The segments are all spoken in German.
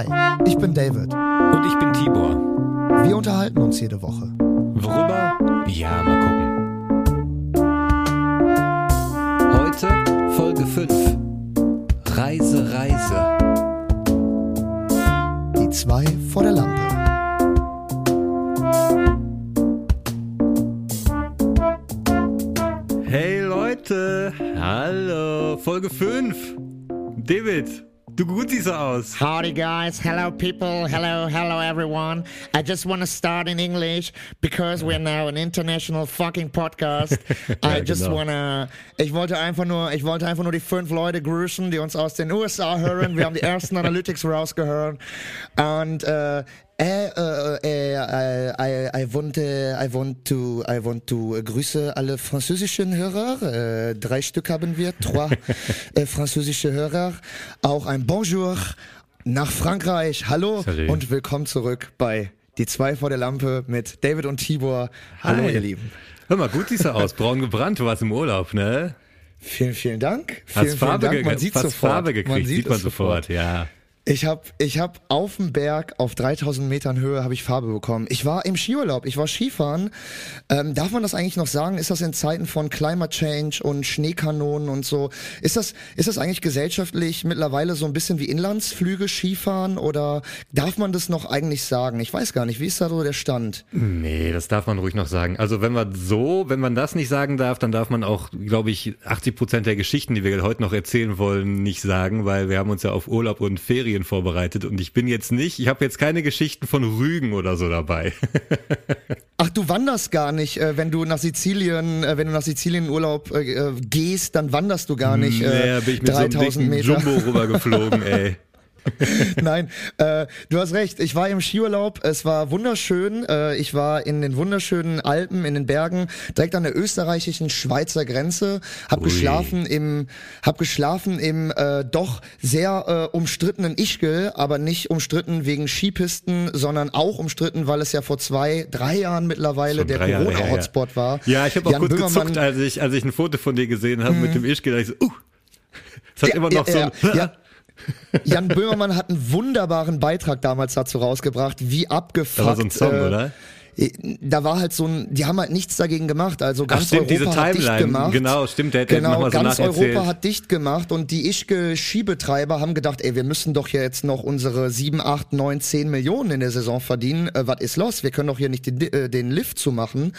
Hi, ich bin David. Und ich bin Tibor. Wir unterhalten uns jede Woche. Worüber? Ja, mal gucken. Heute Folge 5. Reise, Reise. Die zwei vor der Lampe. Hey Leute, hallo, Folge 5. David, du gut siehst aus. Howdy, guys. Hello, people. Hello, hello, everyone. I just want to start in English because we're now an international fucking podcast. I just genau. wanna. Ich wollte einfach nur, ich wollte einfach nur die fünf Leute grüßen, die uns aus den USA hören. Wir haben die ersten Analytics rausgehört und äh, äh, äh, äh, I, I, want, äh, I want to, I want to äh, grüße alle französischen Hörer. Äh, drei Stück haben wir, äh, französische Hörer. Auch ein Bonjour nach Frankreich. Hallo Salut. und willkommen zurück bei Die zwei vor der Lampe mit David und Tibor. Hallo, Hi. ihr Lieben. Hör mal, gut siehst du aus. Braun gebrannt, du warst im Urlaub, ne? Vielen, vielen Dank. Vielen, vielen Dank. Man sieht hast sofort. Farbe gekriegt, sieht, man es sofort, ja. Ich habe ich hab auf dem Berg auf 3000 Metern Höhe habe ich Farbe bekommen. Ich war im Skiurlaub, ich war Skifahren. Ähm, darf man das eigentlich noch sagen? Ist das in Zeiten von Climate Change und Schneekanonen und so? Ist das, ist das eigentlich gesellschaftlich mittlerweile so ein bisschen wie Inlandsflüge Skifahren oder darf man das noch eigentlich sagen? Ich weiß gar nicht. Wie ist da so der Stand? Nee, das darf man ruhig noch sagen. Also wenn man so, wenn man das nicht sagen darf, dann darf man auch, glaube ich, 80 Prozent der Geschichten, die wir heute noch erzählen wollen, nicht sagen, weil wir haben uns ja auf Urlaub und Ferien vorbereitet und ich bin jetzt nicht, ich habe jetzt keine Geschichten von Rügen oder so dabei. Ach, du wanderst gar nicht, äh, wenn du nach Sizilien, äh, wenn du nach Sizilien Urlaub äh, gehst, dann wanderst du gar nicht Naja, bin ich mit so einem 3000 Meter. Jumbo rübergeflogen, ey. Nein, äh, du hast recht. Ich war im Skiurlaub. Es war wunderschön. Äh, ich war in den wunderschönen Alpen, in den Bergen, direkt an der österreichischen Schweizer Grenze. Hab Ui. geschlafen im, hab geschlafen im äh, doch sehr äh, umstrittenen Ischgl, aber nicht umstritten wegen Skipisten, sondern auch umstritten, weil es ja vor zwei, drei Jahren mittlerweile Schon der her, ja. Corona-Hotspot war. Ja, ich habe auch Jan kurz Böhmermann- gezuckt, als ich, als ich ein Foto von dir gesehen habe mit dem Ischgl. Da ich so, uh, es hat Ja, immer noch so ein, ja. Jan Böhmermann hat einen wunderbaren Beitrag damals dazu rausgebracht, wie abgefuckt. Da war so ein Song, äh, oder? Da war halt so ein, die haben halt nichts dagegen gemacht. Also Ach ganz stimmt, Europa hat dicht gemacht. Genau, stimmt, der ja Genau, so ganz. Europa hat dicht gemacht und die Ischke Skibetreiber haben gedacht, ey, wir müssen doch hier jetzt noch unsere 7, 8, 9, 10 Millionen in der Saison verdienen. Äh, was ist los? Wir können doch hier nicht den, äh, den Lift zu machen.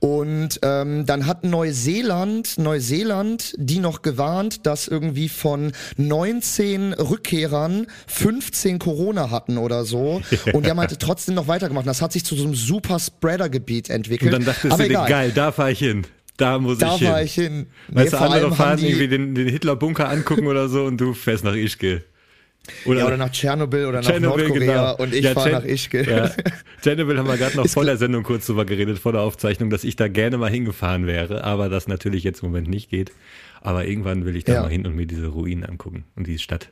Und ähm, dann hat Neuseeland, Neuseeland, die noch gewarnt, dass irgendwie von 19 Rückkehrern 15 Corona hatten oder so. Und die haben halt trotzdem noch weitergemacht. Das hat sich zu so einem super Spreader-Gebiet entwickelt. Und dann dachtest Aber du dir, egal. geil, da fahre ich hin. Da muss Da ich hin. war ich hin. Nee, Weißt du, andere fahren die- irgendwie den, den Hitler-Bunker angucken oder so und du fährst nach Ischgl. Oder, Ja, oder nach Tschernobyl oder nach Tschernobyl, Nordkorea genau. und ich Ja, fahre nach Ischgl. Ja. Tschernobyl haben wir gerade noch Ist vor der Sendung kurz drüber geredet, vor der Aufzeichnung, dass ich da gerne mal hingefahren wäre, aber das natürlich jetzt im Moment nicht geht. Aber irgendwann will ich da Ja. mal hin und mir diese Ruinen angucken und diese Stadt,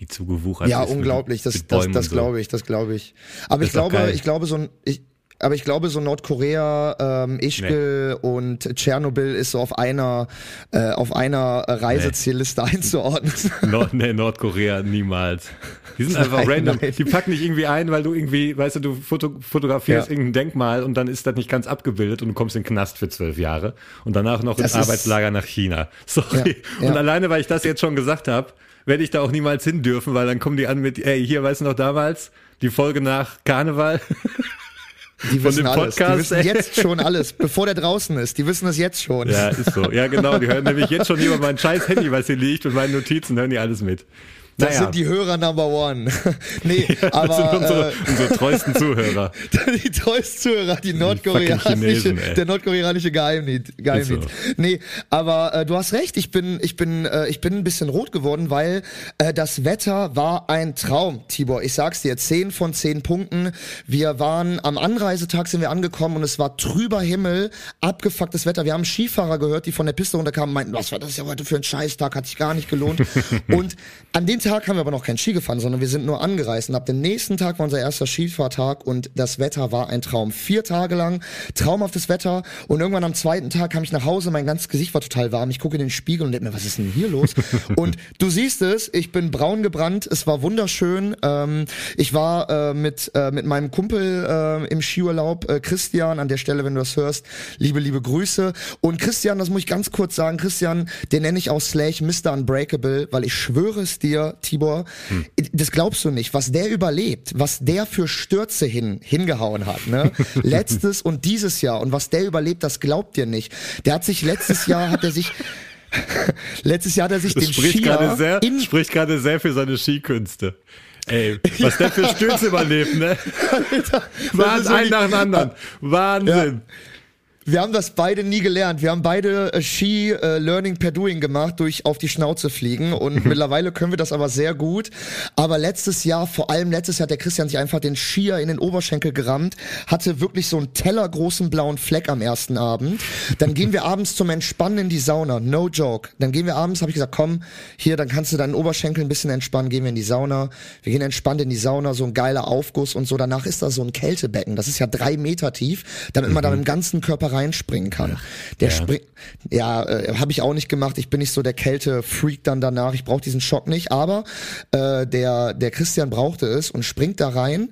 die zugewuchert Ja, ist. mit- unglaublich, das, mit das, Bäumen das und so. glaube ich, das glaube ich. Aber ich ist doch glaube, ich glaube so ein, ich, aber ich glaube so Nordkorea, ähm, Ischgl und Tschernobyl ist so auf einer, äh, auf einer Reisezielliste einzuordnen. Nord nee, Nordkorea niemals. Die sind einfach Nein, random. nein. Die packen dich irgendwie ein, weil du irgendwie, weißt du, du foto fotografierst Ja. irgendein Denkmal und dann ist das nicht ganz abgebildet und du kommst in den Knast für zwölf Jahre und danach noch ins Das Arbeitslager nach China. Sorry. Ja, ja. Und alleine, weil ich das jetzt schon gesagt habe, werde ich da auch niemals hin dürfen, weil dann kommen die an mit, ey, hier, weißt du noch damals, die Folge nach Karneval? Die wissen dem alles. Die Podcast, wissen ey. jetzt schon alles, bevor der draußen ist. Die wissen es jetzt schon. Ja, ist so. Ja, genau. Die hören nämlich jetzt schon über mein scheiß Handy, was hier liegt und meine Notizen, hören die alles mit. Das Naja. sind die Hörer Number One. nee, aber das sind unsere, äh, unsere treuesten Zuhörer. die treuesten Zuhörer, die nordkoreanische, Chinesen, ey. der nordkoreanische Geheimdienst. Geheimdienst. Ist Nee, aber äh, du hast recht, ich bin, ich bin, äh, ich bin ein bisschen rot geworden, weil äh, das Wetter war ein Traum, Tibor. Ich sag's dir, 10 von 10 Punkten. Wir waren am Anreisetag sind wir angekommen und es war trüber Himmel, abgefucktes Wetter. Wir haben Skifahrer gehört, die von der Piste runterkamen und meinten, was war das ja heute für ein Scheißtag, hat sich gar nicht gelohnt. und an den Tag Tag haben wir aber noch kein Ski gefahren, sondern wir sind nur angereist. Und ab dem nächsten Tag war unser erster Skifahrtag und das Wetter war ein Traum. Vier Tage lang traumhaftes Wetter und irgendwann am zweiten Tag kam ich nach Hause, mein ganzes Gesicht war total warm. Ich gucke in den Spiegel und denke mir, was ist denn hier los? und du siehst es, ich bin braun gebrannt, es war wunderschön. Ähm, ich war äh, mit, äh, mit meinem Kumpel äh, im Skiurlaub, äh, Christian, an der Stelle, wenn du das hörst, liebe, liebe Grüße. Und Christian, das muss ich ganz kurz sagen, Christian, den nenne ich aus Slash Mr. Unbreakable, weil ich schwöre es dir, Tibor, hm. das glaubst du nicht, was der überlebt, was der für Stürze hin, hingehauen hat, ne? Letztes und dieses Jahr und was der überlebt, das glaubt ihr nicht. Der hat sich letztes Jahr, hat er sich Letztes Jahr hat er sich das den spricht gerade sehr, spricht gerade sehr für seine Skikünste. Ey, was der für Stürze überlebt, ne? Alter, Wahnsinn, ein nach dem anderen. Wahnsinn. Ja. Wir haben das beide nie gelernt. Wir haben beide äh, Ski äh, Learning per Doing gemacht, durch auf die Schnauze fliegen. Und mittlerweile können wir das aber sehr gut. Aber letztes Jahr, vor allem letztes Jahr, hat der Christian sich einfach den Skier in den Oberschenkel gerammt, hatte wirklich so einen tellergroßen blauen Fleck am ersten Abend. Dann gehen wir abends zum Entspannen in die Sauna. No joke. Dann gehen wir abends, habe ich gesagt, komm, hier, dann kannst du deinen Oberschenkel ein bisschen entspannen, gehen wir in die Sauna. Wir gehen entspannt in die Sauna, so ein geiler Aufguss und so. Danach ist da so ein Kältebecken. Das ist ja drei Meter tief, damit man mhm. da im ganzen Körper reinspringen kann. Ja. Der ja. springt, ja, äh, habe ich auch nicht gemacht. Ich bin nicht so der Kälte-Freak dann danach. Ich brauche diesen Schock nicht. Aber äh, der der Christian brauchte es und springt da rein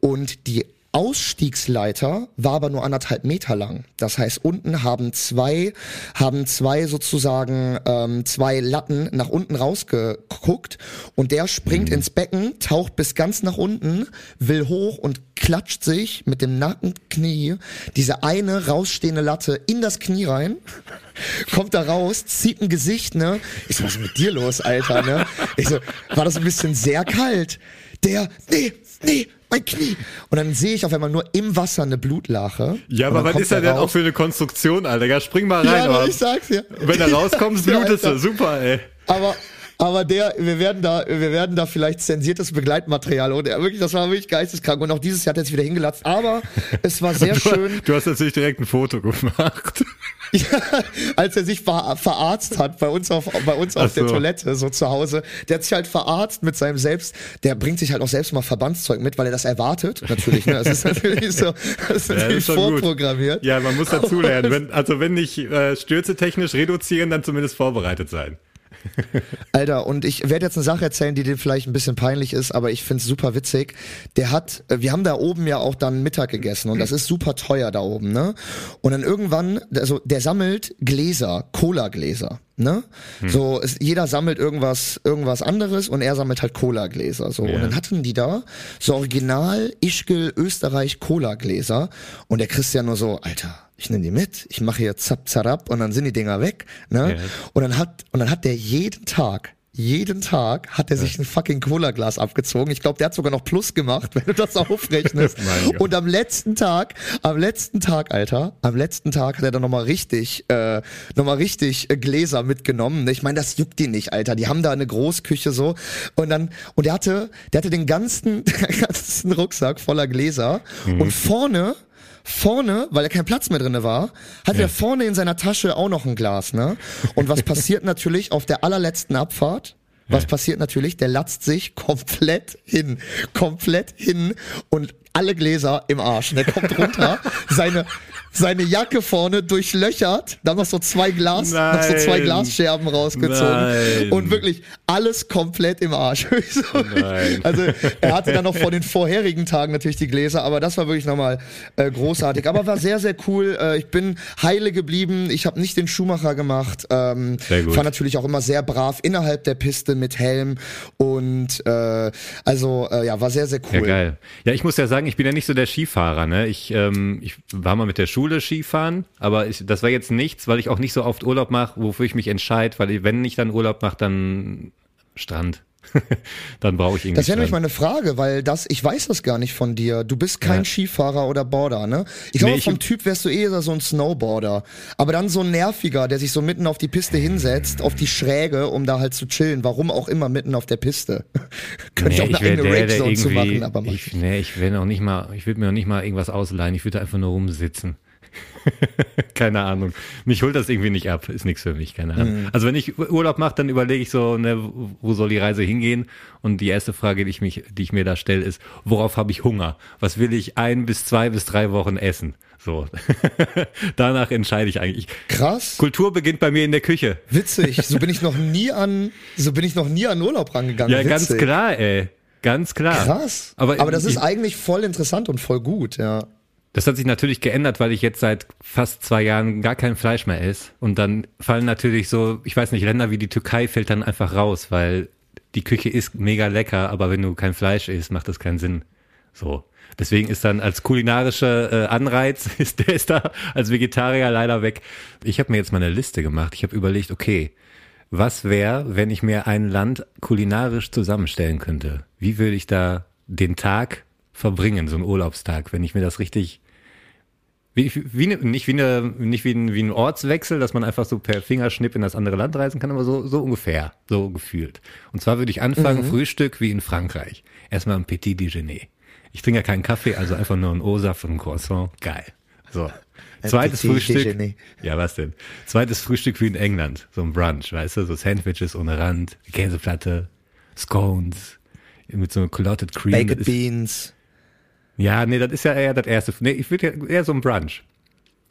und die Ausstiegsleiter war aber nur anderthalb Meter lang. Das heißt, unten haben zwei, haben zwei sozusagen ähm, zwei Latten nach unten rausgeguckt und der springt mhm. ins Becken, taucht bis ganz nach unten, will hoch und klatscht sich mit dem Nackenknie diese eine rausstehende Latte in das Knie rein, kommt da raus, zieht ein Gesicht, ne? Ich so, was ist mit dir los, Alter, ne? Ich so, war das ein bisschen sehr kalt? Der, nee, nee, mein Knie. Und dann sehe ich auf einmal nur im Wasser eine Blutlache. Ja, aber was ist er denn auch für eine Konstruktion, Alter? Ja, spring mal rein. Ja, ich sag's dir. Wenn er rauskommt, blutest du. Super, ey. Aber aber der, wir werden da, wir werden da vielleicht zensiertes Begleitmaterial und er wirklich, das war wirklich geisteskrank und auch dieses Jahr hat er jetzt wieder hingelatzt, aber es war sehr du, schön. Du hast natürlich direkt ein Foto gemacht. Ja, als er sich ver verarzt hat bei uns auf, bei uns auf so. der Toilette, so zu Hause. Der hat sich halt verarzt mit seinem Selbst, der bringt sich halt auch selbst mal Verbandszeug mit, weil er das erwartet, natürlich. Ne? Das ist natürlich so, das ist natürlich ja, vorprogrammiert. Gut. Ja, man muss dazulernen. Wenn, also wenn nicht äh, stürze technisch reduzieren, dann zumindest vorbereitet sein. Alter, und ich werde jetzt eine Sache erzählen, die dir vielleicht ein bisschen peinlich ist, aber ich find's super witzig. Der hat, äh, wir haben da oben ja auch dann Mittag gegessen und das ist super teuer da oben, ne? Und dann irgendwann, also der sammelt Gläser, Cola-Gläser. Ne? Hm. So, es, jeder sammelt irgendwas, irgendwas anderes und er sammelt halt Cola-Gläser. So. Ja. Und dann hatten die da so original Ischgl Österreich Cola-Gläser und der Christian nur so, Alter, ich nehme die mit, ich mache hier zap zarab und dann sind die Dinger weg. Ne? Ja. Und dann hat und dann hat der jeden Tag jeden Tag hat er sich ein fucking Cola-Glas abgezogen. Ich glaube, der hat sogar noch Plus gemacht, wenn du das aufrechnest. und am letzten Tag, am letzten Tag, Alter, am letzten Tag hat er dann nochmal richtig, äh, nochmal richtig äh, Gläser mitgenommen. Ich meine, das juckt die nicht, Alter. Die haben da eine Großküche so. Und dann, und der hatte, der hatte den ganzen, den ganzen Rucksack voller Gläser. Mhm. Und vorne vorne, weil er kein Platz mehr drinne war, hat ja. er vorne in seiner Tasche auch noch ein Glas, ne? Und was passiert natürlich auf der allerletzten Abfahrt? Was passiert natürlich? Der latzt sich komplett hin, komplett hin und alle Gläser im Arsch. Der kommt runter, seine, seine Jacke vorne durchlöchert, dann noch so zwei Glas, Nein. noch so zwei Glasscherben rausgezogen Nein. und wirklich alles komplett im Arsch. also er hatte dann noch vor den vorherigen Tagen natürlich die Gläser, aber das war wirklich nochmal äh, großartig. Aber war sehr, sehr cool. Äh, ich bin heile geblieben. Ich habe nicht den Schuhmacher gemacht. Ähm. War natürlich auch immer sehr brav innerhalb der Piste mit Helm und äh, also äh, ja, war sehr, sehr cool. Ja, geil. Ja, ich muss ja sagen, ich bin ja nicht so der Skifahrer. Ne? Ich, ähm, ich war mal mit der Schule Skifahren, aber ich, das war jetzt nichts, weil ich auch nicht so oft Urlaub mache, wofür ich mich entscheide, weil wenn ich dann Urlaub mache, dann Strand. dann brauche ich irgendwie. Das wäre nämlich meine Frage, weil das, ich weiß das gar nicht von dir. Du bist kein ja. Skifahrer oder Border, ne? Ich glaube, nee, vom Typ wärst du eher so ein Snowboarder. Aber dann so ein nerviger, der sich so mitten auf die Piste hinsetzt, auf die Schräge, um da halt zu chillen. Warum auch immer mitten auf der Piste. Könnte nee, ich auch eine eigene Rage-Zone zu machen, aber ich, Nee, ich will noch nicht mal, ich würde mir noch nicht mal irgendwas ausleihen. Ich würde einfach nur rumsitzen. keine Ahnung. Mich holt das irgendwie nicht ab. Ist nichts für mich, keine Ahnung. Mhm. Also wenn ich Urlaub mache, dann überlege ich so, ne, wo soll die Reise hingehen? Und die erste Frage, die ich, mich, die ich mir da stelle, ist, worauf habe ich Hunger? Was will ich ein bis zwei bis drei Wochen essen? So. Danach entscheide ich eigentlich. Krass. Kultur beginnt bei mir in der Küche. Witzig. So bin ich noch nie an, so bin ich noch nie an Urlaub rangegangen. Ja, Witzig. ganz klar, ey. Ganz klar. Krass. Aber, Aber das ich, ist eigentlich voll interessant und voll gut, ja. Das hat sich natürlich geändert, weil ich jetzt seit fast zwei Jahren gar kein Fleisch mehr esse. Und dann fallen natürlich so, ich weiß nicht, Länder wie die Türkei fällt dann einfach raus, weil die Küche ist mega lecker, aber wenn du kein Fleisch isst, macht das keinen Sinn. So. Deswegen ist dann als kulinarischer äh, Anreiz, ist der ist da als Vegetarier leider weg. Ich habe mir jetzt mal eine Liste gemacht. Ich habe überlegt, okay, was wäre, wenn ich mir ein Land kulinarisch zusammenstellen könnte? Wie würde ich da den Tag verbringen, so einen Urlaubstag, wenn ich mir das richtig wie, wie ne, nicht wie eine, nicht wie ein, wie ein Ortswechsel, dass man einfach so per Fingerschnipp in das andere Land reisen kann, aber so, so ungefähr, so gefühlt. Und zwar würde ich anfangen, mhm. Frühstück wie in Frankreich. Erstmal ein Petit Déjeuner. Ich trinke ja keinen Kaffee, also einfach nur ein O-Saft und ein Croissant. Geil. So. Zweites Frühstück. Ja, was denn? Zweites Frühstück wie in England. So ein Brunch, weißt du? So Sandwiches ohne Rand, Käseplatte, Scones, mit so Clotted Cream. Baked Beans. Ja, nee, das ist ja eher das erste. Nee, ich würde ja eher so ein Brunch.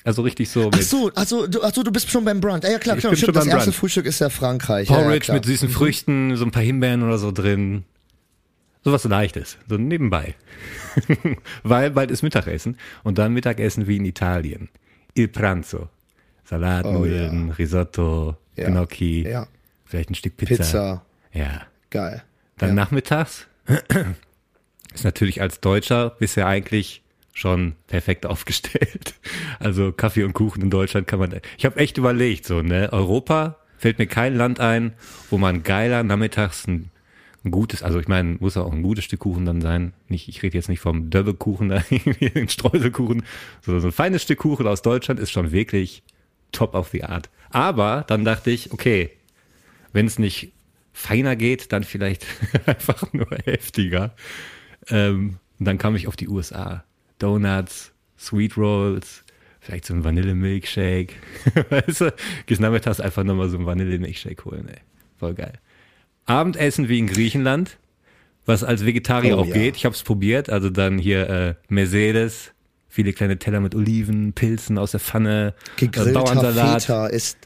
Also richtig so. Mit ach so, also du, ach so, du bist schon beim Brunch. Ja, klar, klar. Ich bin schon das erste Brunch. Frühstück ist ja Frankreich. Porridge ja, mit süßen mhm. Früchten, so ein paar Himbeeren oder so drin. So was Leichtes, so nebenbei. Weil bald ist Mittagessen und dann Mittagessen wie in Italien. Il Pranzo. Salatnudeln, oh, ja. Risotto, ja. Gnocchi, ja. vielleicht ein Stück Pizza. Pizza. Ja. Geil. Dann nachmittags ist natürlich als Deutscher bisher eigentlich schon perfekt aufgestellt. Also Kaffee und Kuchen in Deutschland kann man. Ich habe echt überlegt, so ne, Europa fällt mir kein Land ein, wo man geiler nachmittags ein, ein gutes, also ich meine, muss auch ein gutes Stück Kuchen dann sein. Nicht, ich rede jetzt nicht vom Döbbekuchen, den Streuselkuchen, sondern so ein feines Stück Kuchen aus Deutschland ist schon wirklich top of the art. Aber dann dachte ich, okay, wenn es nicht feiner geht, dann vielleicht einfach nur heftiger. Ähm, und dann kam ich auf die USA. Donuts, Sweet Rolls, vielleicht so ein Vanille-Milkshake. weißt du, gehst nachmittags einfach nochmal so ein Vanille-Milkshake holen, ey. Voll geil. Abendessen wie in Griechenland, was als Vegetarier Oh, auch ja. geht. Ich habe es probiert. Also dann hier äh, Mercedes, viele kleine Teller mit Oliven, Pilzen aus der Pfanne, äh, Gegrillter Bauernsalat. Feta ist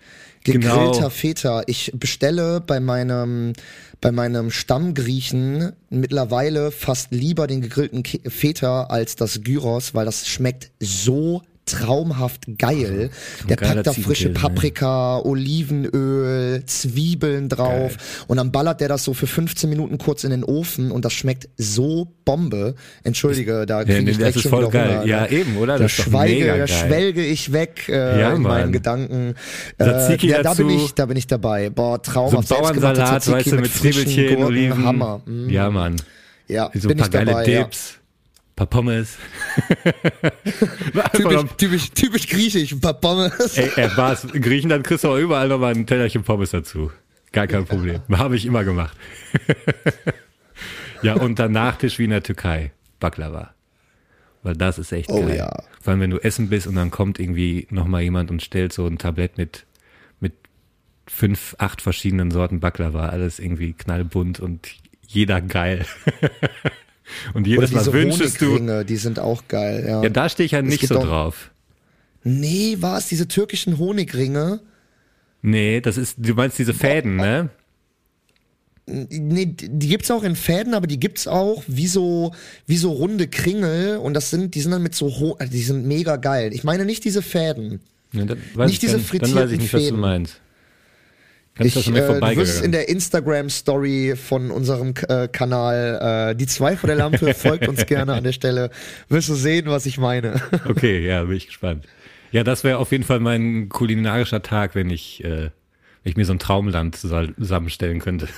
gegrillter Genau. Feta. Ich bestelle bei meinem bei meinem Stammgriechen mittlerweile fast lieber den gegrillten Feta als das Gyros, weil das schmeckt so traumhaft geil. Der packt da frische Ziegenkäse, ne? Paprika, Olivenöl, Zwiebeln drauf und dann ballert der das so für 15 Minuten kurz in den Ofen und das schmeckt so Bombe. Entschuldige, da Ja, kriege nee, ich das direkt ist schon voll wieder geil. Hunger. Ja, ne? eben, oder? Da schweige, da geil. schwelge ich weg äh, Ja, in meinen. Gedanken. Äh, ja, da bin ich, da bin ich dabei. Boah, So traumhaft. Bauernsalat, selbstgemachte weißt du, mit frischen Zwiebelchen, Oliven. Hammer. Mm. Ja, Mann. Ja, So ein bin paar ich geile dabei. Ja. Paar Pommes. Typisch, typisch, typisch griechisch, ein paar Pommes. Ey, ey, was? In Griechenland kriegst du auch überall nochmal ein Tellerchen Pommes dazu. Gar kein Problem. Habe ich immer gemacht. ja, und dann Nachtisch wie in der Türkei. Baklava. Weil das ist echt Oh geil. ja. Vor allem, wenn du essen bist und dann kommt irgendwie nochmal jemand und stellt so ein Tablett mit, mit fünf, acht verschiedenen Sorten Baklava. Alles irgendwie knallbunt und jeder geil. und Oder jedes Mal wünschest du. Honigringe, die sind auch geil. Ja. Ja, da stehe ich ja nicht so doch- drauf. Nee, was? Diese türkischen Honigringe? Nee, das ist, du meinst diese Fäden, ne? Nee, die gibt's auch in Fäden, aber die gibt's auch wie so, wie so runde Kringel und das sind, die sind dann mit so, ho die sind mega geil. Ich meine nicht diese Fäden. Ja, Nicht ich, diese dann, dann weiß frittierten ich nicht, was du Fäden. meinst. Kannst Ich, äh, du wirst in der Instagram-Story von unserem äh, Kanal, äh, die zwei vor der Lampe, folgt uns gerne an der Stelle, wirst du sehen, was ich meine. Okay, ja, bin ich gespannt. Ja, das wäre auf jeden Fall mein kulinarischer Tag, wenn ich, äh, wenn ich mir so ein Traumland zusa- zusammenstellen könnte.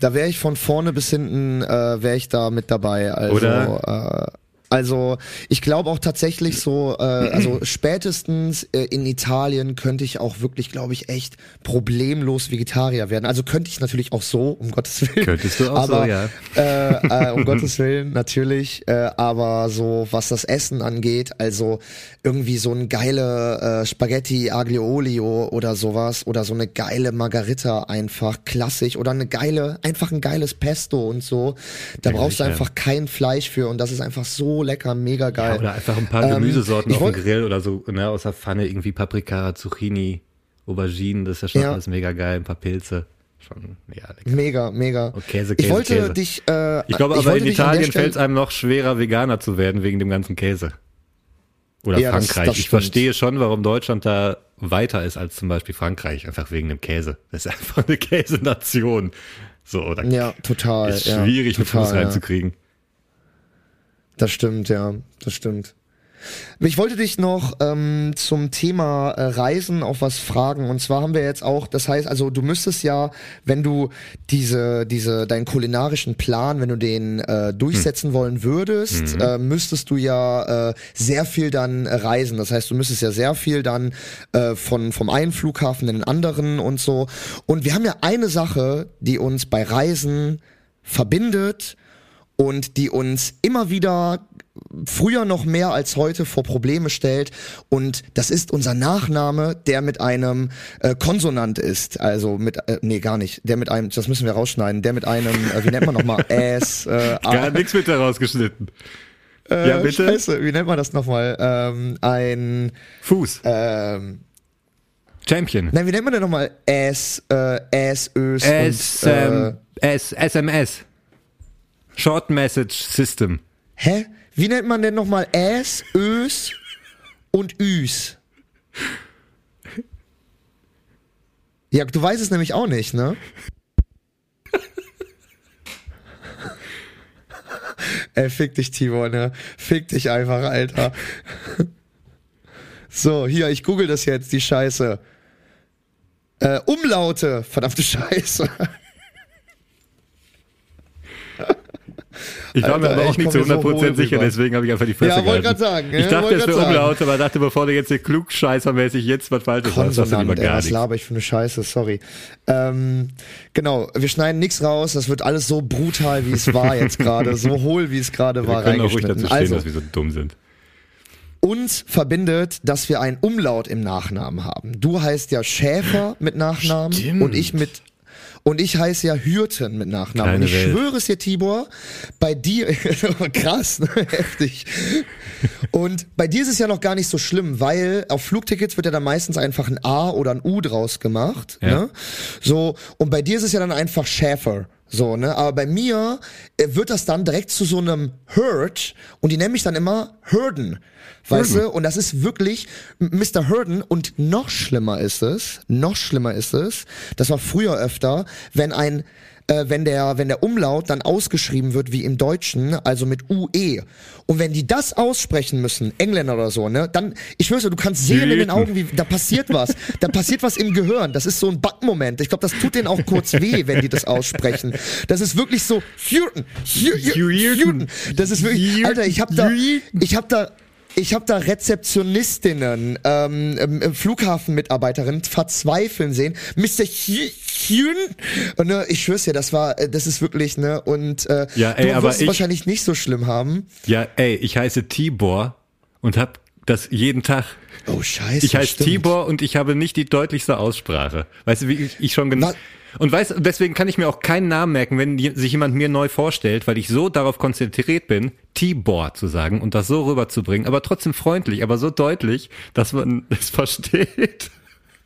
Da wäre ich von vorne bis hinten, äh, wäre ich da mit dabei. Also, Oder? Also ich glaube auch tatsächlich so, äh, also spätestens äh, in Italien könnte ich auch wirklich, glaube ich, echt problemlos Vegetarier werden. Also könnte ich natürlich auch so, um Gottes Willen. Könntest du auch aber, so, ja. Äh, äh, um Gottes Willen, natürlich. Äh, aber so, was das Essen angeht, also irgendwie so ein geile äh, Spaghetti Aglio Olio oder sowas oder so eine geile Margarita einfach klassisch oder eine geile, einfach ein geiles Pesto und so. Da Ja, brauchst du einfach kein Fleisch für und das ist einfach so lecker, mega geil. Ja, oder einfach ein paar Ähm, Gemüsesorten ich auf dem Grill oder so, ne, aus der Pfanne, irgendwie Paprika, Zucchini, Auberginen, das ist ja schon Ja. alles mega geil, ein paar Pilze. Schon, ja, lecker. Mega, mega. Und Käse, ich Käse, wollte Käse. dich. Äh, Ich glaube ich aber in Italien fällt es einem noch schwerer, Veganer zu werden wegen dem ganzen Käse. Oder Ja, das- Frankreich. das ich stimmt. verstehe schon, warum Deutschland da weiter ist als zum Beispiel Frankreich, einfach wegen dem Käse. Das ist einfach eine Käsenation. So, oder Ja, total. ist ja, schwierig, einen total, Fuß ja. reinzukriegen. Das stimmt, ja, das stimmt. Ich wollte dich noch ähm, zum Thema äh, Reisen auf was fragen. Und zwar haben wir jetzt auch, das heißt, also du müsstest ja, wenn du diese, diese, deinen kulinarischen Plan, wenn du den äh, durchsetzen wollen würdest, äh, müsstest du ja äh, sehr viel dann äh, reisen. Das heißt, du müsstest ja sehr viel dann äh, von, vom einen Flughafen in den anderen und so. Und wir haben ja eine Sache, die uns bei Reisen verbindet und die uns immer wieder früher noch mehr als heute vor Probleme stellt und das ist unser Nachname, der mit einem äh, Konsonant ist, also mit äh, nee gar nicht, der mit einem, das müssen wir rausschneiden, der mit einem, äh, wie nennt man nochmal, S, äh, Gar A, nichts mit herausgeschnitten. äh, ja, bitte? Scheiße, wie nennt man das nochmal, ähm, ein, Fuß. ähm, Champion. nein, wie nennt man denn nochmal S, äh, S, Ös S, und, äh, ähm, S, SMS. Short Message System. hä? Wie nennt man denn nochmal S, Ös und Üs? Ja, du weißt es nämlich auch nicht, ne? Ey, fick dich, Tibor, ne? Fick dich einfach, Alter. So, hier, ich google das jetzt, die Scheiße. Äh, Umlaute, verdammte Scheiße. Ich war mir aber auch ich nicht zu mir so 100% wohl sicher, rüber. deswegen habe ich einfach die Fresse Ja, wollte grad sagen, Ich ja, dachte, es wäre sagen. Umlaute, aber dachte, bevor du jetzt hier klugscheißermäßig jetzt was Falsches sagst, sagst du lieber gar was nichts. laber ich für eine Scheiße, sorry. Ähm, genau, wir schneiden nichts raus, das wird alles so brutal, wie es war jetzt gerade, so hohl, wie es gerade Wir war, können auch ruhig dazu stehen, Also, dass wir so dumm sind. uns verbindet, dass wir einen Umlaut im Nachnamen haben. Du heißt ja Schäfer mit Nachnamen Stimmt. und ich mit und ich heiße ja Hürten mit Nachnamen. Kleine und ich Welt. schwöre es dir, Tibor, bei dir, krass, ne? heftig. Und bei dir ist es ja noch gar nicht so schlimm, weil auf Flugtickets wird ja dann meistens einfach ein A oder ein U draus gemacht. Ja. Ne? So, und bei dir ist es ja dann einfach Schäfer. So, ne? Aber bei mir äh, wird das dann direkt zu so einem Herd und die nennen mich dann immer Hürden. Weißt du? Und das ist wirklich Mr. Hurden und noch schlimmer ist es, noch schlimmer ist es, das war früher öfter, wenn ein äh, wenn der wenn der Umlaut dann ausgeschrieben wird wie im Deutschen, also mit UE. Und wenn die das aussprechen müssen, Engländer oder so, ne, dann ich schwör's dir, du kannst sehen in den Augen, wie da passiert was. Da passiert was im Gehirn. Das ist so ein Backmoment. Ich glaube, das tut denen auch kurz weh, wenn die das aussprechen. Das ist wirklich so Hürden, Hürden. Das ist wirklich Alter, ich habe da ich habe da ich habe da Rezeptionistinnen, ähm, ähm, Flughafenmitarbeiterinnen verzweifeln sehen. Mr. Hyun. Ne, ich schwör's dir, das war, äh, das ist wirklich, ne, und äh, Ja, ey, du wirst es ich- wahrscheinlich nicht so schlimm haben. Ja, ey, ich heiße Tibor und hab das jeden Tag. Oh, scheiße. Ich heiße stimmt. Tibor und ich habe nicht die deutlichste Aussprache. Weißt du, wie ich, ich schon genau. Und weißt, du, deswegen kann ich mir auch keinen Namen merken, wenn sich jemand mir neu vorstellt, weil ich so darauf konzentriert bin, Tibor zu sagen und das so rüberzubringen, aber trotzdem freundlich, aber so deutlich, dass man es versteht,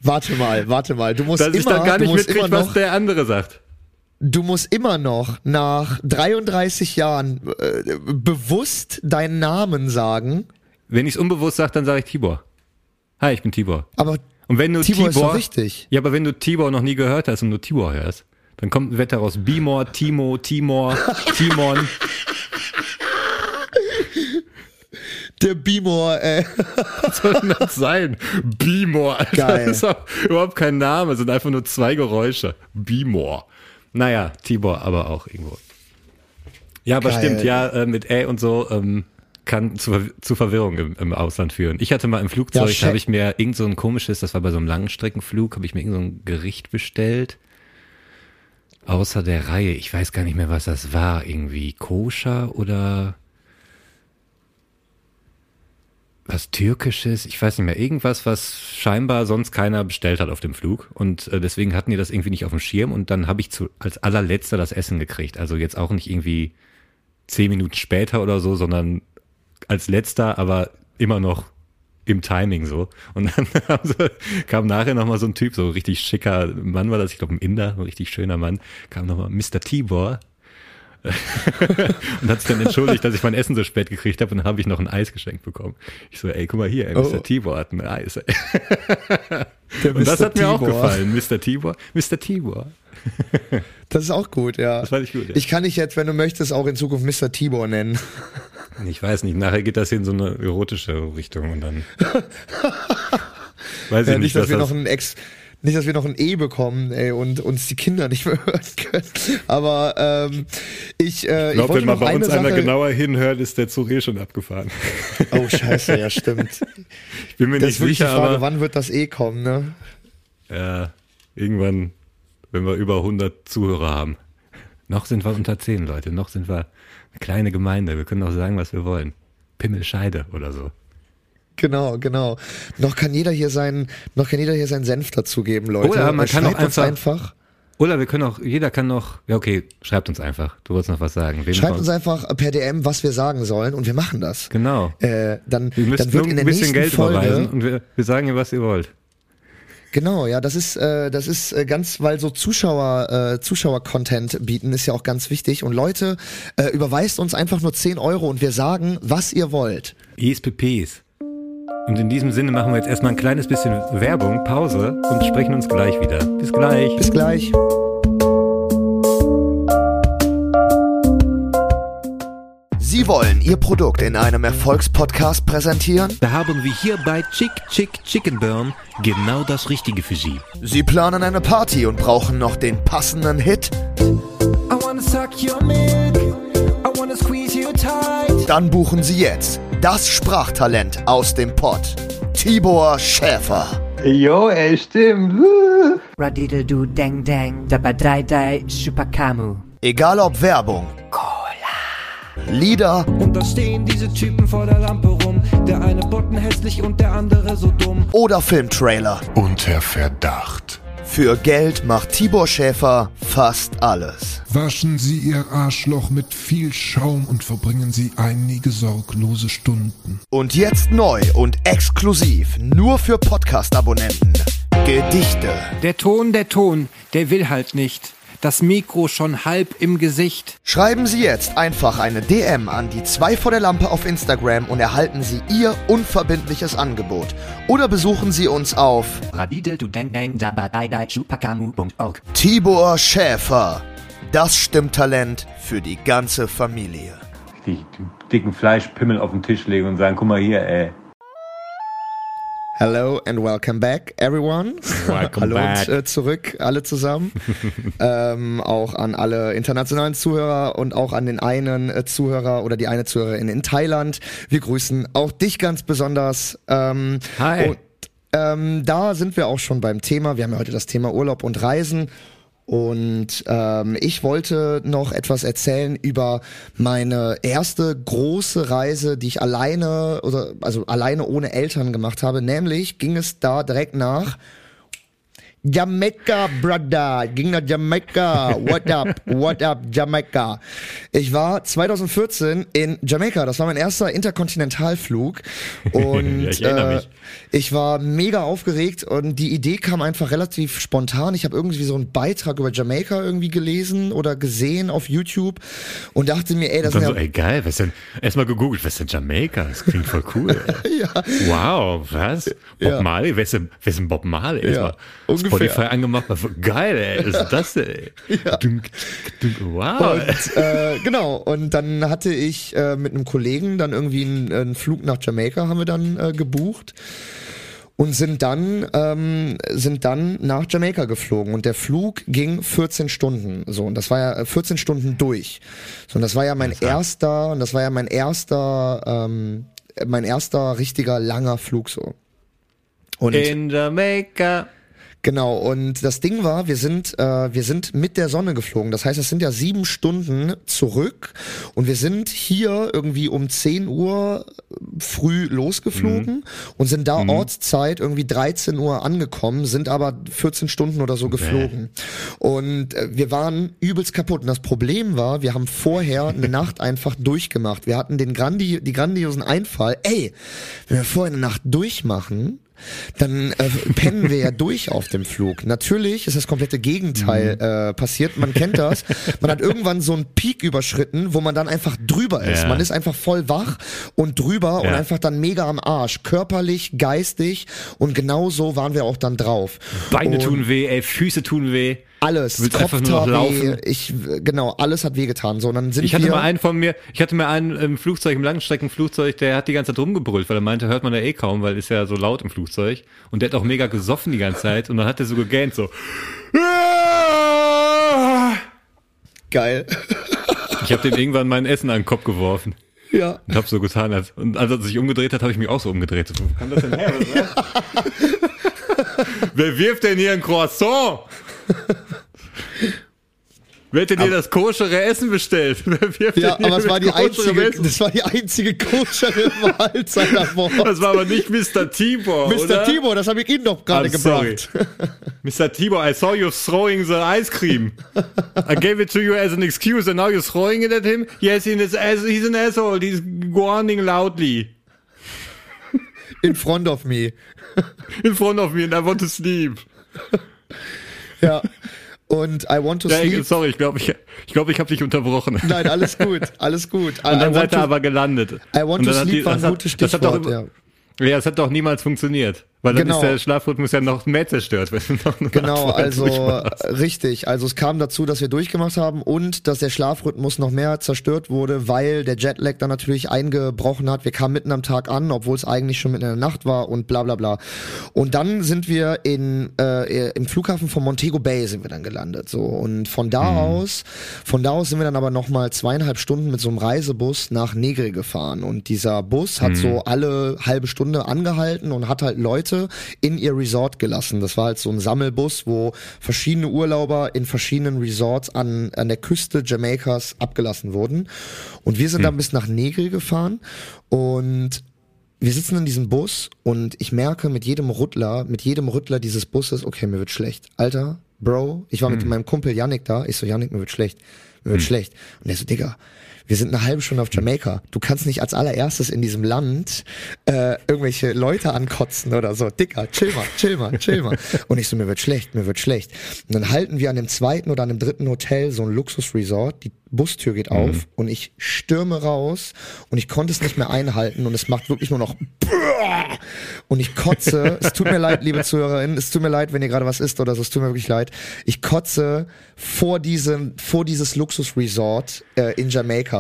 Warte mal, warte mal. Du musst dass immer, ich dann gar nicht mitkriege, was der andere sagt. du musst immer noch nach 33 Jahren äh, bewusst deinen Namen sagen. Wenn ich es unbewusst sage, dann sage ich Tibor. Hi, ich bin Tibor. Aber Und wenn du Tibor Tibor, ist richtig. Ja, aber wenn du Tibor noch nie gehört hast und nur Tibor hörst, dann kommt wird daraus Bimor, Timo, Timor, Timon. der Bimor, äh, Was soll denn das sein? Bimor, Alter. Geil. Das ist auch überhaupt kein Name, es sind einfach nur zwei Geräusche. Bimor. Naja, Tibor aber auch irgendwo. Ja, aber Geil. stimmt, ja, äh, mit Ä und so, ähm, kann zu, zu Verwirrung im, im Ausland führen. Ich hatte mal im Flugzeug, Ja, habe ich mir irgend so ein komisches, das war bei so einem Langstreckenflug, habe ich mir irgend so ein Gericht bestellt. Außer der Reihe, ich weiß gar nicht mehr, was das war. Irgendwie koscher oder was Türkisches, ich weiß nicht mehr, irgendwas, was scheinbar sonst keiner bestellt hat auf dem Flug. Und äh, deswegen hatten die das irgendwie nicht auf dem Schirm und dann habe ich zu, als allerletzter das Essen gekriegt. Also jetzt auch nicht irgendwie zehn Minuten später oder so, sondern als letzter, aber immer noch im Timing so. Und dann sie, kam nachher nochmal so ein Typ, so richtig schicker Mann war das, ich glaube ein Inder, ein richtig schöner Mann, kam nochmal Mr. Tibor und hat sich dann entschuldigt, dass ich mein Essen so spät gekriegt habe und dann habe ich noch ein Eis geschenkt bekommen. Ich so, ey, guck mal hier, ey, Mr. Oh. Tibor hat ein Eis. Und das hat mir auch gefallen, Mr. Tibor. Mr. Tibor. Das ist auch gut, ja. Das fand ich gut, ja. Ich kann dich jetzt, wenn du möchtest, auch in Zukunft Mr. Tibor nennen. Ich weiß nicht, nachher geht das in so eine erotische Richtung und dann weiß ich Ja, nicht, nicht, dass wir das, noch ein Ex, nicht, dass wir noch ein E bekommen, ey, und uns die Kinder nicht mehr hören können. Aber ähm, ich, äh, Ich glaube, wenn mal bei uns einer Sache. genauer hinhört, ist der Zug eh schon abgefahren. Oh Scheiße, ja stimmt. Ich bin mir Das nicht ist sicher, Frage, aber wann wird das E kommen, ne? ja, irgendwann, wenn wir über 100 Zuhörer haben. Noch sind wir unter 10 Leute, noch sind wir eine kleine Gemeinde. Wir können auch sagen, was wir wollen. Pimmelscheide oder so. Genau, genau. Noch kann jeder hier seinen, noch kann jeder hier seinen Senf dazugeben, Leute. Oder man kann auch schreibt uns einfach- einfach. Oder wir können auch, jeder kann noch, ja okay, schreibt uns einfach. Du wolltest noch was sagen. Wem Schreibt uns einfach per DM, was wir sagen sollen, und wir machen das. Genau. Äh, dann, Ihr müsst dann wird nur in der ein bisschen nächsten Geld Folge, überweisen und wir, wir sagen ihr, was ihr wollt. Genau, ja, das ist, äh, das ist äh, ganz, weil so Zuschauer, äh, Zuschauer-Content bieten ist ja auch ganz wichtig. Und Leute, äh, überweist uns einfach nur 10 Euro und wir sagen, was ihr wollt. ESPPs. Und in diesem Sinne machen wir jetzt erstmal ein kleines bisschen Werbung, Pause und sprechen uns gleich wieder. Bis gleich. Bis gleich. Sie wollen Ihr Produkt in einem Erfolgspodcast präsentieren? Da haben wir hier bei Chick Chick Chicken Burn genau das Richtige für Sie. Sie planen eine Party und brauchen noch den passenden Hit? I wanna suck your milk. I wanna squeeze you tight. Dann buchen Sie jetzt das Sprachtalent aus dem Pott. Tibor Schäfer. Jo, ey, stimmt. Radiddle do dang dang. Dabba dai dai Chupakamu. Egal ob Werbung, Lieder Und da stehen diese Typen vor der Lampe rum. Der eine botten hässlich und der andere so dumm. oder Filmtrailer. Unter Verdacht. Für Geld macht Tibor Schäfer fast alles. Waschen Sie Ihr Arschloch mit viel Schaum und verbringen Sie einige sorglose Stunden. Und jetzt neu und exklusiv nur für Podcast-Abonnenten. Gedichte, Der Ton, der Ton, der will halt nicht. Das Mikro schon halb im Gesicht. Schreiben Sie jetzt einfach eine DM an die 2 vor der Lampe auf Instagram und erhalten Sie Ihr unverbindliches Angebot. Oder besuchen Sie uns auf. Tibor Schäfer. Das Stimmtalent für die ganze Familie. Die dicken Fleischpimmel auf den Tisch legen und sagen, guck mal hier, ey. Hello and welcome back, everyone. Welcome Hallo back. und äh, zurück, alle zusammen. ähm, auch an alle internationalen Zuhörer und auch an den einen äh, Zuhörer oder die eine Zuhörerin in Thailand. Wir grüßen auch dich ganz besonders. Ähm, Hi. Und ähm, da sind wir auch schon beim Thema. Wir haben ja heute das Thema Urlaub und Reisen. Und ähm, ich wollte noch etwas erzählen über meine erste große Reise, die ich alleine oder also alleine ohne Eltern gemacht habe. Nämlich ging es da direkt nach Jamaica, Brother. Ging nach Jamaica. What up? What up, Jamaica? Ich war 2014 in Jamaika. Das war mein erster Interkontinentalflug. Und Ja, ich erinnere äh, ich war mega aufgeregt und die Idee kam einfach relativ spontan. Ich habe irgendwie so einen Beitrag über Jamaika irgendwie gelesen oder gesehen auf YouTube und dachte mir, ey, das ist dann so, ja ey geil, was denn? Erstmal gegoogelt, was ist denn Jamaika? Das klingt voll cool. ja, Wow, was? Bob Ja. Marley? Wer ist denn, wer ist denn Bob Marley? Erstmal ungefähr. Spotify angemacht. Geil, ey. Ist das? Ey? Dunk, dunk, wow. Und äh, genau, und dann hatte ich äh, mit einem Kollegen dann irgendwie einen, einen Flug nach Jamaika haben wir dann äh, gebucht. und sind dann ähm, sind dann nach Jamaika geflogen und der Flug ging 14 Stunden so und das war ja äh, 14 Stunden durch so und das war ja mein erster und das war ja mein erster ähm, mein erster richtiger langer Flug so und In Jamaica. Genau, und das Ding war, wir sind, äh, wir sind mit der Sonne geflogen. Das heißt, es sind ja sieben Stunden zurück und wir sind hier irgendwie um 10 Uhr früh losgeflogen und sind da Ortszeit irgendwie 13 Uhr angekommen, sind aber 14 Stunden oder so geflogen. Und äh, wir waren übelst kaputt. Und das Problem war, wir haben vorher eine Nacht einfach durchgemacht. Wir hatten den grandi die grandiosen Einfall, ey, wenn wir vorher eine Nacht durchmachen, dann äh, pennen wir ja durch auf dem Flug. Natürlich ist das komplette Gegenteil äh, passiert. Man kennt das. Man hat irgendwann so einen Peak überschritten, wo man dann einfach drüber ist. Ja. Man ist einfach voll wach und drüber und Ja. einfach dann mega am Arsch. Körperlich, geistig und genau so waren wir auch dann drauf. Beine und tun weh, ey, Füße tun weh. Alles. Du willst Kopf einfach nur noch laufen. Ich, genau, alles hat wehgetan. So, dann sind Ich hatte wir, mal einen von mir, ich hatte mal einen im Flugzeug, im Langstreckenflugzeug, der hat die ganze Zeit rumgebrüllt, weil er meinte, hört man da eh kaum, weil ist ja so laut im Flugzeug. Und der hat auch mega gesoffen die ganze Zeit und dann hat er so gegähnt, so. geil. Ich habe dem irgendwann mein Essen an den Kopf geworfen. ja. Und hab so getan, als, und als er sich umgedreht hat, habe ich mich auch so umgedreht. Wo kam das denn her? oder? Wer wirft denn hier ein Croissant? Wer denn hier das koschere Essen bestellt? Ja, aber es war die einzige, Essen? das war die einzige koschere Mahlzeit davor. Das war aber nicht Mr. Tibor, Mr. oder? Timo, das habe ich Ihnen doch gerade gebracht. Mr. Tibor, I saw you throwing the ice cream. I gave it to you as an excuse and now you're throwing it at him? Yes, he's an asshole. He's warning loudly In front of me. in front of me and I want to sleep. Ja. Und I want to sleep. sorry, ich glaube, ich, ich, glaub, ich habe dich unterbrochen. Nein, alles gut, alles gut. Und dann seid ihr aber gelandet. I want to hat sleep die- war ein das hat- gutes das hat doch Stichwort, ja. Ja, es hat doch niemals funktioniert. Weil dann Genau. ist der Schlafrhythmus ja noch mehr zerstört. Noch Genau, also richtig. Also es kam dazu, dass wir durchgemacht haben und dass der Schlafrhythmus noch mehr zerstört wurde, weil der Jetlag dann natürlich eingebrochen hat. Wir kamen mitten am Tag an, obwohl es eigentlich schon mitten in der Nacht war und bla bla bla. Und dann sind wir in äh, im Flughafen von Montego Bay sind wir dann gelandet. So und von da aus, von da aus sind wir dann aber noch mal zweieinhalb Stunden mit so einem Reisebus nach Negri gefahren und dieser Bus hat so alle halbe Stunde angehalten und hat halt Leute in ihr Resort gelassen. Das war halt so ein Sammelbus, wo verschiedene Urlauber in verschiedenen Resorts an, an der Küste Jamaikas abgelassen wurden. Und wir sind dann bis nach Negri gefahren und wir sitzen in diesem Bus und ich merke mit jedem Rüttler, mit jedem Rüttler dieses Busses, okay, mir wird schlecht. Alter, Bro, ich war mit meinem Kumpel Yannick da. Ich so, Yannick, mir wird schlecht. Mir wird schlecht. Und der so, Digga, wir sind eine halbe Stunde auf Jamaika. Du kannst nicht als allererstes in diesem Land äh, irgendwelche Leute ankotzen oder so. Dicker, chill mal, chill mal, chill mal. Und ich so, mir wird schlecht, mir wird schlecht. Und dann halten wir an dem zweiten oder an dem dritten Hotel so ein Luxusresort. Die Bustür geht auf und ich stürme raus und ich konnte es nicht mehr einhalten und es macht wirklich nur noch und ich kotze. es tut mir leid, liebe Zuhörerinnen, es tut mir leid, wenn ihr gerade was isst oder so, es tut mir wirklich leid. Ich kotze vor diesem, vor dieses Luxusresort äh, in Jamaika.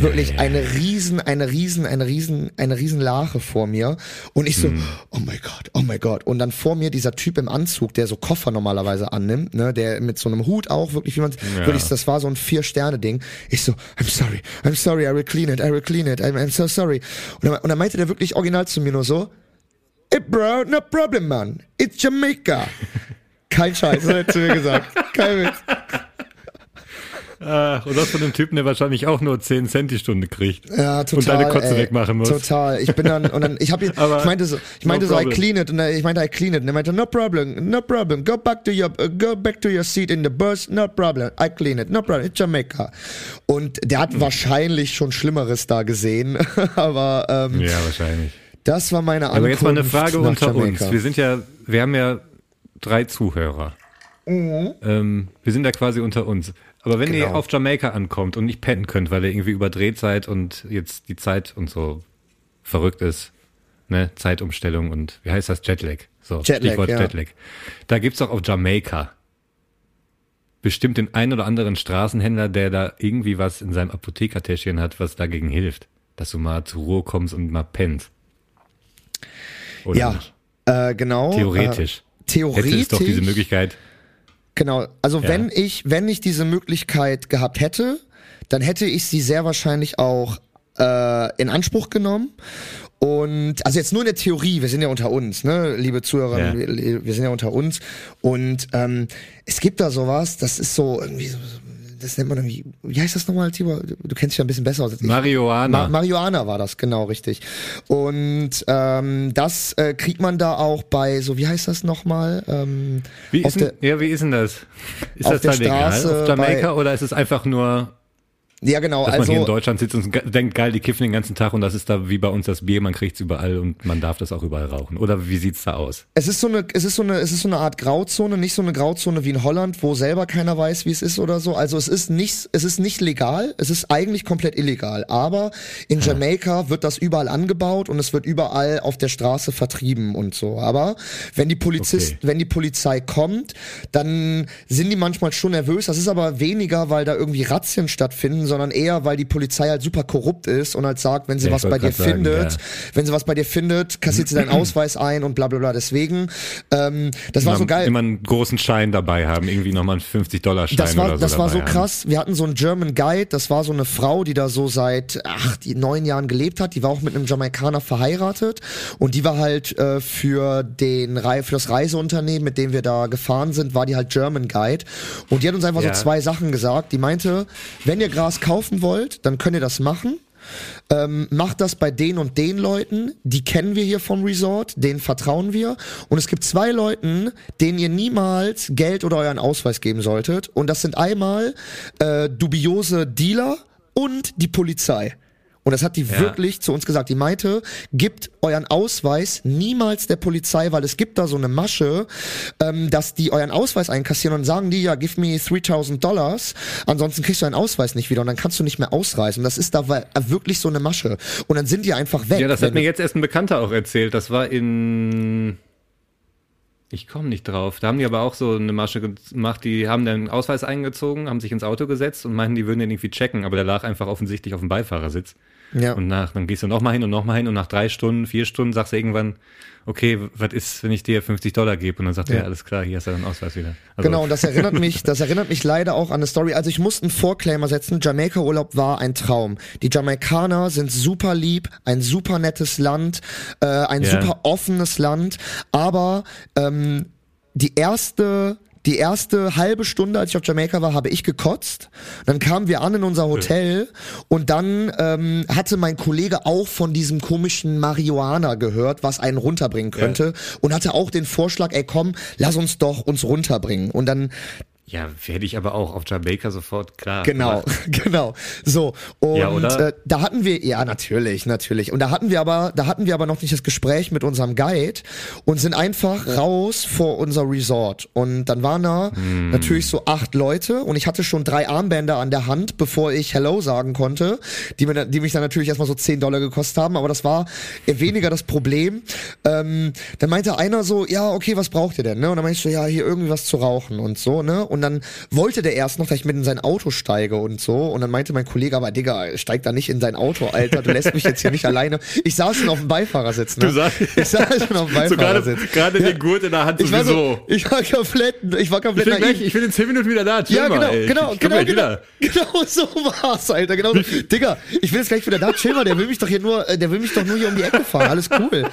Wirklich eine riesen, eine riesen, eine riesen, eine riesen Lache vor mir. Und ich so, oh my God, oh my God. Und dann vor mir dieser Typ im Anzug, der so Koffer normalerweise annimmt, ne, der mit so einem Hut auch, wirklich, wie man, wirklich, das war so ein Vier-Sterne-Ding. Ich so, I'm sorry, I'm sorry, I will clean it, I will clean it, I'm, I'm so sorry. Und dann, und dann meinte der wirklich original zu mir nur so, Hey bro, no problem, man. It's Jamaica. Kein Scheiß, hat er zu mir gesagt. Kein Witz. Und das von dem Typen, der wahrscheinlich auch nur 10 Cent die Stunde kriegt. Ja, total. Und deine Kotze ey. wegmachen muss. Total. Ich bin dann, und dann, ich hab ihn, ich meinte so, ich meinte no so, I problem. clean it, und er- ich meinte, I clean it, und er meinte, no problem, no problem, go back to your, uh, go back to your seat in the bus, no problem, I clean it, no problem, it's Jamaica. Und der Hm. hat wahrscheinlich schon Schlimmeres da gesehen, aber, ähm, Ja, wahrscheinlich. das war meine Ankunft Aber jetzt mal eine Frage unter Jamaika. uns. Wir sind ja, wir haben ja drei Zuhörer. Mhm. Ähm, wir sind ja quasi unter uns. Aber wenn ihr Genau. auf Jamaika ankommt und nicht pennen könnt, weil ihr irgendwie überdreht seid und jetzt die Zeit und so verrückt ist, ne, Zeitumstellung und wie heißt das? Jetlag. So, Jetlag, Stichwort ja. Jetlag. Da gibt's doch auf Jamaika bestimmt den einen oder anderen Straßenhändler, der da irgendwie was in seinem Apothekertäschchen hat, was dagegen hilft, dass du mal zur Ruhe kommst und mal pennst. Oder Ja? Äh, genau. Theoretisch. Äh, theoretisch. Hätte es doch diese Möglichkeit. Genau. Also Ja. wenn ich, wenn ich diese Möglichkeit gehabt hätte, dann hätte ich sie sehr wahrscheinlich auch äh, in Anspruch genommen. Und also jetzt nur in der Theorie, wir sind ja unter uns, ne, liebe Zuhörer, Ja. wir, wir sind ja unter uns. Und ähm, es gibt da sowas, das ist so irgendwie so, das nennt man irgendwie, wie heißt das nochmal, Tibor? Du kennst dich ja ein bisschen besser aus als ich. Marihuana. Ma Marihuana war das, genau, richtig. Und ähm, das äh, kriegt man da auch bei, so wie heißt das nochmal? Ähm, Wie ist, denn, der, ja, wie ist denn das? Ist auf das der da legal Straße auf Jamaika bei- oder ist es einfach nur, ja, genau, dass man hier in also Deutschland sitzt und denkt, geil, die kiffen den ganzen Tag und das ist da wie bei uns das Bier, man kriegt's überall und man darf das auch überall rauchen? Oder wie sieht's da aus? es ist so eine, es ist so eine, es ist so eine Art Grauzone, nicht so eine Grauzone wie in Holland, wo selber keiner weiß, wie es ist oder so. Also es ist nicht, es ist nicht legal, es ist eigentlich komplett illegal. Aber in Jamaika wird das überall angebaut und es wird überall auf der Straße vertrieben und so. Aber wenn die Polizist, Okay. wenn die Polizei kommt, dann sind die manchmal schon nervös. Das ist aber weniger, weil da irgendwie Razzien stattfinden, sondern eher, weil die Polizei halt super korrupt ist und halt sagt, wenn sie Ja, was bei dir sagen, findet, ja. wenn sie was bei dir findet, kassiert sie deinen Ausweis ein und bla bla bla. Deswegen, ähm, das war so Immer- geil. Immer einen großen Schein dabei haben, irgendwie nochmal einen 50-Dollar-Schein Das war, oder so das war so dabei haben. krass. Wir hatten so einen German Guide, das war so eine Frau, die da so seit ach, die neun Jahren gelebt hat. Die war auch mit einem Jamaikaner verheiratet und die war halt äh, für den für das Reiseunternehmen, mit dem wir da gefahren sind, war die halt German Guide. Und die hat uns einfach Ja. so zwei Sachen gesagt. Die meinte, wenn ihr Gras kaufen wollt, dann könnt ihr das machen. Ähm, macht das bei den und den Leuten, die kennen wir hier vom Resort, denen vertrauen wir. Und es gibt zwei Leuten, denen ihr niemals Geld oder euren Ausweis geben solltet. Und das sind einmal äh, dubiose Dealer und die Polizei. Und das hat die Ja. wirklich zu uns gesagt. Die meinte, gibt euren Ausweis niemals der Polizei, weil es gibt da so eine Masche, ähm, dass die euren Ausweis einkassieren und sagen die, ja, give me 3000 Dollars, ansonsten kriegst du deinen Ausweis nicht wieder und dann kannst du nicht mehr ausreisen. Das ist da wirklich so eine Masche. Und dann sind die einfach weg. Ja, das hat mir jetzt erst ein Bekannter auch erzählt. Das war in. Ich komme nicht drauf. Da haben die aber auch so eine Masche gemacht. Die haben den Ausweis eingezogen, haben sich ins Auto gesetzt und meinten, die würden den irgendwie checken, aber der lag einfach offensichtlich auf dem Beifahrersitz. Ja. Und nach, dann gehst du nochmal hin und nochmal hin und nach drei Stunden, vier Stunden sagst du irgendwann, okay, was ist, wenn ich dir 50 Dollar gebe? Und dann sagt er, Ja. ja, alles klar, hier hast du deinen Ausweis wieder. Also, Genau, und das erinnert mich, das erinnert mich leider auch an eine Story. Also ich musste einen Vorclaimer setzen. Jamaika-Urlaub war ein Traum. Die Jamaikaner sind super lieb, ein super nettes Land, äh, ein Ja. super offenes Land. Aber ähm, die erste die erste halbe Stunde, als ich auf Jamaika war, habe ich gekotzt. Dann kamen wir an in unser Hotel und dann ähm, hatte mein Kollege auch von diesem komischen Marihuana gehört, was einen runterbringen könnte und hatte auch den Vorschlag, ey komm, lass uns doch uns runterbringen. Und dann ja, werde ich aber auch auf Jamaica sofort klar. Genau, gemacht. genau. So und Ja? Äh, da hatten wir ja natürlich, natürlich. Und da hatten wir aber, da hatten wir aber noch nicht das Gespräch mit unserem Guide und sind einfach raus vor unser Resort. Und dann waren da Hm. natürlich so acht Leute und ich hatte schon drei Armbänder an der Hand, bevor ich Hello sagen konnte, die mir, die mich dann natürlich erstmal so 10 Dollar gekostet haben. Aber das war eher weniger das Problem. Ähm, dann meinte einer so, ja, okay, was braucht ihr denn? Ne? Und dann meinte ich so, ja, hier irgendwie was zu rauchen und so, ne? Und dann wollte der erst noch, dass ich mit in sein Auto steige und so. Und dann meinte mein Kollege, aber Digga, steig da nicht in sein Auto, Alter. Du lässt mich jetzt hier nicht alleine. Ich saß schon auf dem Beifahrersitz, ne? Du saßt- ich saß schon auf dem So gerade, Beifahrersitz. gerade den Gurt in der Hand ich war sowieso. so, ich war komplett, ich war ich komplett bin naiv. gleich, ich bin in 10 Minuten wieder da. Chill Ja, mal, genau, ey. genau, ich genau, genau, wieder. genau so war's, Alter, genau so. Digga, ich bin jetzt gleich wieder da, chill mal, der will mich doch hier nur, äh, der will mich doch nur hier um die Ecke fahren, alles cool.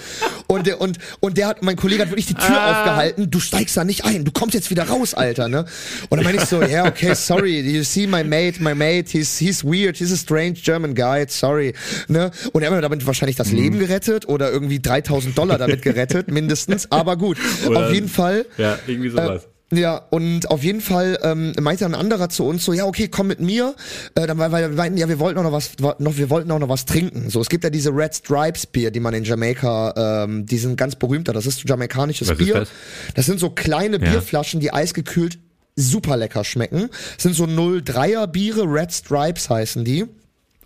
Und der, und, und der hat, mein Kollege hat wirklich die Tür Ah. aufgehalten, du steigst da nicht ein, du kommst jetzt wieder raus, Alter, ne? Und dann meine ich so, ja, yeah, okay, sorry, you see my mate, my mate, he's, he's weird, he's a strange German guy, sorry, ne? Und er hat mir damit wahrscheinlich das Mhm. Leben gerettet oder irgendwie 3000 Dollar damit gerettet, mindestens, aber gut, Oder- auf jeden Fall. Ja, irgendwie sowas. Ja, und auf jeden Fall ähm, meinte ein anderer zu uns so, ja, okay, komm mit mir. Äh, dann weil, weil wir meinten, ja, wir wollten auch noch was, noch, wir wollten auch noch was trinken. So, es gibt ja diese Red Stripes Bier, die man in Jamaika, ähm, die sind ganz berühmter. Das ist jamaikanisches Was ist Bier. das? sind so kleine Ja. Bierflaschen, die eisgekühlt super lecker schmecken. Das sind so 03er Biere, Red Stripes heißen die.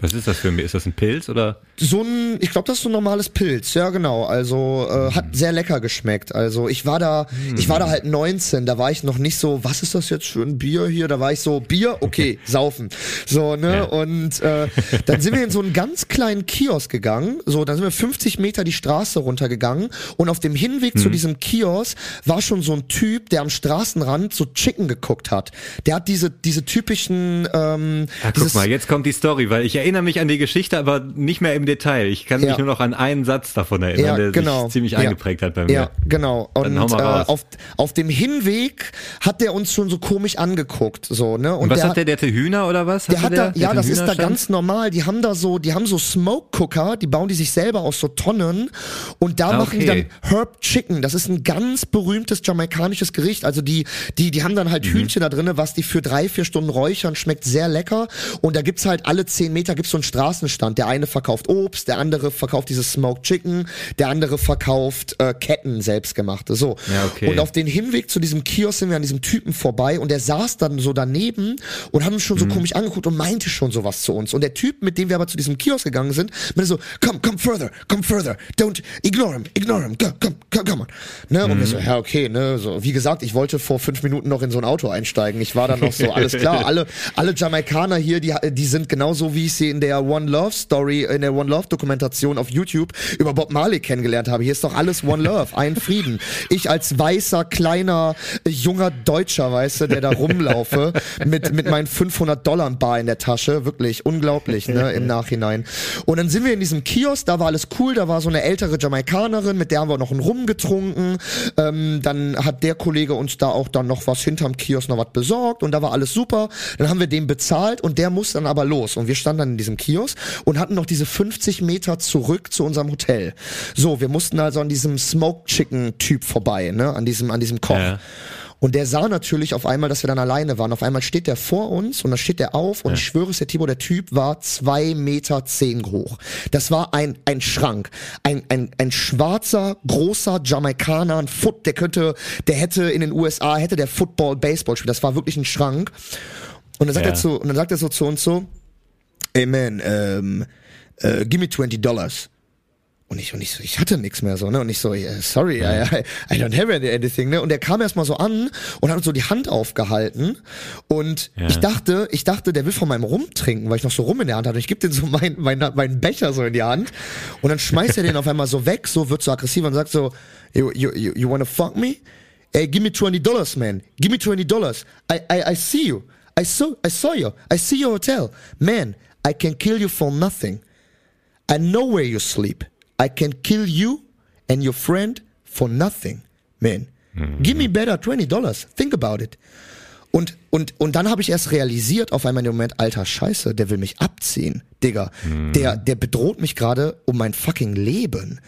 Was ist das für mich? Ist das ein Pilz oder? So ein, ich glaube, das ist so ein normales Pilz, ja genau. Also äh, hat sehr lecker geschmeckt. Also ich war da, ich war da halt 19, da war ich noch nicht so, was ist das jetzt für ein Bier hier? Da war ich so, Bier, okay, saufen. So, ne? Ja. Und äh, dann sind wir in so einen ganz kleinen Kiosk gegangen. So, dann sind wir 50 Meter die Straße runtergegangen und auf dem Hinweg Mhm. zu diesem Kiosk war schon so ein Typ, der am Straßenrand so Chicken geguckt hat. Der hat diese, diese typischen ähm, Ah, dieses, guck mal, jetzt kommt die Story, weil ich erinnere mich an die Geschichte, aber nicht mehr im Detail. Ich kann mich Ja. nur noch an einen Satz davon erinnern, Ja, der genau. sich ziemlich Ja. eingeprägt hat bei mir. Ja, genau. Und Dann hau mal äh, auf, auf dem Hinweg hat der uns schon so komisch angeguckt, so ne? Und, Und was der hat der, der hatte Hühner oder was? der hat da, ja, hatte das ist da ganz normal. Die haben da so, die haben so Smoke Cooker, die bauen die sich selber aus so Tonnen und da Ah, machen die dann. Herb Chicken. Das ist ein ganz berühmtes jamaikanisches Gericht. Also die, die, die haben dann Mhm. halt Hühnchen da drinne, was die für drei, vier Stunden räuchern, schmeckt sehr lecker. Und da gibt's halt alle zehn Meter gibt's so einen Straßenstand. Der eine verkauft Obst, der andere verkauft dieses Smoked Chicken, der andere verkauft äh, Ketten selbstgemachte. So. Ja, okay. Und auf den Hinweg zu diesem Kiosk sind wir an diesem Typen vorbei und der saß dann so daneben und hat uns schon so Mhm. komisch angeguckt und meinte schon sowas zu uns. Und der Typ, mit dem wir aber zu diesem Kiosk gegangen sind, meinte so, come, come further, come further, don't, ignore him, ignore him, come, come, come, on. Ne? Und wir so, ja, okay, ne, so, wie gesagt, ich wollte vor fünf Minuten noch in so ein Auto einsteigen. Ich war dann noch so, alles klar, alle, alle Jamaikaner hier, die, die sind genauso, wie ich sie in der One Love Story, in der One Love Dokumentation auf YouTube über Bob Marley kennengelernt habe. Hier ist doch alles One Love, ein Frieden. Ich als weißer, kleiner, junger Deutscher, weißt du, der da rumlaufe, mit, mit meinen 500 Dollar Bar in der Tasche, wirklich unglaublich, ne, im Nachhinein. Und dann sind wir in diesem Kiosk, da war alles cool, da war so eine ältere Jamaikanerin, mit der haben wir noch einen Rum getrunken, ähm, dann hat der Kollege uns da auch dann noch was hinterm Kiosk noch was besorgt und da war alles super. Dann haben wir den bezahlt und der muss dann aber los und wir standen dann diesem Kiosk und hatten noch diese 50 Meter zurück zu unserem Hotel. So, wir mussten also an diesem Smoked Chicken Typ vorbei, ne, an diesem, an diesem Koch. Ja. Und der sah natürlich auf einmal, dass wir dann alleine waren. Auf einmal steht der vor uns und dann steht der auf und ich schwöre es dir, Timo, der Typ war zwei Meter zehn hoch. Das war ein, ein Schrank. Ein, ein, ein schwarzer, großer Jamaikaner, ein Foot, der könnte, der hätte in den USA, hätte der Football, Baseball spielen. Das war wirklich ein Schrank. Und dann sagt Ja. er zu, und dann sagt er so zu uns so, hey man, ähm, äh, give me 20 Dollars. Und ich, und ich so, ich hatte nichts mehr so, ne? Und ich so, yeah, sorry, I, I, I don't have any- anything, ne? Und der kam erstmal so an und hat uns so die Hand aufgehalten. Und Ja. ich dachte, ich dachte, der will von meinem Rum trinken, weil ich noch so Rum in der Hand hatte. Und ich gebe den so meinen mein, meinen Becher so in die Hand. Und dann schmeißt er den auf einmal so weg, so wird so aggressiv und sagt so, you, you, you, you wanna fuck me? Hey, give me 20 dollars, man. Give me 20 dollars. I, I, I see you. I saw, I saw you. I see your hotel. Man, I can kill you for nothing. I know where you sleep. I can kill you and your friend for nothing, man. Give me better $20 dollars. Think about it. Und, und, und dann habe ich erst realisiert auf einmal in dem Moment, alter Scheiße, der will mich abziehen, Digga. Der, der bedroht mich gerade um mein fucking Leben.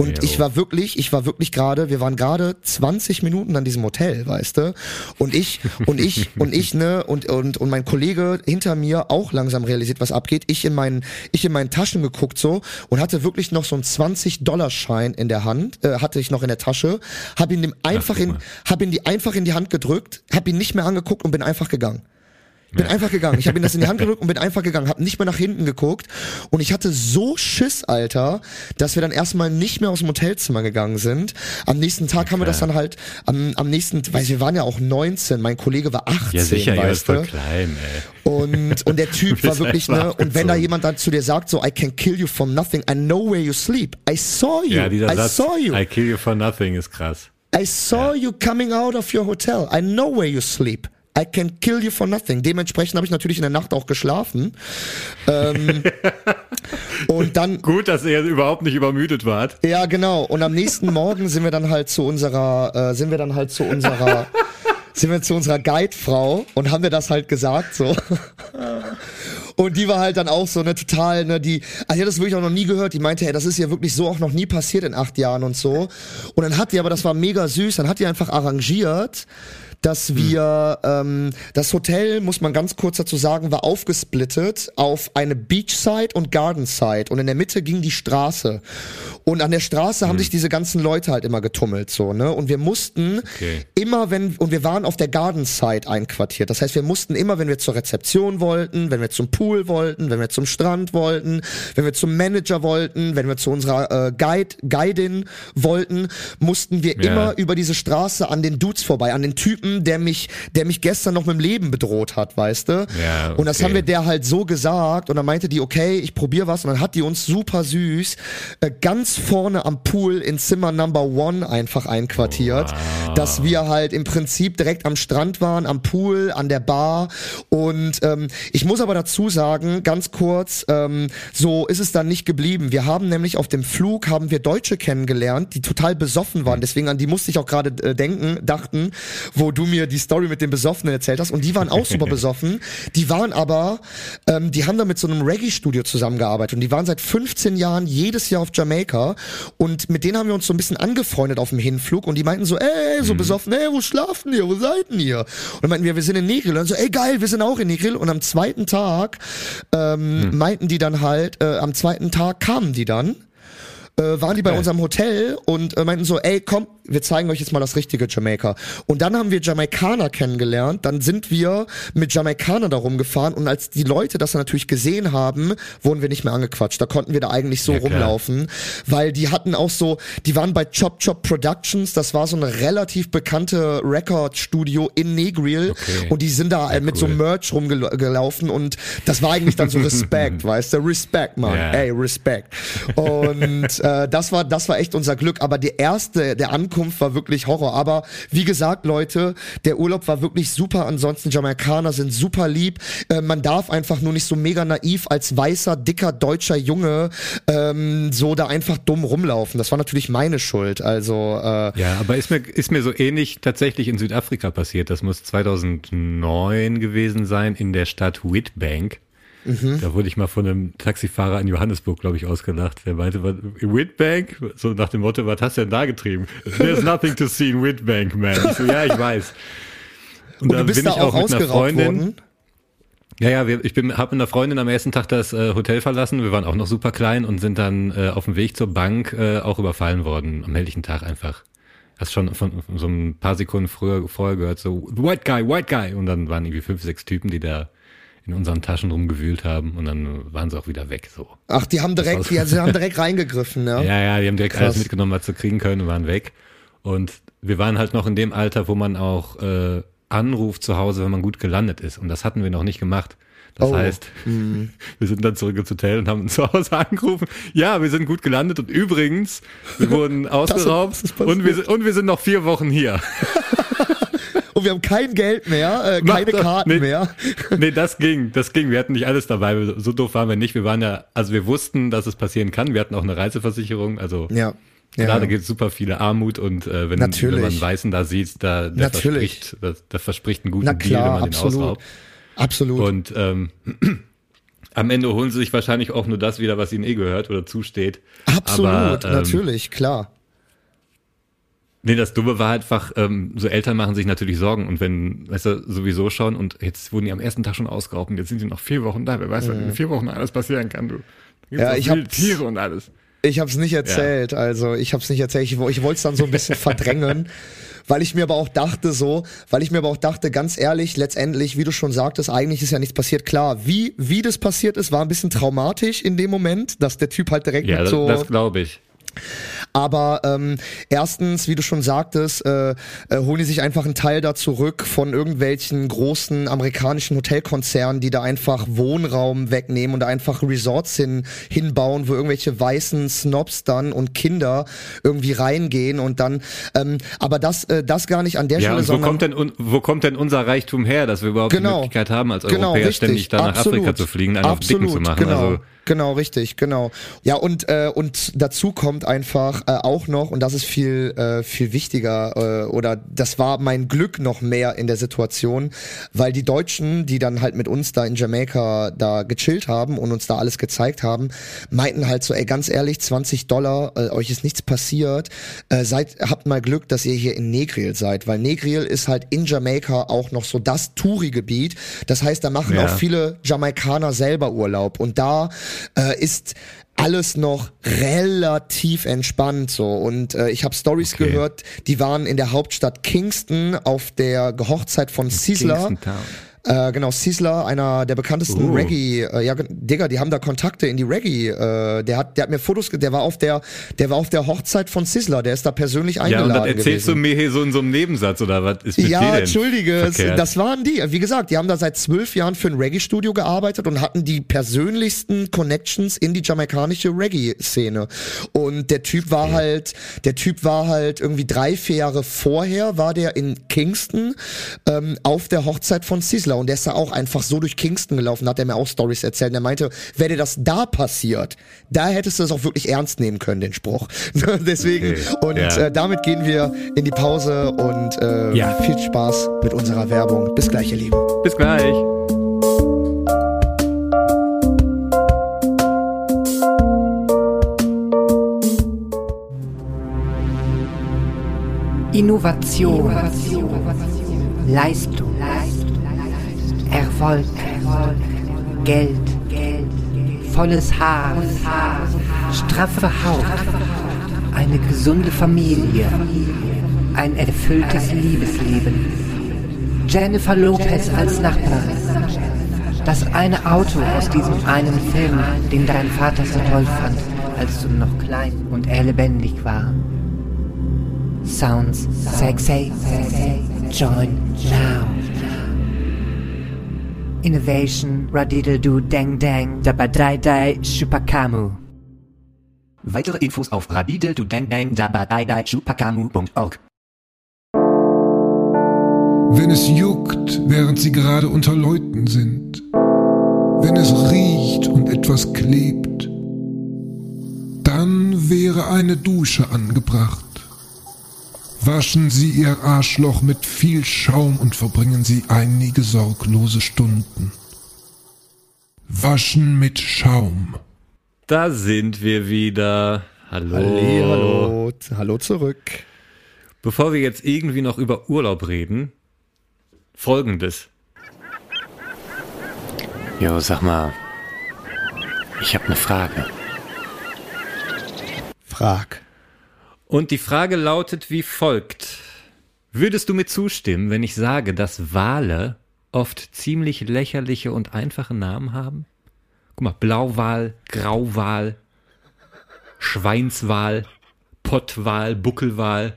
Und Jo. ich war wirklich, ich war wirklich gerade, wir waren gerade 20 Minuten an diesem Hotel, weißt du? Und ich, und ich, und ich, ne, und, und, und mein Kollege hinter mir auch langsam realisiert, was abgeht. Ich in meinen, ich in meinen Taschen geguckt so und hatte wirklich noch so einen 20-Dollar-Schein in der Hand, äh, hatte ich noch in der Tasche, hab ihn dem einfach guck in, hab ihn die einfach in die Hand gedrückt, hab ihn nicht mehr angeguckt und bin einfach gegangen. Bin einfach gegangen. Ich habe ihm das in die Hand gedrückt und bin einfach gegangen, habe nicht mehr nach hinten geguckt und ich hatte so Schiss, Alter, dass wir dann erstmal nicht mehr aus dem Hotelzimmer gegangen sind. Am nächsten Tag haben wir das dann halt am, am nächsten, weil wir waren ja auch 19, mein Kollege war 18, Ja, sicher, ja, weißt voll du? klein, ey. Und, und der Typ war wirklich, ne, und wenn da jemand dann zu dir sagt, so, I can kill you from nothing, I know where you sleep, I saw you, Ja, dieser I Satz, saw you. I kill you for nothing ist krass. I saw you coming out of your hotel. I know where you sleep. I can kill you for nothing. Dementsprechend habe ich natürlich in der Nacht auch geschlafen. Ähm, und dann, Gut, dass ihr überhaupt nicht übermüdet wart. ja genau. Und am nächsten Morgen sind wir dann halt zu unserer, äh, sind wir dann halt zu unserer, sind wir zu unserer Guidefrau und haben wir das halt gesagt so. Und die war halt dann auch so, ne, total, ne, die, also die hat das wirklich auch noch nie gehört. Die meinte, hey, das ist ja wirklich so auch noch nie passiert in acht Jahren und so. Und dann hat die, aber das war mega süß, dann hat die einfach arrangiert, dass wir, ähm, das Hotel, muss man ganz kurz dazu sagen, war aufgesplittet auf eine Beachside und Gardenside und in der Mitte ging die Straße. Und an der Straße haben sich diese ganzen Leute halt immer getummelt, so, ne? Und wir mussten Okay. immer, wenn, und wir waren auf der Gardenside einquartiert. Das heißt, wir mussten immer, wenn wir zur Rezeption wollten, wenn wir zum Pool wollten, wenn wir zum Strand wollten, wenn wir zum Manager wollten, wenn wir zu unserer äh, Guide, Guidin wollten, mussten wir Ja. immer über diese Straße an den Dudes vorbei, an den Typen, der mich, der mich gestern noch mit dem Leben bedroht hat, weißt du? Ja, Und das okay. haben wir der halt so gesagt und dann meinte die, okay, ich probiere was und dann hat die uns super süß äh, ganz vorne am Pool in Zimmer Number One einfach einquartiert, dass wir halt im Prinzip direkt am Strand waren, am Pool, an der Bar und ähm, ich muss aber dazu sagen, ganz kurz, ähm, so ist es dann nicht geblieben. Wir haben nämlich auf dem Flug haben wir Deutsche kennengelernt, die total besoffen waren, deswegen an die musste ich auch gerade äh, denken, dachten, wo du mir die Story mit den Besoffenen erzählt hast. Und die waren auch super besoffen, die waren aber, ähm, die haben da mit so einem Reggae-Studio zusammengearbeitet. Und die waren seit 15 Jahren jedes Jahr auf Jamaika. Und mit denen haben wir uns so ein bisschen angefreundet auf dem Hinflug. Und die meinten so, ey, so besoffen, ey, wo schlafen ihr, wo seid ihr? Und dann meinten wir, wir sind in Negril. Und dann so, ey, geil, wir sind auch in Negril. Und am zweiten Tag ähm, meinten die dann halt, äh, am zweiten Tag kamen die dann äh, waren die bei unserem Hotel und äh, meinten so, ey, komm, wir zeigen euch jetzt mal das richtige Jamaika. Und dann haben wir Jamaikaner kennengelernt, dann sind wir mit Jamaikaner da rumgefahren und als die Leute das dann natürlich gesehen haben, wurden wir nicht mehr angequatscht. Da konnten wir da eigentlich so Ja, rumlaufen, weil die hatten auch so, die waren bei Chop Chop Productions, das war so eine relativ bekannte Record-Studio in Negril Okay. und die sind da äh, mit so cool. Merch rumgelaufen und das war eigentlich dann so Respekt, weißt du, Respekt, Mann, Ja. ey, Respekt. Und äh, das war das war echt unser Glück. Aber die erste der Ankunft war wirklich Horror. Aber wie gesagt, Leute, der Urlaub war wirklich super. Ansonsten Jamaikaner sind super lieb. Äh, man darf einfach nur nicht so mega naiv als weißer dicker deutscher Junge ähm, so da einfach dumm rumlaufen. Das war natürlich meine Schuld. Also äh, Ja, aber ist mir, ist mir so ähnlich tatsächlich in Südafrika passiert. Das muss 2009 gewesen sein in der Stadt Witbank. Da wurde ich mal von einem Taxifahrer in Johannesburg, glaube ich, ausgelacht. Der meinte, was, Witbank? So nach dem Motto, was hast du denn da getrieben? There's nothing to see in Witbank, man. Ich so, ja, ich weiß. und du bist da auch ausgeraubt worden. Ja, ja, wir, ich bin, habe mit einer Freundin am ersten Tag das äh, Hotel verlassen. Wir waren auch noch super klein und sind dann äh, auf dem Weg zur Bank äh, auch überfallen worden am helllichen Tag einfach. Hast schon von, von so ein paar Sekunden früher, vorher gehört, so White Guy, White Guy. Und dann waren irgendwie fünf, sechs Typen, die da in unseren Taschen rumgewühlt haben und dann waren sie auch wieder weg. So. Ach, die haben direkt, die, sie haben direkt reingegriffen, ja. Ja, ja, die haben direkt Krass. alles mitgenommen, was sie kriegen können und waren weg. Und wir waren halt noch in dem Alter, wo man auch äh, anruft zu Hause, wenn man gut gelandet ist. Und das hatten wir noch nicht gemacht. Das Oh. heißt, wir sind dann zurück ins Hotel und haben zu Hause angerufen. Ja, wir sind gut gelandet und übrigens, wir wurden ausgeraubt das und wir, und wir sind noch vier Wochen hier. Und wir haben kein Geld mehr, äh, keine doch- Karten nee. mehr. Nee, das ging, das ging. Wir hatten nicht alles dabei. So doof waren wir nicht. Wir waren ja, also wir wussten, dass es passieren kann. Wir hatten auch eine Reiseversicherung. Also Ja. Klar, Ja. da gibt es super viele Armut und äh, wenn, wenn man Weißen da sieht, da der Natürlich. verspricht, das, das verspricht einen guten Na Deal, wenn klar, man absolut. den ausraubt. Absolut. Und ähm, am Ende holen sie sich wahrscheinlich auch nur das wieder, was ihnen eh gehört oder zusteht. Absolut, Aber, ähm, natürlich, klar. Nee, das Dumme war einfach, ähm, so Eltern machen sich natürlich Sorgen und wenn, weißt du, sowieso schon und jetzt wurden die am ersten Tag schon ausgeraubt und jetzt sind die noch vier Wochen da. Wer weiß, was in vier Wochen alles passieren kann, du. Ja, ich hab's- Tiere und alles. Ich habe es nicht erzählt, also ich habe es nicht erzählt. Ich, ich wollte es dann so ein bisschen verdrängen, weil ich mir aber auch dachte so, weil ich mir aber auch dachte, ganz ehrlich, letztendlich, wie du schon sagtest, eigentlich ist ja nichts passiert. Klar, wie wie das passiert ist, war ein bisschen traumatisch in dem Moment, dass der Typ halt direkt Ja, mit das, so das glaube ich. Aber ähm, erstens, wie du schon sagtest, äh, äh, holen die sich einfach einen Teil da zurück von irgendwelchen großen amerikanischen Hotelkonzernen, die da einfach Wohnraum wegnehmen und einfach Resorts hin, hinbauen, wo irgendwelche weißen Snobs dann und Kinder irgendwie reingehen und dann, ähm, aber das, äh, das gar nicht an der Ja, Stelle, wo sondern kommt, denn, wo kommt denn unser Reichtum her, dass wir überhaupt Genau. die Möglichkeit haben, als Genau, Europäer richtig. ständig da nach Absolut. Afrika zu fliegen, einen auf Dicken zu Absolut, machen? genau. Also Genau, richtig, genau. Ja, und, äh, und dazu kommt einfach äh, auch noch, und das ist viel, äh, viel wichtiger, äh, oder das war mein Glück noch mehr in der Situation, weil die Deutschen, die dann halt mit uns da in Jamaika da gechillt haben und uns da alles gezeigt haben, meinten halt so, ey, ganz ehrlich, 20 Dollar, äh, euch ist nichts passiert, äh, seid, habt mal Glück, dass ihr hier in Negril seid, weil Negril ist halt in Jamaika auch noch so das Touri-Gebiet. Das heißt, da machen Ja. auch viele Jamaikaner selber Urlaub und da äh, ist alles noch relativ entspannt so und äh, ich habe Stories Okay. gehört, die waren in der Hauptstadt Kingston auf der Hochzeit von Sizzler. Kingston Town. Äh, genau, Sizzler, einer der bekanntesten Oh. Reggae, äh, ja, Digga, die haben da Kontakte in die Reggae, äh, der hat, der hat mir Fotos, der war auf der, der war auf der Hochzeit von Sizzler, der ist da persönlich Ja, eingeladen und das erzählst gewesen. du mir hier so in so einem Nebensatz oder was ist mit dir Ja, denn entschuldige, es- verkehrt? das waren die. Wie gesagt, die haben da seit zwölf Jahren für ein Reggae-Studio gearbeitet und hatten die persönlichsten Connections in die jamaikanische Reggae-Szene. Und der Typ war halt, der Typ war halt irgendwie drei, vier Jahre vorher, war der in Kingston ähm, auf der Hochzeit von Sizzler und der ist da auch einfach so durch Kingston gelaufen, hat er mir auch Stories erzählt. Und er meinte, wäre dir das da passiert, da hättest du das auch wirklich ernst nehmen können, den Spruch. Deswegen, Okay, und ja. äh, damit gehen wir in die Pause und äh, Ja. viel Spaß mit unserer Werbung. Bis gleich, ihr Lieben. Bis gleich. Innovation, Leistung, Erfolg, Geld, volles Haar, straffe Haut, eine gesunde Familie, ein erfülltes Liebesleben. Jennifer Lopez als Nachbarin. Das eine Auto aus diesem einen Film, den dein Vater so toll fand, als du noch klein und er lebendig war. Sounds sexy. Join now. Innovation, Radiddle-Doo, Dang Dang, Dabadai Dai, Shupakamu. Weitere Infos auf radideldudangdangdabadaidaichupakamu.org. Wenn es juckt, während sie gerade unter Leuten sind. Wenn es riecht und etwas klebt. Dann wäre eine Dusche angebracht. Waschen Sie Ihr Arschloch mit viel Schaum und verbringen Sie einige sorglose Stunden. Waschen mit Schaum. Da sind wir wieder. Hallo. Halli, hallo. Hallo zurück. Bevor wir jetzt irgendwie noch über Urlaub reden, folgendes. Jo, sag mal, ich habe eine Frage. Frag. Und die Frage lautet wie folgt. Würdest du mir zustimmen, wenn ich sage, dass Wale oft ziemlich lächerliche und einfache Namen haben? Guck mal, Blauwal, Grauwal, Schweinswal, Pottwal, Buckelwal.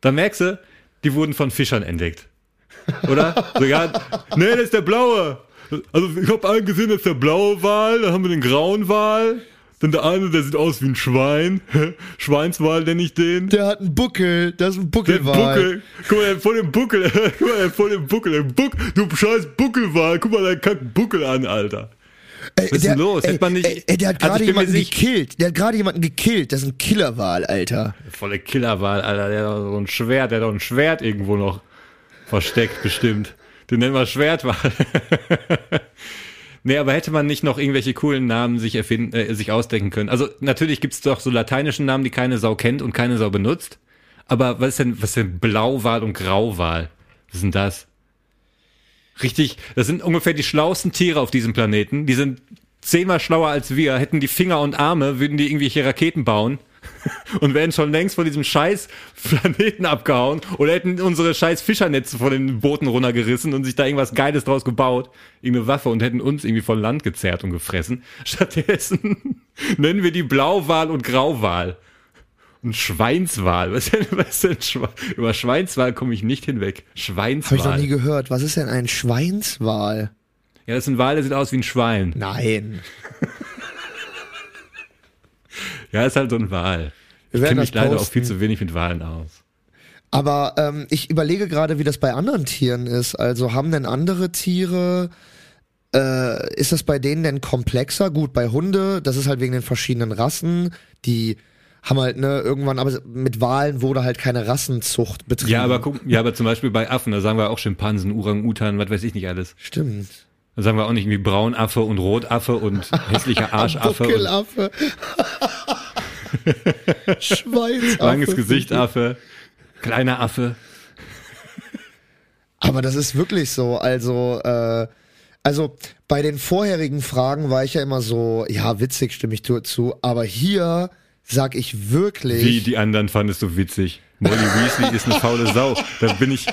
Da merkst du, die wurden von Fischern entdeckt. Oder? So, ja, nee, das ist der blaue. Also ich habe einen gesehen, das ist der blaue Wal, dann haben wir den grauen Wal, dann der eine, der sieht aus wie ein Schwein. Schweinswal nenne ich den. Der hat einen Buckel, das ist ein Der Buckelwal. Buckel. Guck mal, der hat voll den Buckel. Guck mal, der hat voll den Buckel. Der Buck, du scheiß Buckelwal. Guck mal deinen kack Buckel an, Alter. Ey, Was ist der, denn los? Ey, Hätte man nicht- ey, ey, der hat Also gerade mir jemanden sich- gekillt. Der hat gerade jemanden gekillt. Das ist ein Killerwal, Alter. Volle Killerwal, Alter. Der hat doch so ein Schwert. Der hat doch ein Schwert irgendwo noch versteckt, bestimmt. Den nennen wir Schwertwal. nee, aber hätte man nicht noch irgendwelche coolen Namen sich erfinden, äh, sich ausdenken können? Also natürlich gibt's doch so lateinischen Namen, die keine Sau kennt und keine Sau benutzt. Aber was ist denn, was ist denn Blauwal und Grauwal? Was ist denn das? Richtig, das sind ungefähr die schlauesten Tiere auf diesem Planeten. Die sind zehnmal schlauer als wir. Hätten die Finger und Arme, würden die irgendwelche Raketen bauen und wären schon längst von diesem scheiß Planeten abgehauen oder hätten unsere scheiß Fischernetze von den Booten runtergerissen und sich da irgendwas Geiles draus gebaut, irgendeine Waffe und hätten uns irgendwie von Land gezerrt und gefressen. Stattdessen nennen wir die Blauwal und Grauwal. Und Schweinswal. Was ist denn, was denn Schwe Über Schweinswal komme ich nicht hinweg. Habe ich noch Schweinswal. nie gehört. Was ist denn ein Schweinswal? Ja, das ist ein Wal, der sieht aus wie ein Schwein. Nein. Ja, ist halt so ein Wal. Ich kenne mich leider auch viel zu wenig mit Walen aus. Aber ähm, ich überlege gerade, wie das bei anderen Tieren ist. Also haben denn andere Tiere Äh, ist das bei denen denn komplexer? Gut, bei Hunde, das ist halt wegen den verschiedenen Rassen, die haben halt, ne, irgendwann, aber mit Wahlen wurde halt keine Rassenzucht betrieben. Ja, aber guck, ja, aber zum Beispiel bei Affen, da sagen wir auch Schimpansen, Orang-Utan, was weiß ich nicht alles. Stimmt. Sagen wir auch nicht irgendwie Braunaffe und Rotaffe und hässlicher Arschaffe Buckelaffe. Schweinsaffe. langes Gesichtaffe, kleiner Affe. Aber das ist wirklich so. Also, äh, also bei den vorherigen Fragen war ich ja immer so, ja, witzig stimme ich zu, aber hier sag ich wirklich. Wie die anderen fandest du witzig. Molly Weasley ist eine faule Sau. Da bin ich,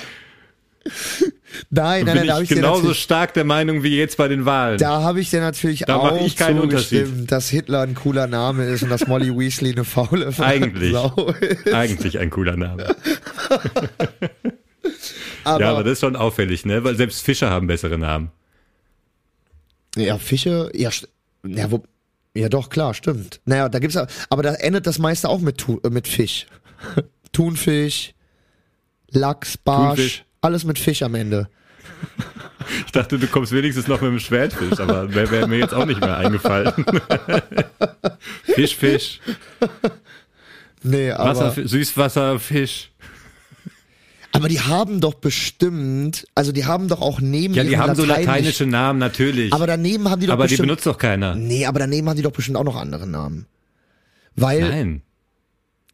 nein, nein, nein, da habe ich genauso stark der Meinung wie jetzt bei den Wahlen. da habe ich dir natürlich Da auch ich keinen Unterschied. dass Hitler ein cooler Name ist und dass Molly Weasley eine faule Eigentlich. Sau ist. Eigentlich ein cooler Name. Aber, ja, aber das ist schon auffällig, ne? Weil selbst Fische haben bessere Namen. Ja, Fische, ja, ja, wo, ja doch, klar, stimmt. Naja, da gibt's, aber da endet das meiste auch mit, mit Fisch. Thunfisch, Lachs, Barsch, Thunfisch. Alles mit Fisch am Ende. Ich dachte, du kommst wenigstens noch mit dem Schwertfisch, aber wäre wär mir jetzt auch nicht mehr eingefallen. Fisch, Fisch, Nee, aber, Wasser, Süßwasserfisch. aber die haben doch bestimmt, also die haben doch auch neben Ja, die haben so Lateinisch- lateinische Namen, natürlich. Aber daneben haben die doch Aber die bestimmt, benutzt doch keiner. nee, aber daneben haben die doch bestimmt auch noch andere Namen. Weil, Nein.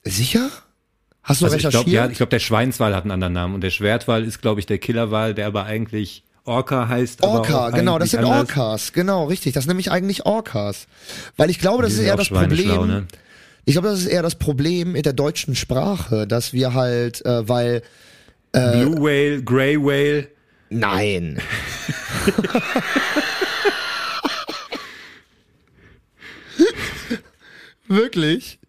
sicher? Hast du Also ich recherchiert? glaube, ja, ich glaube, der Schweinswal hat einen anderen Namen und der Schwertwal ist, glaube ich, der Killerwal, der aber eigentlich Orca heißt. Orca, genau, das sind anders. Orcas, genau, richtig. Das sind nämlich eigentlich Orcas. Weil ich glaube, das ist eher das Problem. ne? Ich glaube, das ist eher das Problem mit der deutschen Sprache, dass wir halt, äh, weil, Blue Whale, Grey Whale. nein. Wirklich?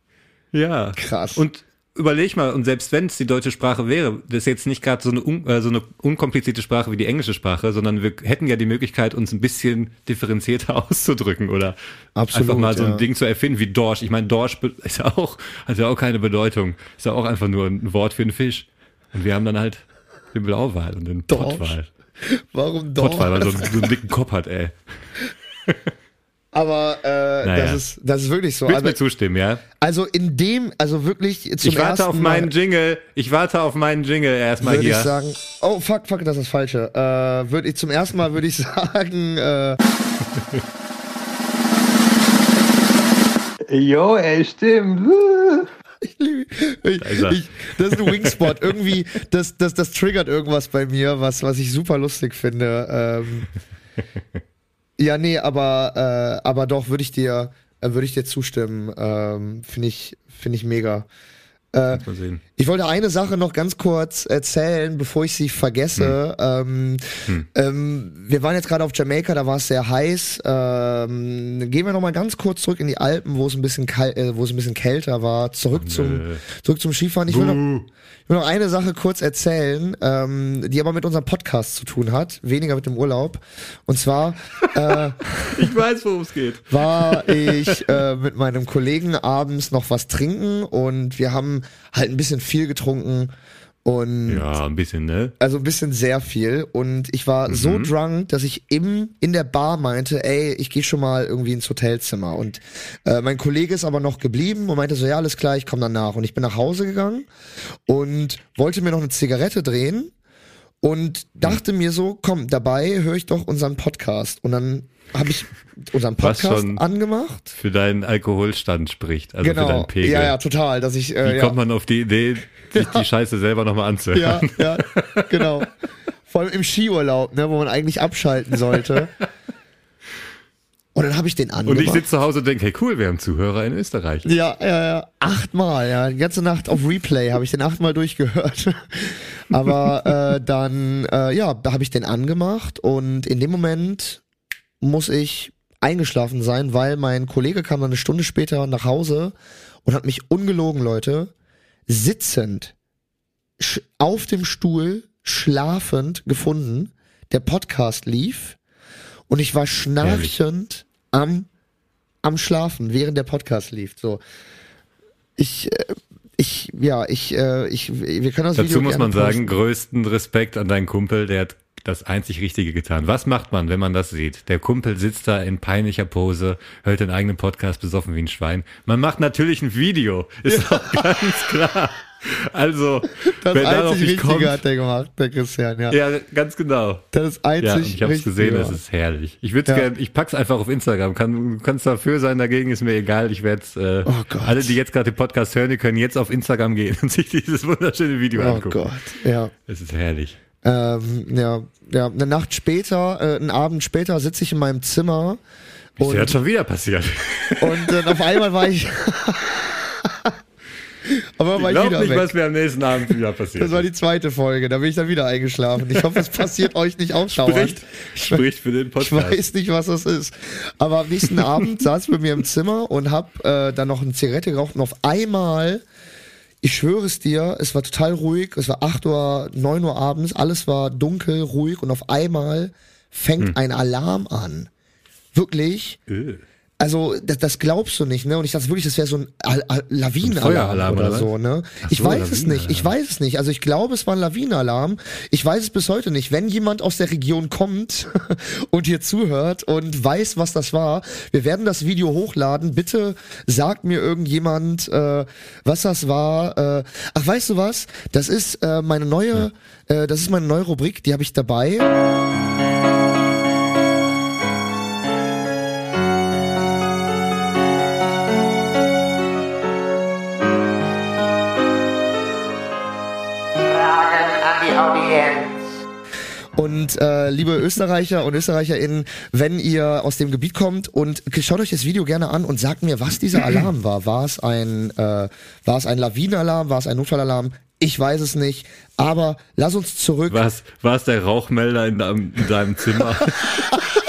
Ja. Krass. Und überleg mal, und selbst wenn es die deutsche Sprache wäre, das ist jetzt nicht gerade so äh, so eine unkomplizierte Sprache wie die englische Sprache, sondern wir hätten ja die Möglichkeit, uns ein bisschen differenzierter auszudrücken oder Absolut, einfach mal so ein ja. Ding zu erfinden wie Dorsch. Ich meine, Dorsch ist ja auch, hat ja auch keine Bedeutung. Ist ja auch einfach nur ein Wort für einen Fisch. Und wir haben dann halt den Blauwal und den Dorsch? Pottwal. Warum doch? Pottwal, weil so, so einen dicken Kopf hat, ey. Aber äh, Naja. das ist das ist wirklich so. Willst Also, mir zustimmen, ja? also in dem, also wirklich zum Ich warte ersten auf Mal meinen Jingle. Ich warte auf meinen Jingle erstmal würde hier. ich sagen, oh fuck, fuck, das ist das falsche. Äh, würde ich zum ersten Mal würde ich sagen, äh, Jo, ey, stimmt. Ich, ich, das ist ein Wingspot. Irgendwie, das, das, das triggert irgendwas bei mir, was, was ich super lustig finde. Ähm, ja, nee, aber, äh, aber doch, würde ich dir, äh, würde ich dir zustimmen. Ähm, finde ich, finde ich mega. Äh, Mal sehen. Ich wollte eine Sache noch ganz kurz erzählen, bevor ich sie vergesse. Ähm, ähm, wir waren jetzt gerade auf Jamaika, da war es sehr heiß. Ähm, gehen wir noch mal ganz kurz zurück in die Alpen, wo es ein bisschen kal äh, wo es ein bisschen kälter war. Zurück zum nö. zurück zum Skifahren. Ich will, noch, ich will noch eine Sache kurz erzählen, ähm, die aber mit unserem Podcast zu tun hat, weniger mit dem Urlaub. Und zwar äh, Ich weiß, worum es geht. war ich äh, mit meinem Kollegen abends noch was trinken und wir haben halt ein bisschen viel getrunken und Ja, ein bisschen, ne? also ein bisschen sehr viel. Und ich war so drunk, dass ich im in der Bar meinte, ey, ich gehe schon mal irgendwie ins Hotelzimmer. Und äh, mein Kollege ist aber noch geblieben und meinte so, ja, alles klar, ich komme danach. Und ich bin nach Hause gegangen und wollte mir noch eine Zigarette drehen und dachte mir so, komm, dabei höre ich doch unseren Podcast. Und dann habe ich unseren Was Podcast schon- angemacht. Für deinen Alkoholstand spricht, also für genau. deinen Pegel. Ja, ja, total, dass ich äh, Wie ja. kommt man auf die Idee, sich die Scheiße selber nochmal anzuhören? Ja, ja, genau. Vor allem im Skiurlaub, ne, wo man eigentlich abschalten sollte. Und dann habe ich den Und angemacht. ich sitze zu Hause und denke, hey cool, wir haben Zuhörer in Österreich. ja, ja, ja. Achtmal, ja. Die ganze Nacht auf Replay habe ich den achtmal durchgehört. Aber äh, dann, äh, ja, da habe ich den angemacht und in dem Moment muss ich eingeschlafen sein, weil mein Kollege kam dann eine Stunde später nach Hause und hat mich ungelogen, Leute, sitzend auf dem Stuhl, schlafend gefunden. Der Podcast lief und ich war schnarchend am, am Schlafen, während der Podcast lief. So, ich, äh, ich, ja, ich, äh, ich, wir können das Dazu Video muss man sagen, größten Respekt an deinen Kumpel, der hat das einzig Richtige getan. Was macht man, wenn man das sieht? Der Kumpel sitzt da in peinlicher Pose, hört den eigenen Podcast besoffen wie ein Schwein. Man macht natürlich ein Video. Ist doch ganz klar. Also, Das darauf einzig Richtige kommt, hat der gemacht, der Christian, ja. ja, ganz genau. Das ist einzig Ja, und ich habe es gesehen, das ist herrlich. Ich würde Ja. gern, ich pack's einfach auf Instagram. Kann, du kannst dafür sein, dagegen ist mir egal. Ich werde äh, Oh alle, die jetzt gerade den Podcast hören, die können jetzt auf Instagram gehen und sich dieses wunderschöne Video Oh angucken. Gott, ja. Es ist herrlich. Ähm, ja, ja, eine Nacht später, äh, einen Abend später sitze ich in meinem Zimmer Ist und, ja jetzt schon wieder passiert. und äh, auf einmal war ich, aber war Ich ich glaube wieder nicht, weg. was mir am nächsten Abend wieder passiert. Das war die zweite Folge, da bin ich dann wieder eingeschlafen. Ich hoffe, es passiert euch nicht auch dauernd. spricht, spricht für den Ich Podcast. weiß nicht, was das ist. Aber am nächsten Abend saß ich bei mir im Zimmer und hab äh, dann noch eine Zigarette geraucht und auf einmal, ich schwöre es dir, es war total ruhig, es war 8 Uhr, 9 Uhr abends, alles war dunkel, ruhig und auf einmal fängt Hm. ein Alarm an. Wirklich. Äh. Also, das, das glaubst du nicht, ne? Und ich dachte wirklich, das wäre so ein Al Al Lawinenalarm oder, oder so, ne? Ach ich so, weiß es nicht, ich weiß es nicht. Also ich glaube, es war ein Lawinenalarm. Ich weiß es bis heute nicht. Wenn jemand aus der Region kommt und hier zuhört und weiß, was das war, wir werden das Video hochladen. Bitte sagt mir irgendjemand, äh, was das war. Äh, ach, weißt du was? Das ist äh, meine neue, äh, das ist meine neue Rubrik, die habe ich dabei. Und äh, liebe Österreicher und Österreicherinnen, wenn ihr aus dem Gebiet kommt und schaut euch das Video gerne an und sagt mir, was dieser Alarm war. War es ein, äh, war es ein Lawinenalarm? War es ein Notfallalarm? Ich weiß es nicht. Aber lass uns zurück. Was, war es der Rauchmelder in deinem, in deinem Zimmer?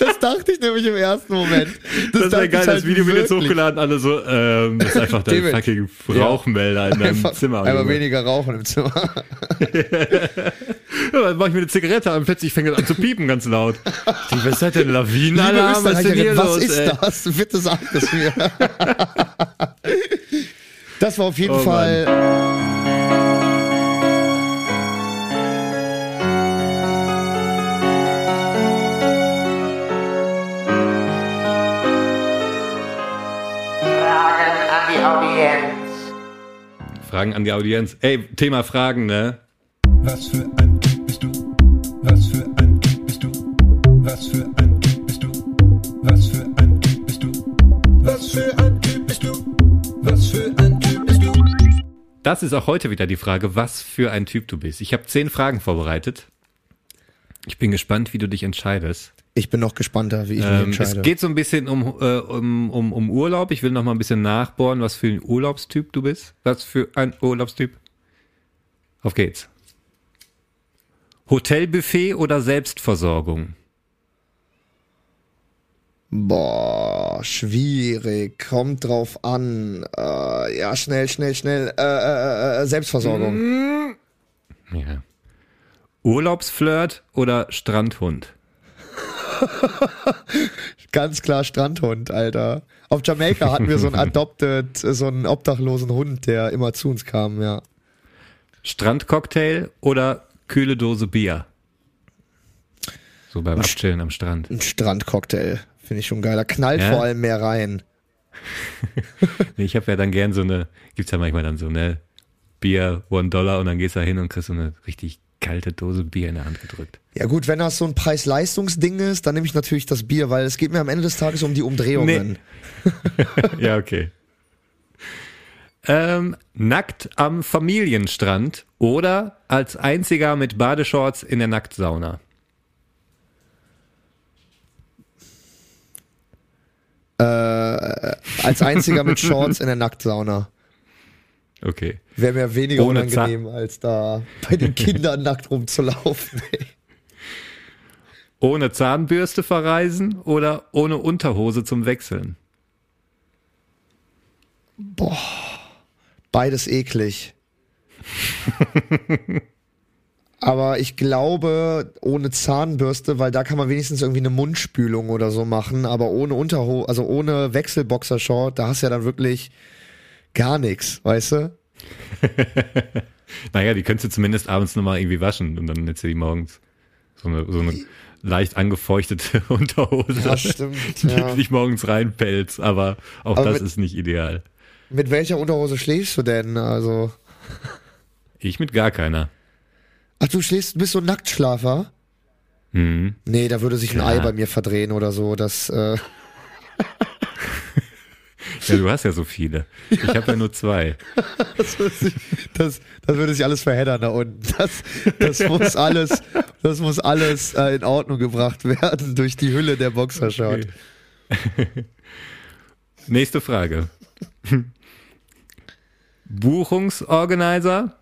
Das dachte ich nämlich im ersten Moment. Das, dachte wäre geil, halt das Video wird jetzt hochgeladen, alle so, ähm, das ist einfach dein fucking Rauchmelder in deinem Einfach, Zimmer. einfach Junge. weniger rauchen im Zimmer. Ja, dann mach ich mir eine Zigarette an plötzlich fängt es an zu piepen ganz laut. Die, was ist das denn? Lawinenalarm? Was ist denn hier was los, ist ey? das? Bitte sag es mir. das war auf jeden Oh Fall. Fragen Fragen an die Audienz. Ey, Thema Fragen, ne? Was für ein Typ bist du? Was für ein Typ bist du? Was für ein Typ bist du? Was für ein Typ bist du? Was für ein Typ bist du? Was für ein Typ bist du? Das ist auch heute wieder die Frage, was für ein Typ du bist. Ich habe zehn Fragen vorbereitet. Ich bin gespannt, wie du dich entscheidest. Ich bin noch gespannter, wie ich mich Ähm, entscheide. es geht so ein bisschen um, äh, um, um, um Urlaub. Ich will noch mal ein bisschen nachbohren, was für ein Urlaubstyp du bist. Was für ein Urlaubstyp? Auf geht's. Hotelbuffet oder Selbstversorgung? Boah, schwierig. Kommt drauf an. Äh, ja, schnell, schnell, schnell. Äh, äh, äh, Selbstversorgung. Ja. Urlaubsflirt oder Strandhund? Ganz klar Strandhund, Alter. Auf Jamaika hatten wir so einen adopted, so einen obdachlosen Hund, der immer zu uns kam, ja. Strandcocktail oder kühle Dose Bier? So beim Abchillen am Strand. Ein Strandcocktail. Finde ich schon geil. Da knallt Ja? vor allem mehr rein. Ich habe ja dann gern so eine, gibt's ja manchmal dann so eine Bier, One Dollar und dann gehst du da hin und kriegst so eine richtig kalte Dose Bier in der Hand gedrückt. Ja gut, wenn das so ein Preis-Leistungs-Ding ist, dann nehme ich natürlich das Bier, weil es geht mir am Ende des Tages um die Umdrehungen. ja, okay. Ähm, nackt am Familienstrand oder als einziger mit Badeshorts in der Nacktsauna? Äh, als einziger mit Shorts in der Nacktsauna. Okay. Wäre mir weniger Ohne unangenehm, als da bei den Kindern nackt rumzulaufen. Ohne Zahnbürste verreisen oder ohne Unterhose zum Wechseln? Beides eklig. Aber ich glaube, ohne Zahnbürste, weil da kann man wenigstens irgendwie eine Mundspülung oder so machen, aber ohne Unterhose, also ohne Wechselboxershort, da hast du ja dann wirklich gar nichts, weißt du? Naja, die könntest du zumindest abends nochmal irgendwie waschen und dann hättest du die morgens So eine, so eine leicht angefeuchtete Unterhose. Ja, stimmt, Die ja. dich morgens reinpelzt, aber auch Aber das mit- ist nicht ideal. Mit welcher Unterhose schläfst du denn? Also. Ich mit gar keiner. Ach, du schläfst, bist so ein Nacktschlafer? Mhm. Nee, da würde sich ein Ja. Ei bei mir verdrehen oder so. Das, äh, Ja, du hast ja so viele. Ich habe ja nur zwei. das, würde sich, das, das würde sich alles verheddern da unten. Das, das muss alles, das muss alles äh, in Ordnung gebracht werden durch die Hülle der Boxershort. Nächste Frage. Buchungsorganizer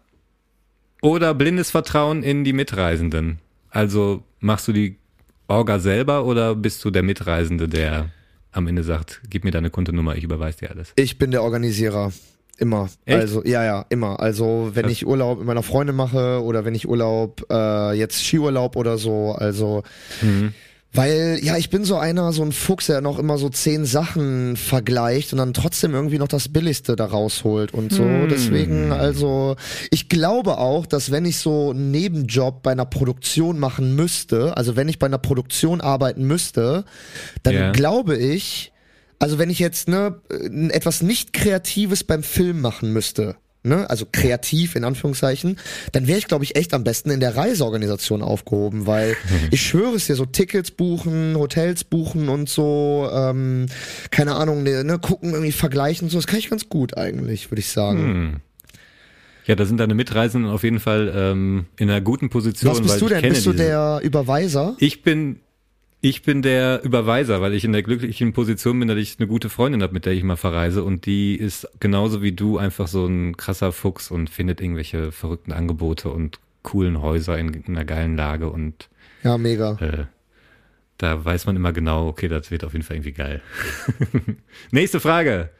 oder blindes Vertrauen in die Mitreisenden? Also machst du die Orga selber oder bist du der Mitreisende, der am Ende sagt, gib mir deine Kontonummer, ich überweise dir alles? Ich bin der Organisierer. Immer. Echt? Also, ja, ja, immer. Also, wenn Das- ich Urlaub mit meiner Freundin mache oder wenn ich Urlaub, äh, jetzt Skiurlaub oder so, also, Mhm. Weil, ja, ich bin so einer, so ein Fuchs, der noch immer so zehn Sachen vergleicht und dann trotzdem irgendwie noch das Billigste da rausholt und so. Hm. Deswegen, also, ich glaube auch, dass wenn ich so einen Nebenjob bei einer Produktion machen müsste, also wenn ich bei einer Produktion arbeiten müsste, dann Ja. glaube ich, also wenn ich jetzt ne äh, etwas nicht Kreatives beim Film machen müsste, ne, also kreativ in Anführungszeichen, dann wäre ich glaube ich echt am besten in der Reiseorganisation aufgehoben, weil ich schwöre es dir, so Tickets buchen, Hotels buchen und so, ähm, keine Ahnung, ne, ne, gucken irgendwie vergleichen und so, das kann ich ganz gut eigentlich, würde ich sagen. Hm. Ja, da sind deine Mitreisenden auf jeden Fall ähm, in einer guten Position. Was bist du denn? Bist du der Überweiser? Ich bin, ich bin der Überweiser, weil ich in der glücklichen Position bin, dass ich eine gute Freundin habe, mit der ich mal verreise und die ist genauso wie du einfach so ein krasser Fuchs und findet irgendwelche verrückten Angebote und coolen Häuser in, in einer geilen Lage und Ja, mega. äh, da weiß man immer genau, okay, das wird auf jeden Fall irgendwie geil. Nächste Frage.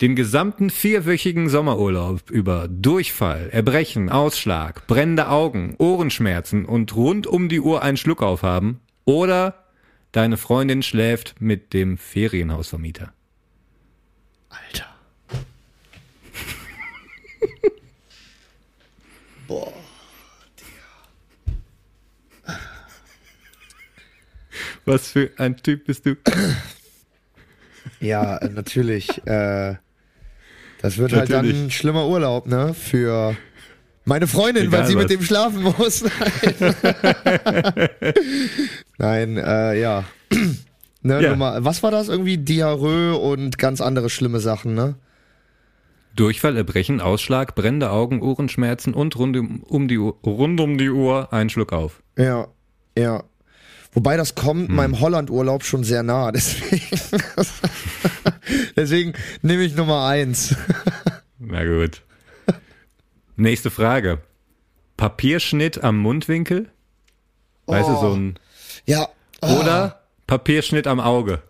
Den gesamten vierwöchigen Sommerurlaub über Durchfall, Erbrechen, Ausschlag, brennende Augen, Ohrenschmerzen und rund um die Uhr einen Schluck aufhaben oder deine Freundin schläft mit dem Ferienhausvermieter. Alter. Boah. Was für ein Typ bist du? Ja, äh, natürlich. Äh, das wird halt dann Natürlich. ein schlimmer Urlaub, ne? Für meine Freundin, Egal weil sie was. mit dem schlafen muss. Nein, äh, ja. ne, Ja. Nummer, was war das? Irgendwie Diarrhoe und ganz andere schlimme Sachen, ne? Durchfall, Erbrechen, Ausschlag, brennende Augen, Ohrenschmerzen und rund um, um die Uhr, rund um die Uhr einen Schluck auf. Ja, ja. Wobei das kommt Hm. meinem Holland-Urlaub schon sehr nah, deswegen, deswegen nehme ich Nummer eins. Na gut. Nächste Frage. Papierschnitt am Mundwinkel? Weißt du, so ein. Ja. oh, Oder Papierschnitt am Auge?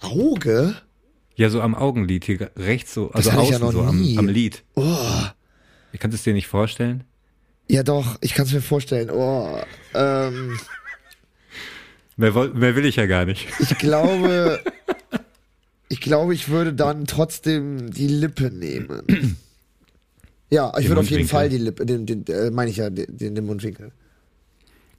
Auge? Ja, so am Augenlid hier rechts so, also ja außen noch so am, am Lid. Oh. Ich kann es dir nicht vorstellen. Ja, doch, ich kann es mir vorstellen. Oh, ähm, Mehr, mehr will ich ja gar nicht. ich glaube, ich glaube, ich würde dann trotzdem die Lippe nehmen. Ja, ich Den würde auf jeden. Fall die Lippe, den, den, äh, meine ich ja, den, den, Mundwinkel.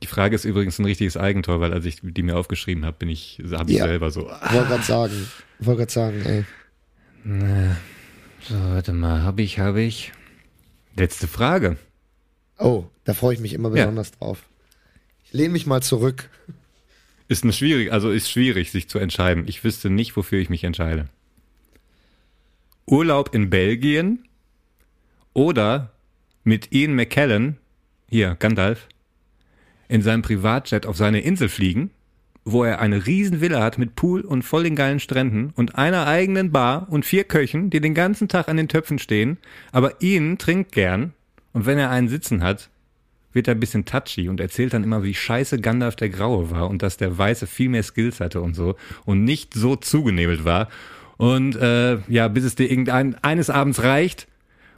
Die Frage ist übrigens ein richtiges Eigentor, weil als ich die mir aufgeschrieben habe, bin ich, habe ich Ja. selber so. Wollte gerade sagen, wollte gerade sagen, ey. So, warte mal, habe ich, habe ich. Letzte Frage. Oh, da freue ich mich immer Ja. besonders drauf. Ich lehne mich mal zurück. Ist eine schwierig, also ist schwierig, sich zu entscheiden. Ich wüsste nicht, wofür ich mich entscheide. Urlaub in Belgien oder mit Ian McKellen, hier, Gandalf, in seinem Privatjet auf seine Insel fliegen, wo er eine riesen Villa hat mit Pool und voll den geilen Stränden und einer eigenen Bar und vier Köchen, die den ganzen Tag an den Töpfen stehen, aber Ian trinkt gern und wenn er einen sitzen hat, wird er ein bisschen touchy und erzählt dann immer, wie scheiße Gandalf der Graue war und dass der Weiße viel mehr Skills hatte und so und nicht so zugenebelt war. Und äh, ja, bis es dir irgendein eines Abends reicht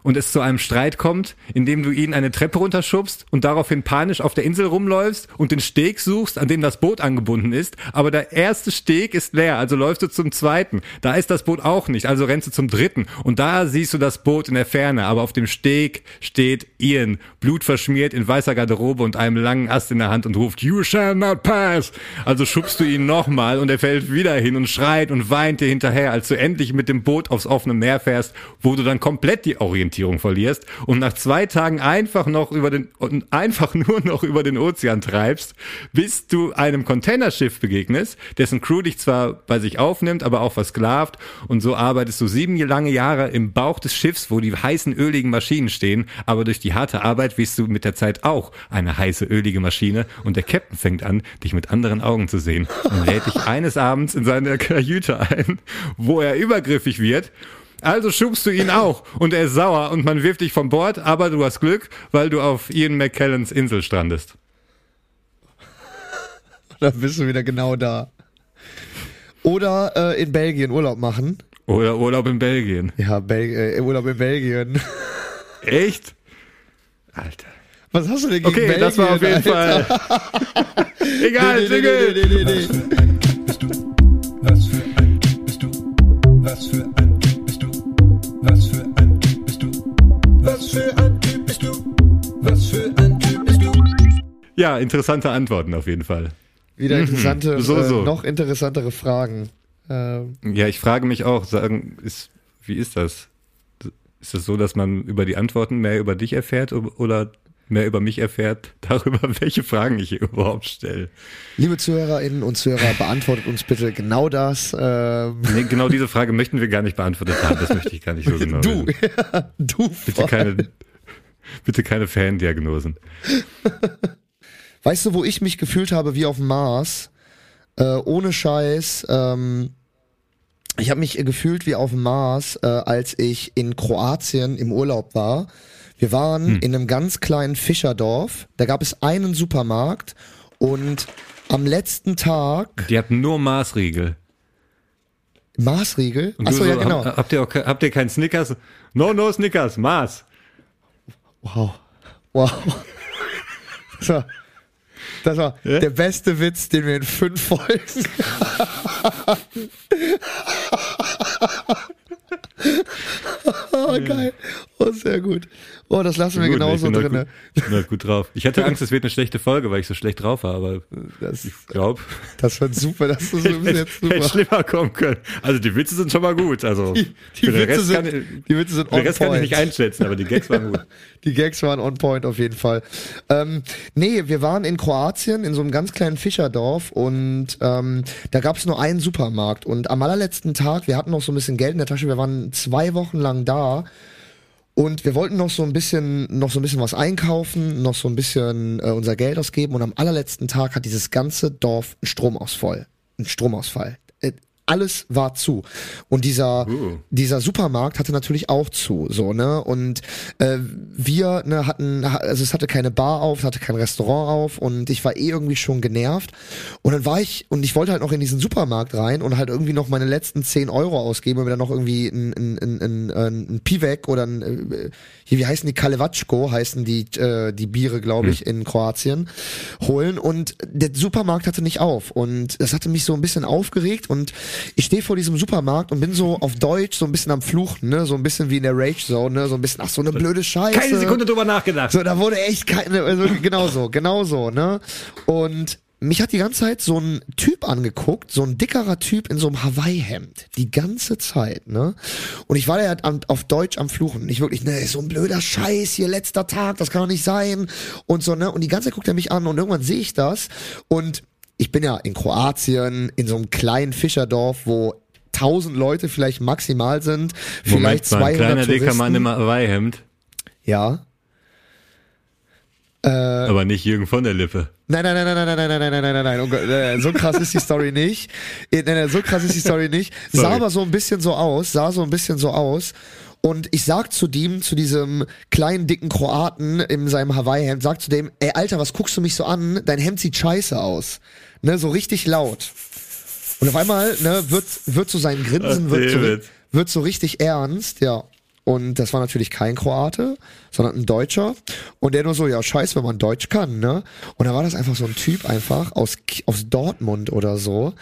und es zu einem Streit kommt, indem du ihn eine Treppe runterschubst und daraufhin panisch auf der Insel rumläufst und den Steg suchst, an dem das Boot angebunden ist, aber der erste Steg ist leer, also läufst du zum zweiten. Da ist das Boot auch nicht, also rennst du zum dritten und da siehst du das Boot in der Ferne, aber auf dem Steg steht Ian, blutverschmiert in weißer Garderobe und einem langen Ast in der Hand und ruft You shall not pass. Also schubst du ihn nochmal und er fällt wieder hin und schreit und weint dir hinterher, als du endlich mit dem Boot aufs offene Meer fährst, wo du dann komplett die Orientierung verlierst und nach zwei Tagen einfach noch über den einfach nur noch über den Ozean treibst, bis du einem Containerschiff begegnest, dessen Crew dich zwar bei sich aufnimmt, aber auch versklavt. Und so arbeitest du sieben lange Jahre im Bauch des Schiffs, wo die heißen öligen Maschinen stehen, aber durch die harte Arbeit wirst du mit der Zeit auch eine heiße ölige Maschine. Und der Captain fängt an, dich mit anderen Augen zu sehen und lädt dich eines Abends in seine Kajüte ein, wo er übergriffig wird also schubst du ihn auch und er ist sauer und man wirft dich von Bord, aber du hast Glück, weil du auf Ian McKellens Insel strandest. Da bist du wieder genau da. Oder äh, in Belgien Urlaub machen. Oder Urlaub in Belgien. Ja, Bel äh, Urlaub in Belgien. Echt? Alter. Was hast du denn gegen Okay, Belgien? das war auf jeden Alter? Fall. Egal, Nee, nee, nee, nee, nee, nee. Was für ein Typ bist du? Was für ein Typ bist Was für ein Typ bist du? Was für ein Typ bist du? Ja, interessante Antworten auf jeden Fall. Wieder interessante, Mhm. So, so. Äh, noch interessantere Fragen. Ähm, Ja, ich frage mich auch, sagen, ist, wie ist das? Ist es so, dass man über die Antworten mehr über dich erfährt oder mehr über mich erfährt, darüber, welche Fragen ich hier überhaupt stelle? liebe Zuhörerinnen und Zuhörer, beantwortet uns bitte genau das. Ähm, Nee, genau diese Frage möchten wir gar nicht beantwortet haben. Das möchte ich gar nicht so genau du, wissen. du. Bitte keine, bitte keine Fandiagnosen. Weißt du, wo ich mich gefühlt habe wie auf dem Mars? Äh, ohne Scheiß. Ähm, ich habe mich gefühlt wie auf dem Mars, äh, als ich in Kroatien im Urlaub war. Wir waren in einem ganz kleinen Fischerdorf. Da gab es einen Supermarkt und am letzten Tag Die hatten nur Maßriegel. Maßriegel. Achso, so, ja genau. hab- Habt ihr, auch, habt ihr keinen Snickers? No, no Snickers, Maß. Wow. Wow. Das war, das war Ja? der beste Witz, den wir in fünf Folgen hatten. oh, geil. Oh, sehr gut. Oh, das lassen wir Gut, genauso drin. gut, ich bin halt gut drauf. Ich hatte Angst, es wird eine schlechte Folge, weil ich so schlecht drauf war, aber Das, ich glaube, das wird super. Das ist bis jetzt hätte super. schlimmer kommen können. Also die Witze sind schon mal gut. Also Die, die, Witze sind, kann, ich- die Witze sind on Rest kann ich point. nicht einschätzen, aber die Gags waren gut. Die Gags waren on point auf jeden Fall. Ähm, nee, wir waren in Kroatien in so einem ganz kleinen Fischerdorf und ähm, da gab es nur einen Supermarkt. Und am allerletzten Tag, wir hatten noch so ein bisschen Geld in der Tasche, wir waren zwei Wochen lang da und wir wollten noch so ein bisschen, noch so ein bisschen was einkaufen, noch so ein bisschen äh, unser Geld ausgeben. Und am allerletzten Tag hat dieses ganze Dorf einen Stromausfall. Einen Stromausfall. Äh, alles war zu. Und dieser, Uh. dieser Supermarkt hatte natürlich auch zu, so, ne? Und äh, wir ne, hatten, also es hatte keine Bar auf, es hatte kein Restaurant auf und ich war eh irgendwie schon genervt. Und dann war ich, und ich wollte halt noch in diesen Supermarkt rein und halt irgendwie noch meine letzten 10 Euro ausgeben und mir dann noch irgendwie ein, ein, ein, ein, ein, Pivek oder ein, äh, hier, wie heißen die, Kalevatschko heißen die, äh, die Biere, glaube ich, in Kroatien, holen. Und der Supermarkt hatte nicht auf. Und das hatte mich so ein bisschen aufgeregt und ich stehe vor diesem Supermarkt und bin so auf Deutsch so ein bisschen am Fluchen, ne? So ein bisschen wie in der Rage Zone, ne? So ein bisschen, ach, so eine blöde Scheiße. Keine Sekunde drüber nachgedacht. So, da wurde echt keine, also genau so, genau so, ne? Und mich hat die ganze Zeit so ein Typ angeguckt, so ein dickerer Typ in so einem Hawaii-Hemd. Die ganze Zeit, ne? Und ich war da halt am, auf Deutsch am Fluchen. Nicht wirklich, ne, so ein blöder Scheiß hier, letzter Tag, das kann doch nicht sein. Und so, ne? Und die ganze Zeit guckt er mich an und irgendwann sehe ich das. Und ich bin ja in Kroatien, in so einem kleinen Fischerdorf, wo tausend Leute vielleicht maximal sind, vielleicht Moment mal, ein 200 kleiner dicker. Mann im Hawaii-Hemd, Ja. Äh, aber nicht Jürgen von der Lippe. Nein, nein, nein, nein, nein, nein, nein, nein, nein, nein, nein, nein, oh äh, so krass ist die Story nicht. Äh, Nein, nein, so krass ist die Story nicht. Sah aber so ein bisschen so aus, sah so ein bisschen so aus. Und ich sag zu dem, zu diesem kleinen, dicken Kroaten in seinem Hawaii-Hemd, sag zu dem, ey, Alter, was guckst du mich so an? Dein Hemd sieht scheiße aus. Ne, so richtig laut. Und auf einmal, ne, wird, wird so sein Grinsen, Ach, wird, so, wird so richtig ernst, ja. und das war natürlich kein Kroate, sondern ein Deutscher und der nur so, ja scheiß, wenn man Deutsch kann, ne? Und da war das einfach so ein Typ einfach aus, aus Dortmund oder so,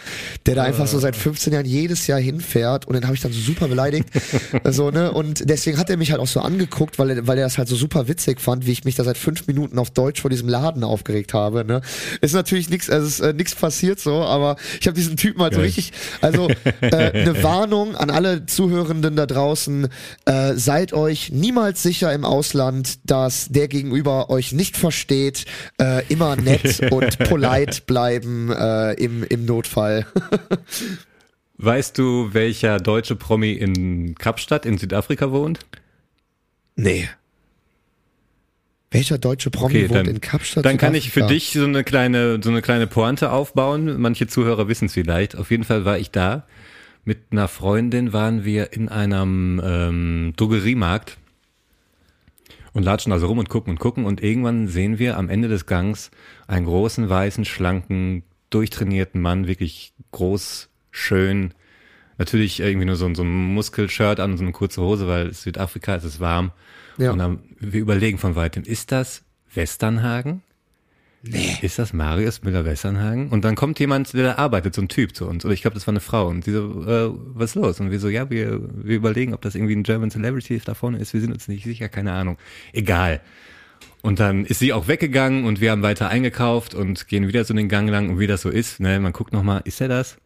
der da einfach so seit 15 Jahren jedes Jahr hinfährt und den habe ich dann so super beleidigt, so, ne? Und deswegen hat er mich halt auch so angeguckt, weil er, weil er das halt so super witzig fand, wie ich mich da seit fünf Minuten auf Deutsch vor diesem Laden aufgeregt habe, ne? Ist natürlich nichts, also ist äh, nichts passiert so, aber ich habe diesen Typen halt so richtig, also äh, eine Warnung an alle Zuhörenden da draußen, äh, seid euch niemals sicher im Ausland, dass der Gegenüber euch nicht versteht, äh, immer nett und polite bleiben äh, im, im Notfall. Weißt du, welcher deutsche Promi in Kapstadt in Südafrika wohnt? nee. Welcher deutsche Promi Okay, wohnt dann- in Kapstadt? Dann kann ich für dich so eine kleine, so eine kleine Pointe aufbauen. Manche Zuhörer wissen es vielleicht. Auf jeden Fall war ich da. Mit einer Freundin waren wir in einem ähm, Drogeriemarkt und latschen also rum und gucken und gucken und irgendwann sehen wir am Ende des Gangs einen großen, weißen, schlanken, durchtrainierten Mann, wirklich groß, schön. Natürlich irgendwie nur so, ein- so ein Muskelshirt an und so eine kurze Hose, weil Südafrika ist es warm. Ja. Und dann, wir überlegen von weitem, ist das Westernhagen? Nee. Ist das Marius Müller-Westernhagen? Und dann kommt jemand, der da arbeitet, so ein Typ zu uns. Oder ich glaube, das war eine Frau. Und die so, äh, was ist los? Und wir so, ja, wir, wir überlegen, ob das irgendwie ein German Celebrity da vorne ist. Wir sind uns nicht sicher, keine Ahnung. Egal. Und dann ist sie auch weggegangen und wir haben weiter eingekauft und gehen wieder so den Gang lang und wie das so ist, ne, man guckt nochmal, ist er das?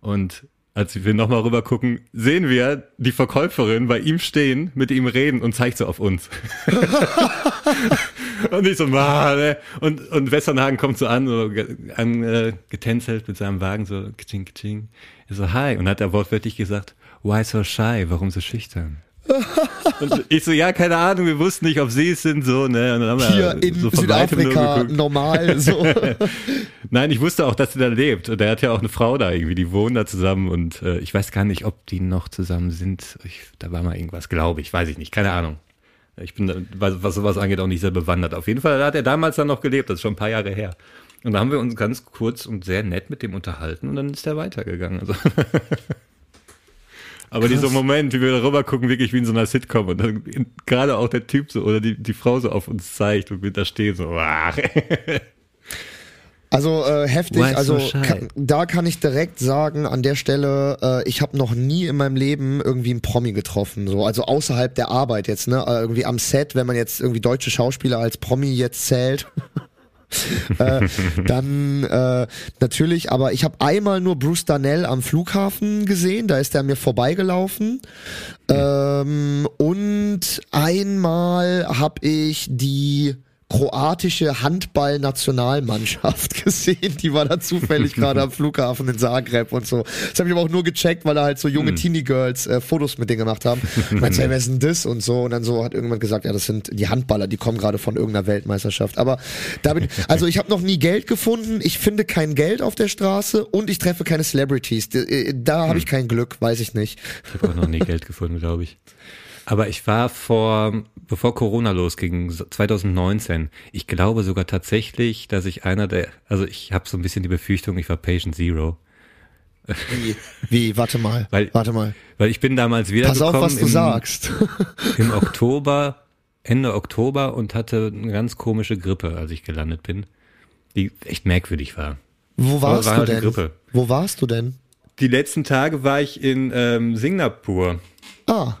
Und als wir nochmal rüber gucken, sehen wir die Verkäuferin bei ihm stehen, mit ihm reden und zeigt so auf uns. und ich so, Mann, und, und Westernhagen kommt so an, so an, äh, getänzelt mit seinem Wagen, so, kitsching, kitsching. Er so, hi. Und hat er wortwörtlich gesagt, why so shy? Warum so schüchtern? Und ich so, ja, keine Ahnung, wir wussten nicht, ob sie es sind, so, ne, Hier in so Südafrika normal, so. Nein, ich wusste auch, dass sie da lebt. Und er hat ja auch eine Frau da irgendwie, die wohnen da zusammen und äh, ich weiß gar nicht, ob die noch zusammen sind. Ich, da war mal irgendwas, glaube ich, weiß ich nicht, keine Ahnung. Ich bin, was, was sowas angeht, auch nicht sehr bewandert. Auf jeden Fall hat er damals dann noch gelebt, das ist schon ein paar Jahre her. Und da haben wir uns ganz kurz und sehr nett mit dem unterhalten und dann ist er weitergegangen. Also. Aber dieser Moment, wie wir da rüber gucken, wirklich wie in so einer Sitcom und dann gerade auch der Typ so oder die, die Frau so auf uns zeigt und wir da stehen so, ach. Also äh, heftig, Why so also shy? kann, da kann ich direkt sagen, an der Stelle, äh, ich habe noch nie in meinem Leben irgendwie einen Promi getroffen, so also außerhalb der Arbeit jetzt, ne, äh, irgendwie am Set, wenn man jetzt irgendwie deutsche Schauspieler als Promi jetzt zählt. äh, dann äh, natürlich, aber ich habe einmal nur Bruce Darnell am Flughafen gesehen, da ist er mir vorbeigelaufen. Ähm, und einmal habe ich die kroatische Handball-Nationalmannschaft gesehen. Die war da zufällig gerade am Flughafen in Zagreb und so. Das habe ich aber auch nur gecheckt, weil da halt so junge Teenie-Girls äh, Fotos mit denen gemacht haben. Meinst du, ey, wer ist denn das und so? Und dann so hat irgendjemand gesagt, ja, das sind die Handballer, die kommen gerade von irgendeiner Weltmeisterschaft. Aber da bin also ich habe noch nie Geld gefunden. Ich finde kein Geld auf der Straße und ich treffe keine Celebrities. Äh, Da habe ich kein Glück, weiß ich nicht. Ich habe auch noch nie Geld gefunden, glaube ich. Aber ich war vor, bevor Corona losging, so 2019, ich glaube sogar tatsächlich, dass ich einer der, also ich habe so ein bisschen die Befürchtung, ich war Patient Zero. Wie? Wie? Warte mal. Weil- Warte mal. Weil ich bin damals wieder Pass auf, was du im, sagst. im Oktober, Ende Oktober und hatte eine ganz komische Grippe, als ich gelandet bin, die echt merkwürdig war. Wo warst war du halt eine denn? Grippe. Wo warst du denn? Die letzten Tage war ich in ähm, Singapur. Ah,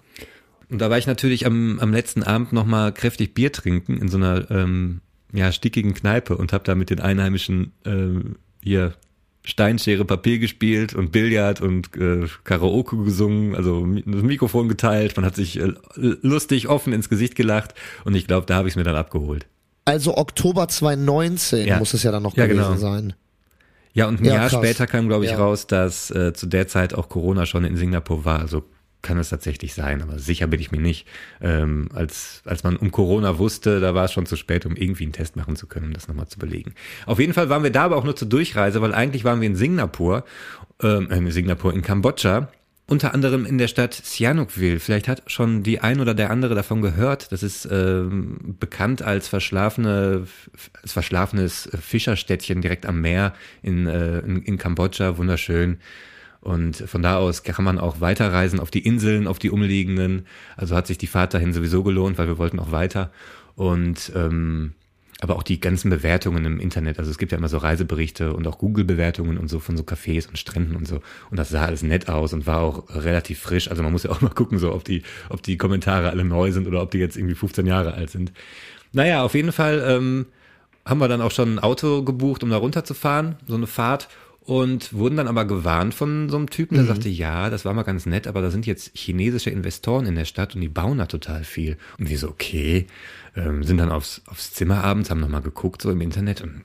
Und da war ich natürlich am, am letzten Abend nochmal kräftig Bier trinken in so einer ähm, ja, stickigen Kneipe und habe da mit den Einheimischen ähm, hier Steinschere Papier gespielt und Billard und äh, Karaoke gesungen, also das Mikrofon geteilt, man hat sich äh, lustig offen ins Gesicht gelacht und ich glaube, da habe ich es mir dann abgeholt. also Oktober 2019 Ja. muss es ja dann noch Ja, gewesen genau. sein. Ja, und ein Ja, Jahr krass. später kam, glaube ich, raus, dass äh, zu der Zeit auch Corona schon in Singapur war. Also kann es tatsächlich sein, aber sicher bin ich mir nicht. Ähm, als, als man um Corona wusste, da war es schon zu spät, um irgendwie einen Test machen zu können, um das nochmal zu belegen. Auf jeden Fall waren wir da aber auch nur zur Durchreise, weil eigentlich waren wir in Singapur, ähm, in Singapur, in Kambodscha, unter anderem in der Stadt Sihanoukville. Vielleicht hat schon die ein oder der andere davon gehört. Das ist ähm, bekannt als verschlafene, als verschlafenes Fischerstädtchen direkt am Meer in, äh, in, in Kambodscha, wunderschön. Und von da aus kann man auch weiterreisen auf die Inseln, auf die umliegenden. Also hat sich die Fahrt dahin sowieso gelohnt, weil wir wollten auch weiter. Und ähm, aber auch die ganzen Bewertungen im Internet. Also es gibt ja immer so Reiseberichte und auch Google-Bewertungen und so von so Cafés und Stränden und so. Und das sah alles nett aus und war auch relativ frisch. Also man muss ja auch mal gucken, so ob die, ob die Kommentare alle neu sind oder ob die jetzt irgendwie 15 Jahre alt sind. Naja, auf jeden Fall ähm, haben wir dann auch schon ein Auto gebucht, um da runterzufahren, so eine Fahrt. Und wurden dann aber gewarnt von so einem Typen, der Mhm. sagte, ja, das war mal ganz nett, aber da sind jetzt chinesische Investoren in der Stadt und die bauen da total viel. Und wir so, okay, ähm, sind dann aufs, aufs Zimmer abends, haben nochmal geguckt so im Internet und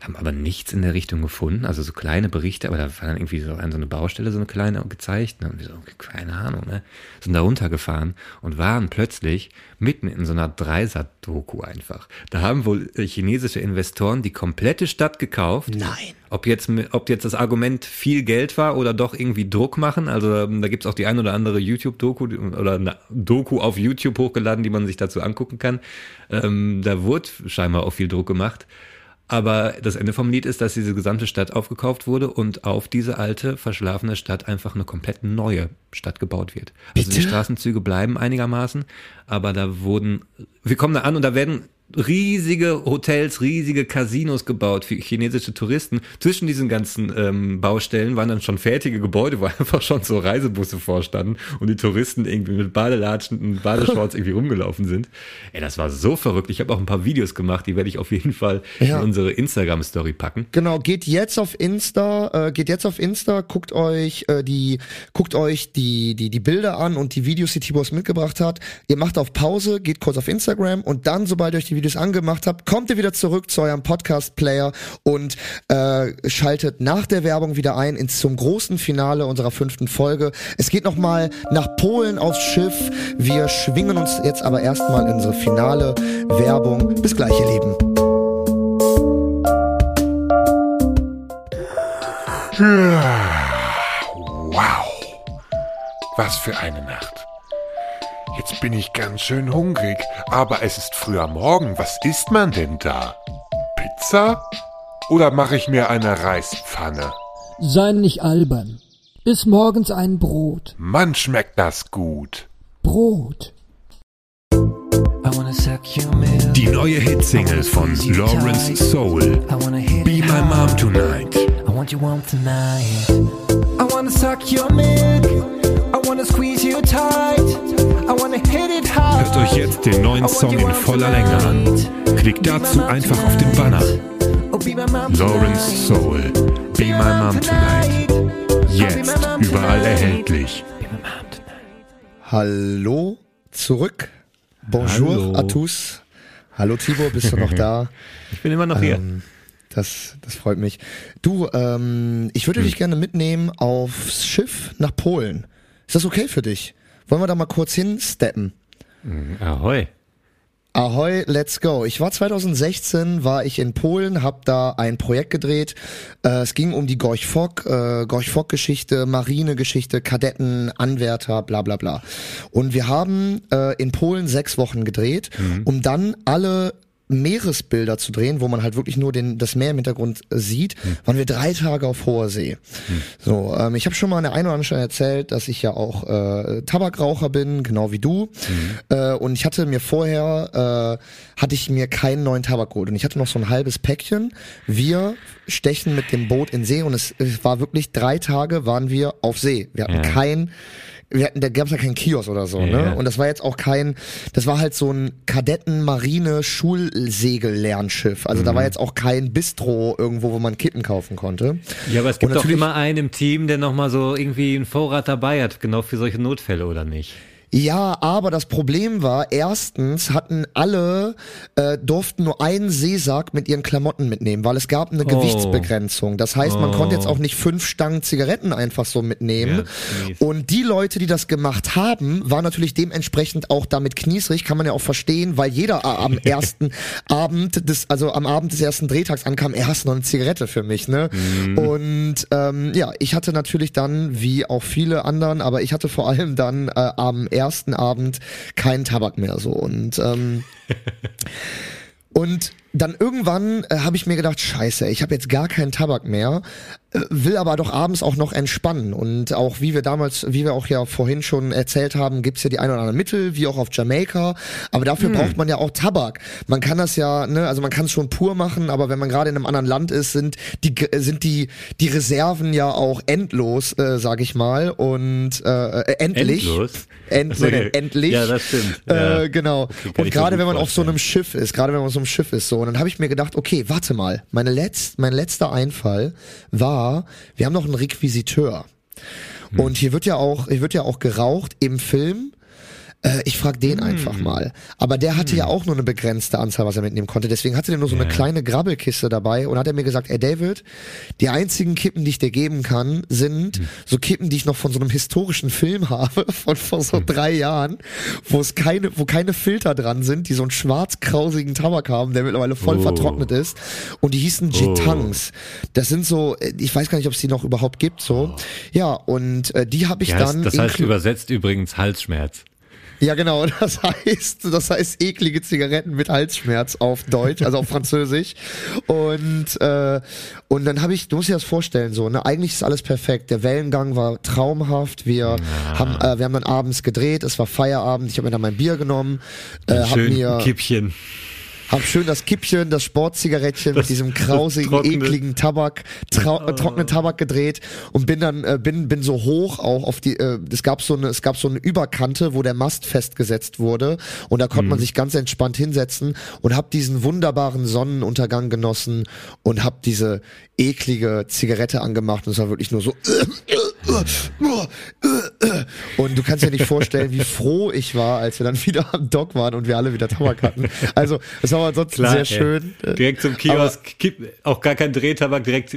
haben aber nichts in der Richtung gefunden. Also so kleine Berichte, aber da war dann irgendwie so an so eine Baustelle, so eine kleine gezeigt. Ne? Und wir so, keine Ahnung, ne? Sind da runtergefahren und waren plötzlich mitten in so einer Dreisat-Doku einfach. Da haben wohl chinesische Investoren die komplette Stadt gekauft. Nein. Ob jetzt, ob jetzt das Argument viel Geld war oder doch irgendwie Druck machen. Also ähm, da gibt's auch die ein oder andere YouTube-Doku oder eine Doku auf YouTube hochgeladen, die man sich dazu angucken kann. Ähm, da wurde scheinbar auch viel Druck gemacht. Aber das Ende vom Lied ist, dass diese gesamte Stadt aufgekauft wurde und auf diese alte, verschlafene Stadt einfach eine komplett neue Stadt gebaut wird. Also die? Straßenzüge bleiben einigermaßen, aber da wurden, wir kommen da an und da werden riesige Hotels, riesige Casinos gebaut für chinesische Touristen. Zwischen diesen ganzen ähm, Baustellen waren dann schon fertige Gebäude, wo einfach schon so Reisebusse vorstanden und die Touristen irgendwie mit Badelatschen und Badeshorts irgendwie rumgelaufen sind. Ey, das war so verrückt. Ich habe auch ein paar Videos gemacht, die werde ich auf jeden Fall Ja. in unsere Instagram-Story packen. Genau, geht jetzt auf Insta, äh, geht jetzt auf Insta, guckt euch äh, die, guckt euch die, die, die Bilder an und die Videos, die Tibos mitgebracht hat. Ihr macht auf Pause, geht kurz auf Instagram und dann, sobald euch die Videos angemacht habt, kommt ihr wieder zurück zu eurem Podcast-Player und äh, schaltet nach der Werbung wieder ein ins zum großen Finale unserer fünften Folge. Es geht nochmal nach Polen aufs Schiff. Wir schwingen uns jetzt aber erstmal in unsere finale Werbung. Bis gleich, ihr Lieben. Wow. Was für eine Nacht. Jetzt bin ich ganz schön hungrig, aber es ist früh am Morgen. Was isst man denn da? Pizza? Oder mache ich mir eine Reispfanne? Sei nicht albern. Iss morgens ein Brot. Mann, schmeckt das gut. Brot. Die neue Hitsingle von Lawrence Soul. Be My Mom Tonight. I want you warm tonight. I wanna suck your milk. I wanna squeeze you tight. I wanna hit it hard. Hört euch jetzt den neuen Song in voller Länge an. Klickt dazu einfach auf den Banner. Lawrence Soul. Be My Mom Tonight. Jetzt überall erhältlich. Hallo zurück. Bonjour Hallo. à tous. Hallo Tibor, bist du noch da? Ich bin immer noch hier. Ähm, das, das freut mich. Du, ähm, ich Hm. würde dich gerne mitnehmen aufs Schiff nach Polen. Ist das okay für dich? Wollen wir da mal kurz hinsteppen? Ahoi. Ahoi, let's go. Ich war 2016, war ich in Polen, habe da ein Projekt gedreht. Äh, es ging um die Gorch Fock, äh, Gorch Fock Geschichte, Marinegeschichte, Kadetten, Anwärter, bla bla bla. Und wir haben äh, in Polen sechs Wochen gedreht, um dann alle Meeresbilder zu drehen, wo man halt wirklich nur den, das Meer im Hintergrund äh, sieht, waren wir drei Tage auf hoher See. So, ähm, ich habe schon mal an der einen oder anderen Stelle erzählt, dass ich ja auch äh, Tabakraucher bin, genau wie du. Äh, und ich hatte mir vorher, äh, hatte ich mir keinen neuen Tabak geholt. Und ich hatte noch so ein halbes Päckchen. Wir stechen mit dem Boot in See und es, es war wirklich drei Tage waren wir auf See. Wir hatten Ja. kein wir hatten, da gab es ja keinen Kiosk oder so, ne? Ja. Und das war jetzt auch kein, das war halt so ein Kadetten-Marine-Schulsegel-Lernschiff. Also da war jetzt auch kein Bistro irgendwo, wo man Kippen kaufen konnte. Ja, aber es gibt doch natürlich- immer einen im Team, der nochmal so irgendwie einen Vorrat dabei hat, genau für solche Notfälle, oder nicht? Ja, aber das Problem war, erstens hatten alle, äh, durften nur einen Seesack mit ihren Klamotten mitnehmen, weil es gab eine Oh. Gewichtsbegrenzung. Das heißt, man Oh. konnte jetzt auch nicht fünf Stangen Zigaretten einfach so mitnehmen. Mies. Und die Leute, die das gemacht haben, waren natürlich dementsprechend auch damit kniesrig, kann man ja auch verstehen, weil jeder am ersten Abend des, also am Abend des ersten Drehtags ankam, er hast noch eine Zigarette für mich, ne? Mhm. Und ähm, ja, ich hatte natürlich dann, wie auch viele anderen, aber ich hatte vor allem dann äh, am ersten Abend keinen Tabak mehr so. Und ähm, und dann irgendwann äh, habe ich mir gedacht, scheiße, ich habe jetzt gar keinen Tabak mehr. Äh, will aber doch abends auch noch entspannen. Und auch wie wir damals, wie wir auch ja vorhin schon erzählt haben, gibt's ja die ein oder anderen Mittel, wie auch auf Jamaika. Aber dafür Hm. braucht man ja auch Tabak. Man kann das ja, ne, also man kann es schon pur machen, aber wenn man gerade in einem anderen Land ist, sind die sind die die Reserven ja auch endlos, äh, sag ich mal. Und äh, äh, endlich. Endlos? End, Ach so, ja. endlich. Ja, das stimmt. Ja. Äh, genau. Okay, und gerade wenn man auf so vorstellen. einem Schiff ist, gerade wenn man auf so einem Schiff ist, so, und dann habe ich mir gedacht, okay, warte mal, meine letzt, mein letzter Einfall war, wir haben noch einen Requisiteur. Und hier wird ja auch, hier wird ja auch geraucht im Film. Äh, ich frag den Hm. einfach mal. Aber der hatte ja auch nur eine begrenzte Anzahl, was er mitnehmen konnte. Deswegen hatte der nur so eine Ja. kleine Grabbelkiste dabei und hat er mir gesagt, ey David, die einzigen Kippen, die ich dir geben kann, sind Hm. so Kippen, die ich noch von so einem historischen Film habe, von vor Hm. so drei Jahren, wo es keine, wo keine Filter dran sind, die so einen schwarz-krausigen Tabak haben, der mittlerweile voll Oh. vertrocknet ist. Und die hießen Oh. Jitangs. Das sind so, äh, ich weiß gar nicht, ob es die noch überhaupt gibt, so. Ja, und äh, die habe ich heißt, dann. das heißt übersetzt übrigens Halsschmerz. Ja, genau. Das heißt, das heißt eklige Zigaretten mit Halsschmerz auf Deutsch, also auf Französisch. Und äh, und dann habe ich, du musst dir das vorstellen, so ne, eigentlich ist alles perfekt. Der Wellengang war traumhaft. Wir haben, äh, wir haben dann abends gedreht. Es war Feierabend. Ich habe mir dann mein Bier genommen, äh, hab Schön mir Kippchen. Hab schön das Kippchen, das Sportzigarettchen mit diesem krausigen, trockene- ekligen Tabak, trau äh, trockenen Tabak gedreht und bin dann äh, bin bin so hoch auch auf die. Äh, es gab so eine es gab so eine Überkante, wo der Mast festgesetzt wurde und da konnte man sich ganz entspannt hinsetzen und hab diesen wunderbaren Sonnenuntergang genossen und hab diese eklige Zigarette angemacht und es war wirklich nur so. Und du kannst dir nicht vorstellen, wie froh ich war, als wir dann wieder am Dock waren und wir alle wieder Tabak hatten. Also, es war ansonsten Klar, sehr ey. schön. Direkt zum Kiosk, kipp, auch gar kein Drehtabak, direkt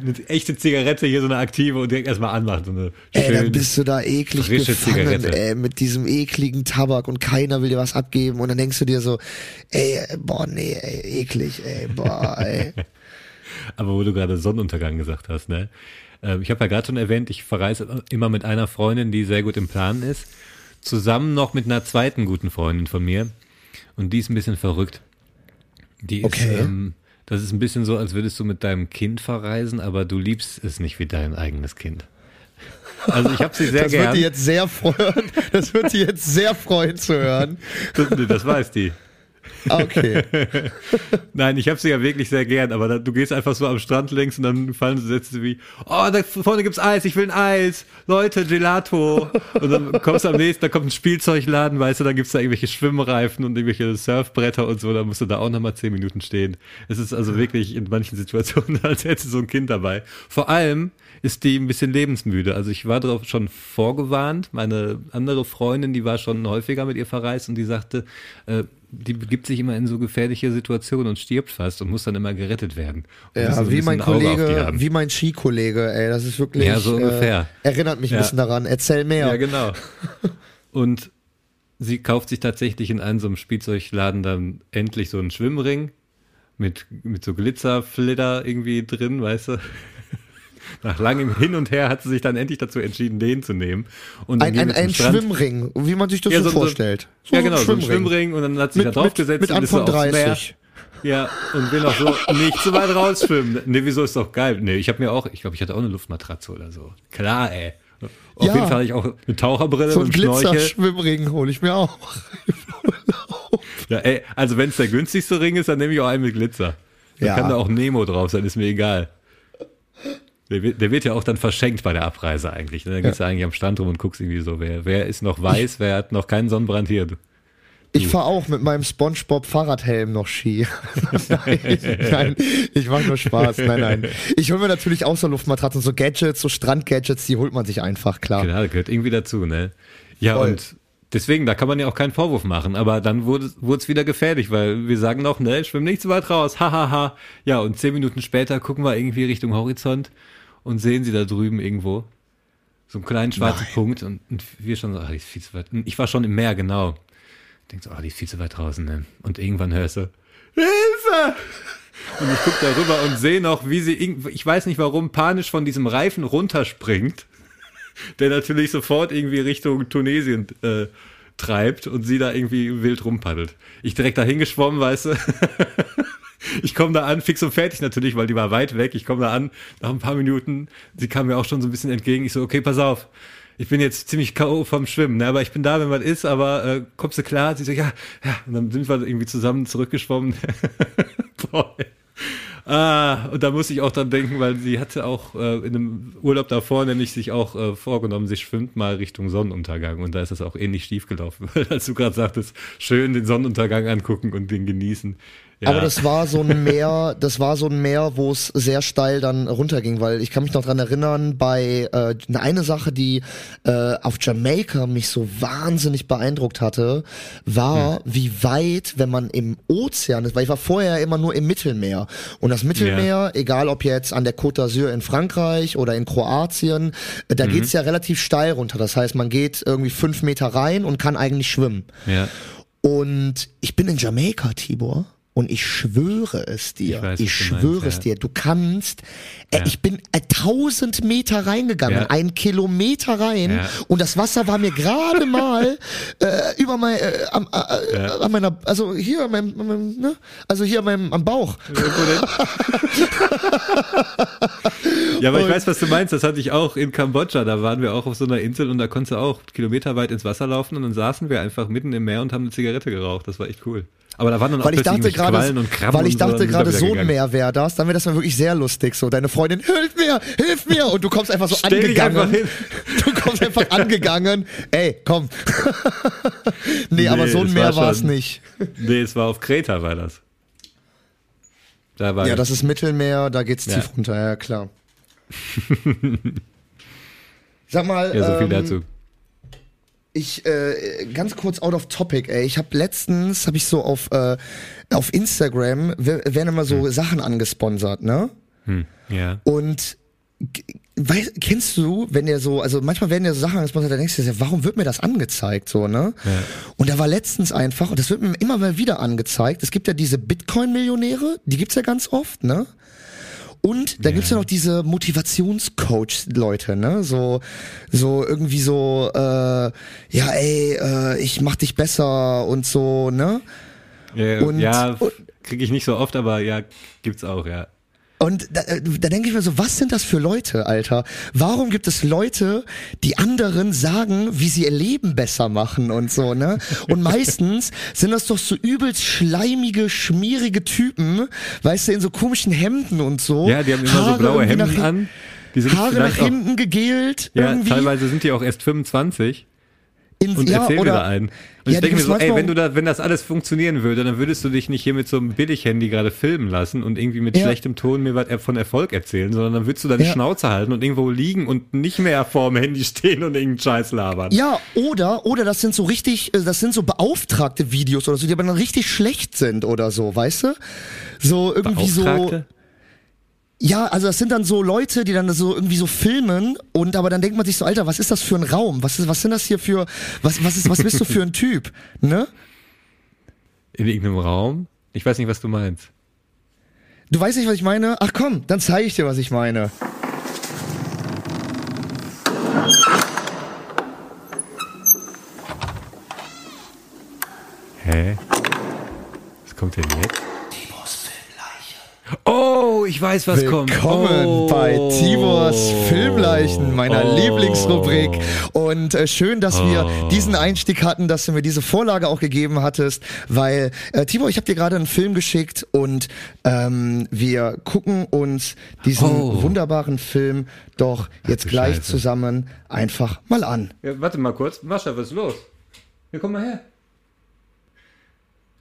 eine echte Zigarette, hier so eine aktive und direkt erstmal anmachen. So eine Ey, dann bist du da eklig frische gefangen, Zigarette. ey, mit diesem ekligen Tabak und keiner will dir was abgeben und dann denkst du dir so, ey, boah, nee, ey, eklig, ey, boah, ey. Aber wo du gerade Sonnenuntergang gesagt hast, ne? Ähm, Ich habe ja gerade schon erwähnt, ich verreise immer mit einer Freundin, die sehr gut im Planen ist, zusammen noch mit einer zweiten guten Freundin von mir. Und die ist ein bisschen verrückt. Die Okay. ist, ähm, das ist ein bisschen so, als würdest du mit deinem Kind verreisen, aber du liebst es nicht wie dein eigenes Kind. Also ich habe sie sehr das gern. wird die jetzt sehr freuen, das wird die jetzt sehr freuen zu hören. das, das weiß die. Okay. Nein, ich habe sie ja wirklich sehr gern, aber da, du gehst einfach so am Strand längs und dann fallen so Sätze wie, oh, da vorne gibt's Eis, ich will ein Eis, Leute, Gelato. Und dann kommst du am nächsten, da kommt ein Spielzeugladen, weißt du, dann gibt's da irgendwelche Schwimmreifen und irgendwelche Surfbretter und so, da musst du da auch nochmal zehn Minuten stehen. Es ist also wirklich in manchen Situationen, als hättest du so ein Kind dabei. Vor allem ist die ein bisschen lebensmüde. Also ich war darauf schon vorgewarnt. Meine andere Freundin, die war schon häufiger mit ihr verreist und die sagte, äh, die begibt sich immer in so gefährliche Situationen und stirbt fast und muss dann immer gerettet werden. Und so Ja, ein wie mein ein Kollege, wie mein Skikollege, ey, das ist wirklich. Ja, so ungefähr. Äh, erinnert mich ein Ja. bisschen daran. Erzähl mehr. Ja, genau. Und sie kauft sich tatsächlich in einem so einem Spielzeugladen dann endlich so einen Schwimmring mit, mit so Glitzerflitter irgendwie drin, weißt du. Nach langem Hin und Her hat sie sich dann endlich dazu entschieden, den zu nehmen. Und Ein, ein, ein. Schwimmring, wie man sich das Ja, so, so- vorstellt. So ja, ein genau, so ein Schwimmring und dann hat sie Mit- da draufgesetzt mit- mit und ist so Anfang aufs Meer. 30. Ja, und will auch so nicht so weit rausschwimmen. Nee, wieso ist doch geil? Nee, ich habe mir auch, ich glaube, ich hatte auch eine Luftmatratze oder so. Klar, ey. Auf Ja. jeden Fall hatte ich auch eine Taucherbrille So ein und. Glitzer-Schwimmring hole ich mir auch. Ja, ey, also wenn es der günstigste Ring ist, dann nehme ich auch einen mit Glitzer. Da Ja. kann da auch Nemo drauf sein, ist mir egal. Der wird, der wird ja auch dann verschenkt bei der Abreise eigentlich. ne? Dann gehst du eigentlich am Strand rum und guckst irgendwie so, wer, wer ist noch weiß, wer hat noch keinen Sonnenbrand hier. Ich fahre auch mit meinem Spongebob Fahrradhelm noch Ski. nein, nein, ich mache nur Spaß. Nein, nein. Ich hole mir natürlich auch so Luftmatratzen, so Gadgets, so Strandgadgets, die holt man sich einfach, klar. Genau, gehört irgendwie dazu, ne? Ja, Voll. und deswegen, da kann man ja auch keinen Vorwurf machen. Aber dann wurde es wieder gefährlich, weil wir sagen noch, ne, schwimm nicht zu weit raus, hahaha. Ha, ha. Ja, und zehn Minuten später gucken wir irgendwie Richtung Horizont und sehen sie da drüben irgendwo. So einen kleinen schwarzen Punkt und, und wir schon so, ah, die ist viel zu weit. Ich war schon im Meer, genau. Denkst so, ah, die ist viel zu weit draußen, ne? Und irgendwann hörst du, Hilfe! Und ich guck da rüber und sehe noch, wie sie, ich weiß nicht warum, panisch von diesem Reifen runterspringt, der natürlich sofort irgendwie Richtung Tunesien äh, treibt und sie da irgendwie wild rumpaddelt. Ich direkt da hingeschwommen, weißt du, ich komme da an, fix und fertig natürlich, weil die war weit weg. Ich komme da an, nach ein paar Minuten, sie kam mir auch schon so ein bisschen entgegen. Ich so, okay, pass auf. Ich bin jetzt ziemlich K.O. vom Schwimmen, ne? aber ich bin da, wenn was ist, aber äh, kommst du klar? Sie so, ja, ja. Und dann sind wir irgendwie zusammen zurückgeschwommen. Boah. Ah, und da muss ich auch dran denken, weil sie hatte auch äh, in einem Urlaub davor nämlich sich auch äh, vorgenommen, sie schwimmt mal Richtung Sonnenuntergang und da ist das auch ähnlich schief gelaufen, weil als du gerade sagtest, schön den Sonnenuntergang angucken und den genießen. Ja. Aber das war so ein Meer, das war so ein Meer, wo es sehr steil dann runterging, weil ich kann mich noch dran erinnern, bei äh, eine Sache, die äh, auf Jamaika mich so wahnsinnig beeindruckt hatte, war, hm. wie weit, wenn man im Ozean ist, weil ich war vorher immer nur im Mittelmeer. Und das Mittelmeer, ja. egal ob jetzt an der Côte d'Azur in Frankreich oder in Kroatien, äh, da mhm. geht's ja relativ steil runter. Das heißt, man geht irgendwie fünf Meter rein und kann eigentlich schwimmen. Ja. Und ich bin in Jamaika, Tibor. Und ich schwöre es dir, ich, weiß, ich schwöre meinst, es dir, du kannst, äh, ja. ich bin äh, tausend Meter reingegangen, ja. ein Kilometer rein ja. und das Wasser war mir gerade mal äh, über mein, äh, am, äh, an meiner, also hier an meinem, an meinem ne? also hier an meinem, am Bauch. ja, aber ich weiß, was du meinst, das hatte ich auch in Kambodscha, da waren wir auch auf so einer Insel und da konntest du auch kilometerweit ins Wasser laufen und dann saßen wir einfach mitten im Meer und haben eine Zigarette geraucht, das war echt cool. Aber da waren dann auch weil ich dachte gerade, weil ich dachte so, gerade so ein Meer wäre das, dann wäre das mal wirklich sehr lustig. So deine Freundin, hilf mir, hilf mir, und du kommst einfach so Stell angegangen. Einfach du kommst einfach angegangen. Ey, komm. nee, nee, aber so ein Meer war es nicht. Nee, es war auf Kreta, war das. Da war ja, das ist Mittelmeer, da geht's ja. tief runter, ja klar. Sag mal. Ja, so viel ähm, dazu ich äh, ganz kurz out of topic, ey. Ich habe letztens habe ich so auf äh, auf Instagram werden immer so hm. Sachen angesponsert, ne? Hm. Ja. Und Weißt, kennst du, wenn der so, also manchmal werden ja so Sachen angesponsert, da denkst du dir, warum wird mir das angezeigt, so, ne? Ja. Und da war letztens einfach, und das wird mir immer mal wieder angezeigt, es gibt ja diese Bitcoin-Millionäre, die gibt's ja ganz oft, ne? Und da ja. gibt's ja noch diese Motivationscoach-Leute, ne? So, so irgendwie so, äh, ja, ey, äh, ich mach dich besser und so, ne? Ja, und, ja kriege ich nicht so oft, aber ja, gibt's auch, ja. Und da, äh, da denke ich mir so, was sind das für Leute, Alter? Warum gibt es Leute, die anderen sagen, wie sie ihr Leben besser machen und so, ne? Und meistens sind das doch so übelst schleimige, schmierige Typen, weißt du, in so komischen Hemden und so. Ja, die haben immer Haare so blaue Hemden an. Die sind Haare nach hinten gegelt. Ja, irgendwie. teilweise sind die auch erst 25 und ja, erzähl oder, mir da einen. Und ja, ich denke mir so, ey, wenn du da, wenn das alles funktionieren würde, dann würdest du dich nicht hier mit so einem Billig-Handy gerade filmen lassen und irgendwie mit ja. schlechtem Ton mir was von Erfolg erzählen, sondern dann würdest du deine ja. Schnauze halten und irgendwo liegen und nicht mehr vorm Handy stehen und irgendeinen Scheiß labern. Ja, oder, oder das sind so richtig, äh, das sind so beauftragte Videos oder so, die aber dann richtig schlecht sind oder so, weißt du? So irgendwie so. Ja, also das sind dann so Leute, die dann so irgendwie so filmen und aber dann denkt man sich so, Alter, was ist das für ein Raum? Was ist, was sind das hier für, was, was ist, was bist du für ein Typ? Ne? In irgendeinem Raum? Ich weiß nicht, was du meinst. Du weißt nicht, was ich meine? Ach komm, dann zeige ich dir, was ich meine. Hä? Was kommt denn jetzt? Oh, ich weiß, was Willkommen kommt. Willkommen oh. bei Tibors Filmleichen, meiner oh. Lieblingsrubrik. Und äh, schön, dass oh. wir diesen Einstieg hatten, dass du mir diese Vorlage auch gegeben hattest, weil äh, Tibor, ich habe dir gerade einen Film geschickt und ähm, wir gucken uns diesen oh. wunderbaren Film doch jetzt gleich Scheiße. zusammen einfach mal an. Ja, warte mal kurz, Mascha, was ist los? Ja, komm mal her.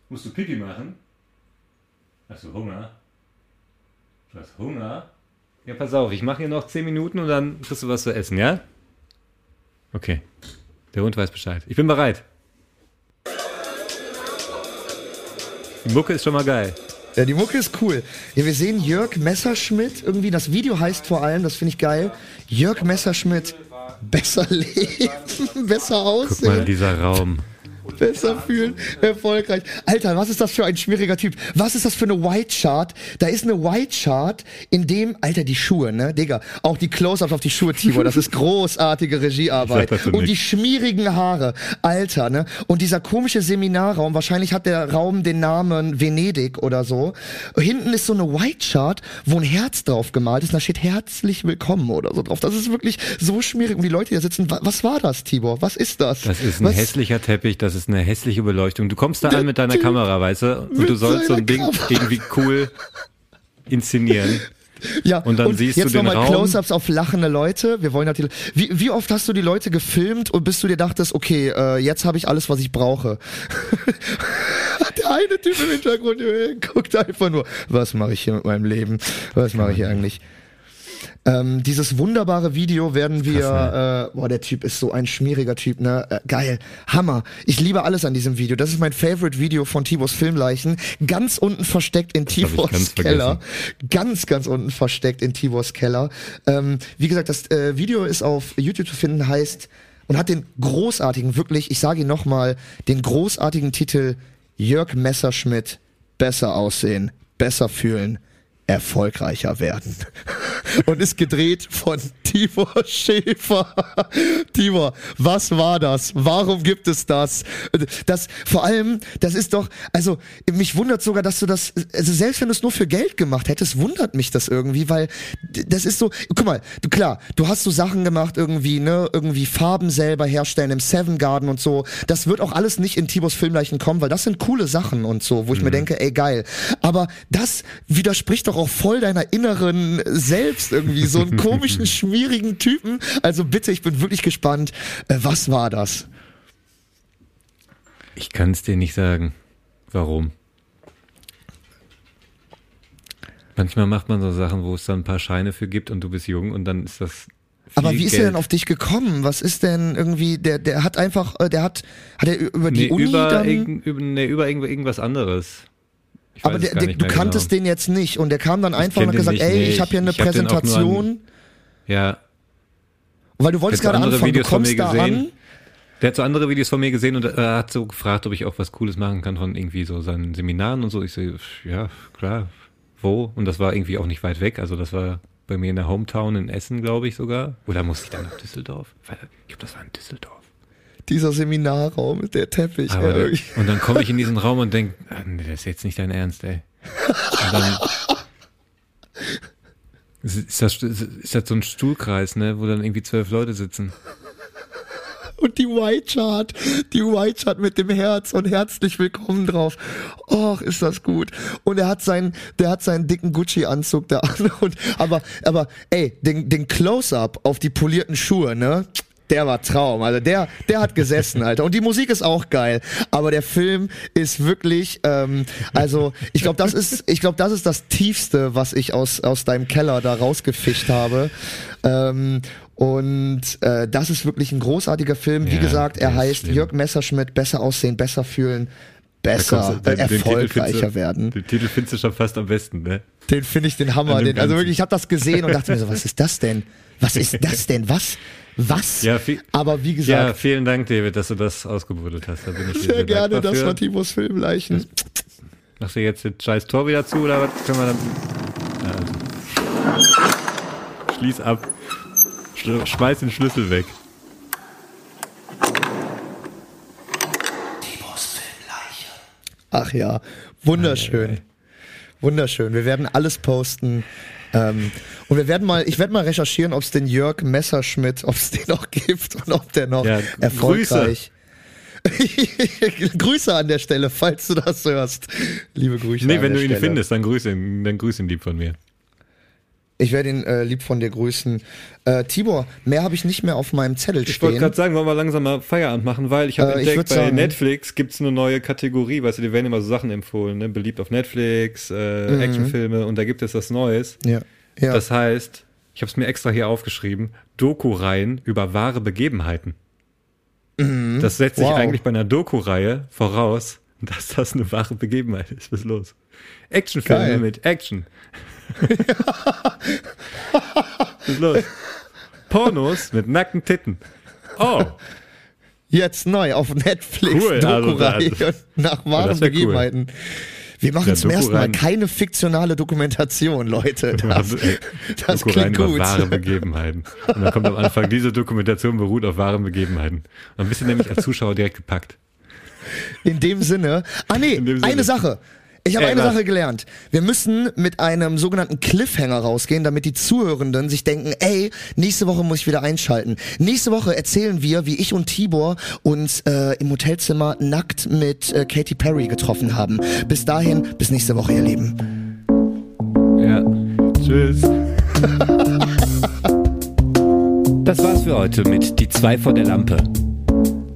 Musst du Pipi machen? Hast du Hunger? Du hast Hunger? Ja, pass auf, ich mache hier noch 10 Minuten und dann kriegst du was zu essen, ja? Okay. Der Hund weiß Bescheid. Ich bin bereit. Die Mucke ist schon mal geil. Ja, die Mucke ist cool. Ja, wir sehen Jörg Messerschmidt irgendwie. Das Video heißt vor allem, das finde ich geil. Jörg Messerschmidt, besser leben, besser aussehen. Guck mal, dieser Raum. Besser fühlen, erfolgreich. Alter, was ist das für ein schwieriger Typ? Was ist das für eine White Chart? Da ist eine White Chart, in dem, Alter, die Schuhe, ne, Digga, auch die Close-ups auf die Schuhe, Tibor, das ist großartige Regiearbeit. Und die schmierigen Haare, Alter, ne? Und dieser komische Seminarraum, wahrscheinlich hat der Raum den Namen Venedig oder so. Hinten ist so eine White Chart, wo ein Herz drauf gemalt ist, und da steht herzlich willkommen oder so drauf. Das ist wirklich so schmierig. Und die Leute, die da sitzen, wa- was war das, Tibor? Was ist das? Das ist ein was? hässlicher Teppich, das ist eine hässliche Beleuchtung. Du kommst da an mit deiner Kamera, weißt du, und du sollst so ein Ding Kamera. irgendwie cool inszenieren. Ja, Und dann siehst du jetzt den nochmal. Close-ups auf lachende Leute. Wir wollen natürlich. Wie, wie oft hast du die Leute gefilmt und bis du dir dachtest, okay, äh, jetzt habe ich alles, was ich brauche. Der eine Typ im Hintergrund guckt einfach nur, was mache ich hier mit meinem Leben? Was mache ich hier eigentlich? Ähm, dieses wunderbare Video werden wir, äh, boah, der Typ ist so ein schmieriger Typ, ne? Äh, geil, Hammer. Ich liebe alles an diesem Video. Das ist mein Favorite Video von Tibos Filmleichen. Ganz unten versteckt in ganz Keller. vergessen. Ganz, ganz unten versteckt in Tibors Keller. Ähm, wie gesagt, das äh, Video ist auf YouTube zu finden, heißt und hat den großartigen, wirklich, ich sage ihn nochmal, den großartigen Titel Jörg Messerschmidt, besser aussehen, besser fühlen, erfolgreicher werden. Und ist gedreht von Tibor Schäfer. Tibor, was war das? Warum gibt es das? Das, vor allem, das ist doch, also, mich wundert sogar, dass du das, also selbst wenn du es nur für Geld gemacht hättest, wundert mich das irgendwie, weil das ist so, guck mal, du, klar, du hast so Sachen gemacht irgendwie, ne, irgendwie Farben selber herstellen im Seven Garden und so. Das wird auch alles nicht in Tibors Filmleichen kommen, weil das sind coole Sachen und so, wo ich mir denke, ey, geil. Aber das widerspricht doch auch voll deiner inneren Selbst irgendwie, so einen komischen, schmierigen Typen. Also bitte, ich bin wirklich gespannt. Äh, was war das? Ich kann es dir nicht sagen. Warum? Manchmal macht man so Sachen, wo es dann ein paar Scheine für gibt und du bist jung und dann ist das. Aber wie ist Geld. er denn auf dich gekommen? Was ist denn irgendwie, der, der hat einfach, äh, der hat, hat er über die nee, Uni über, dann, irgend, über, nee, über irgend- irgendwas anderes. Ich aber der, der, du kanntest genau. den jetzt nicht und der kam dann einfach kenn und hat gesagt, nicht, ey, nee, ich habe hier eine ich- ich nur an- Präsentation. Ja, weil du wolltest gerade andere anfangen, du Videos von kommst mir da gesehen. an. Der hat so andere Videos von mir gesehen und er hat so gefragt, ob ich auch was Cooles machen kann von irgendwie so seinen Seminaren und so. Ich so, ja, klar, wo? Und das war irgendwie auch nicht weit weg. Also das war bei mir in der Hometown in Essen, glaube ich sogar. Oder musste ich dann nach Düsseldorf? Ich glaube, das war in Düsseldorf. Dieser Seminarraum, der Teppich. Aber ey, und dann komme ich in diesen Raum und denke, ah, nee, das ist jetzt nicht dein Ernst, ey. Und dann ist das, ist das so ein Stuhlkreis, ne, wo dann irgendwie zwölf Leute sitzen. Und die White Chart, die White Chart mit dem Herz und herzlich willkommen drauf. Och, ist das gut. Und er hat seinen, der hat seinen dicken Gucci-Anzug da an. Und, aber, aber, ey, den, den Close-Up auf die polierten Schuhe, ne? Der war Traum. Also der, der hat gesessen, Alter. Und die Musik ist auch geil. Aber der Film ist wirklich, ähm, also ich glaube, das ist, ich glaube, das ist das Tiefste, was ich aus aus deinem Keller da rausgefischt habe. Ähm, und äh, das ist wirklich ein großartiger Film. Wie Ja, gesagt, er heißt schlimm. Jörg Messerschmidt, besser aussehen, besser fühlen, besser, du- den- den erfolgreicher du- werden. Den Titel findest du schon fast am besten, ne? Den finde ich den Hammer. Den, also wirklich, ich habe das gesehen und dachte mir so, was ist das denn? Was ist das denn? Was? Was? Ja, Aber wie ja, gesagt, vielen Dank, David, dass du das ausgebuddelt hast. Da bin ich dir sehr gerne, das für. war Timos Filmleichen. Machst du jetzt den scheiß Tor wieder zu oder was können wir dann? Ja, also. Schließ ab. Schl schmeiß den Schlüssel weg. Ach ja, wunderschön. Wunderschön. Wir werden alles posten. Ähm, und wir werden mal, ich werde mal recherchieren, ob es den Jörg Messerschmidt, ob es den noch gibt und ob der noch Ja, erfolgreich. Grüße an der Stelle, falls du das hörst. Liebe Grüße. Nee, wenn du ihn Stelle. findest, dann grüß ihn, dann grüß ihn lieb von mir. Ich werde ihn äh, lieb von dir grüßen. Äh, Tibor, mehr habe ich nicht mehr auf meinem Zettel Ich wollte stehen. gerade sagen, wollen wir langsam mal Feierabend machen, weil ich habe Äh, ich entdeckt, würd bei sagen- Netflix gibt's eine neue Kategorie, weißt du, die werden immer so Sachen empfohlen, ne? beliebt auf Netflix, äh, Mhm. Actionfilme und da gibt es was Neues. Ja. ja. Das heißt, ich habe es mir extra hier aufgeschrieben, Doku-Reihen über wahre Begebenheiten. Das setzt sich Mhm. Wow. eigentlich bei einer Doku-Reihe voraus, dass das eine wahre Begebenheit ist. Was ist los? Actionfilme mit Action. Los? Pornos mit nackten Titten. Oh, Jetzt neu auf Netflix. Cool, also Doku-Reihe da- nach wahren wär cool. Begebenheiten. Wir machen Ja, zum ersten Mal keine fiktionale Dokumentation, Leute. Das, Also, das klingt über gut. wahre Begebenheiten. Und dann kommt am Anfang, diese Dokumentation beruht auf wahren Begebenheiten. Und dann bist du nämlich als Zuschauer direkt gepackt. In dem Sinne. Ah nee, Sinne. eine Sache. Ich habe eine was? Sache gelernt. Wir müssen mit einem sogenannten Cliffhanger rausgehen, damit die Zuhörenden sich denken, ey, nächste Woche muss ich wieder einschalten. Nächste Woche erzählen wir, wie ich und Tibor uns äh, im Hotelzimmer nackt mit äh, Katy Perry getroffen haben. Bis dahin, bis nächste Woche, ihr Lieben. Ja. Tschüss. Das war's für heute mit Die zwei vor der Lampe.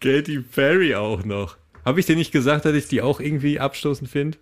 Katy Perry auch noch. Habe ich dir nicht gesagt, dass ich die auch irgendwie abstoßend finde?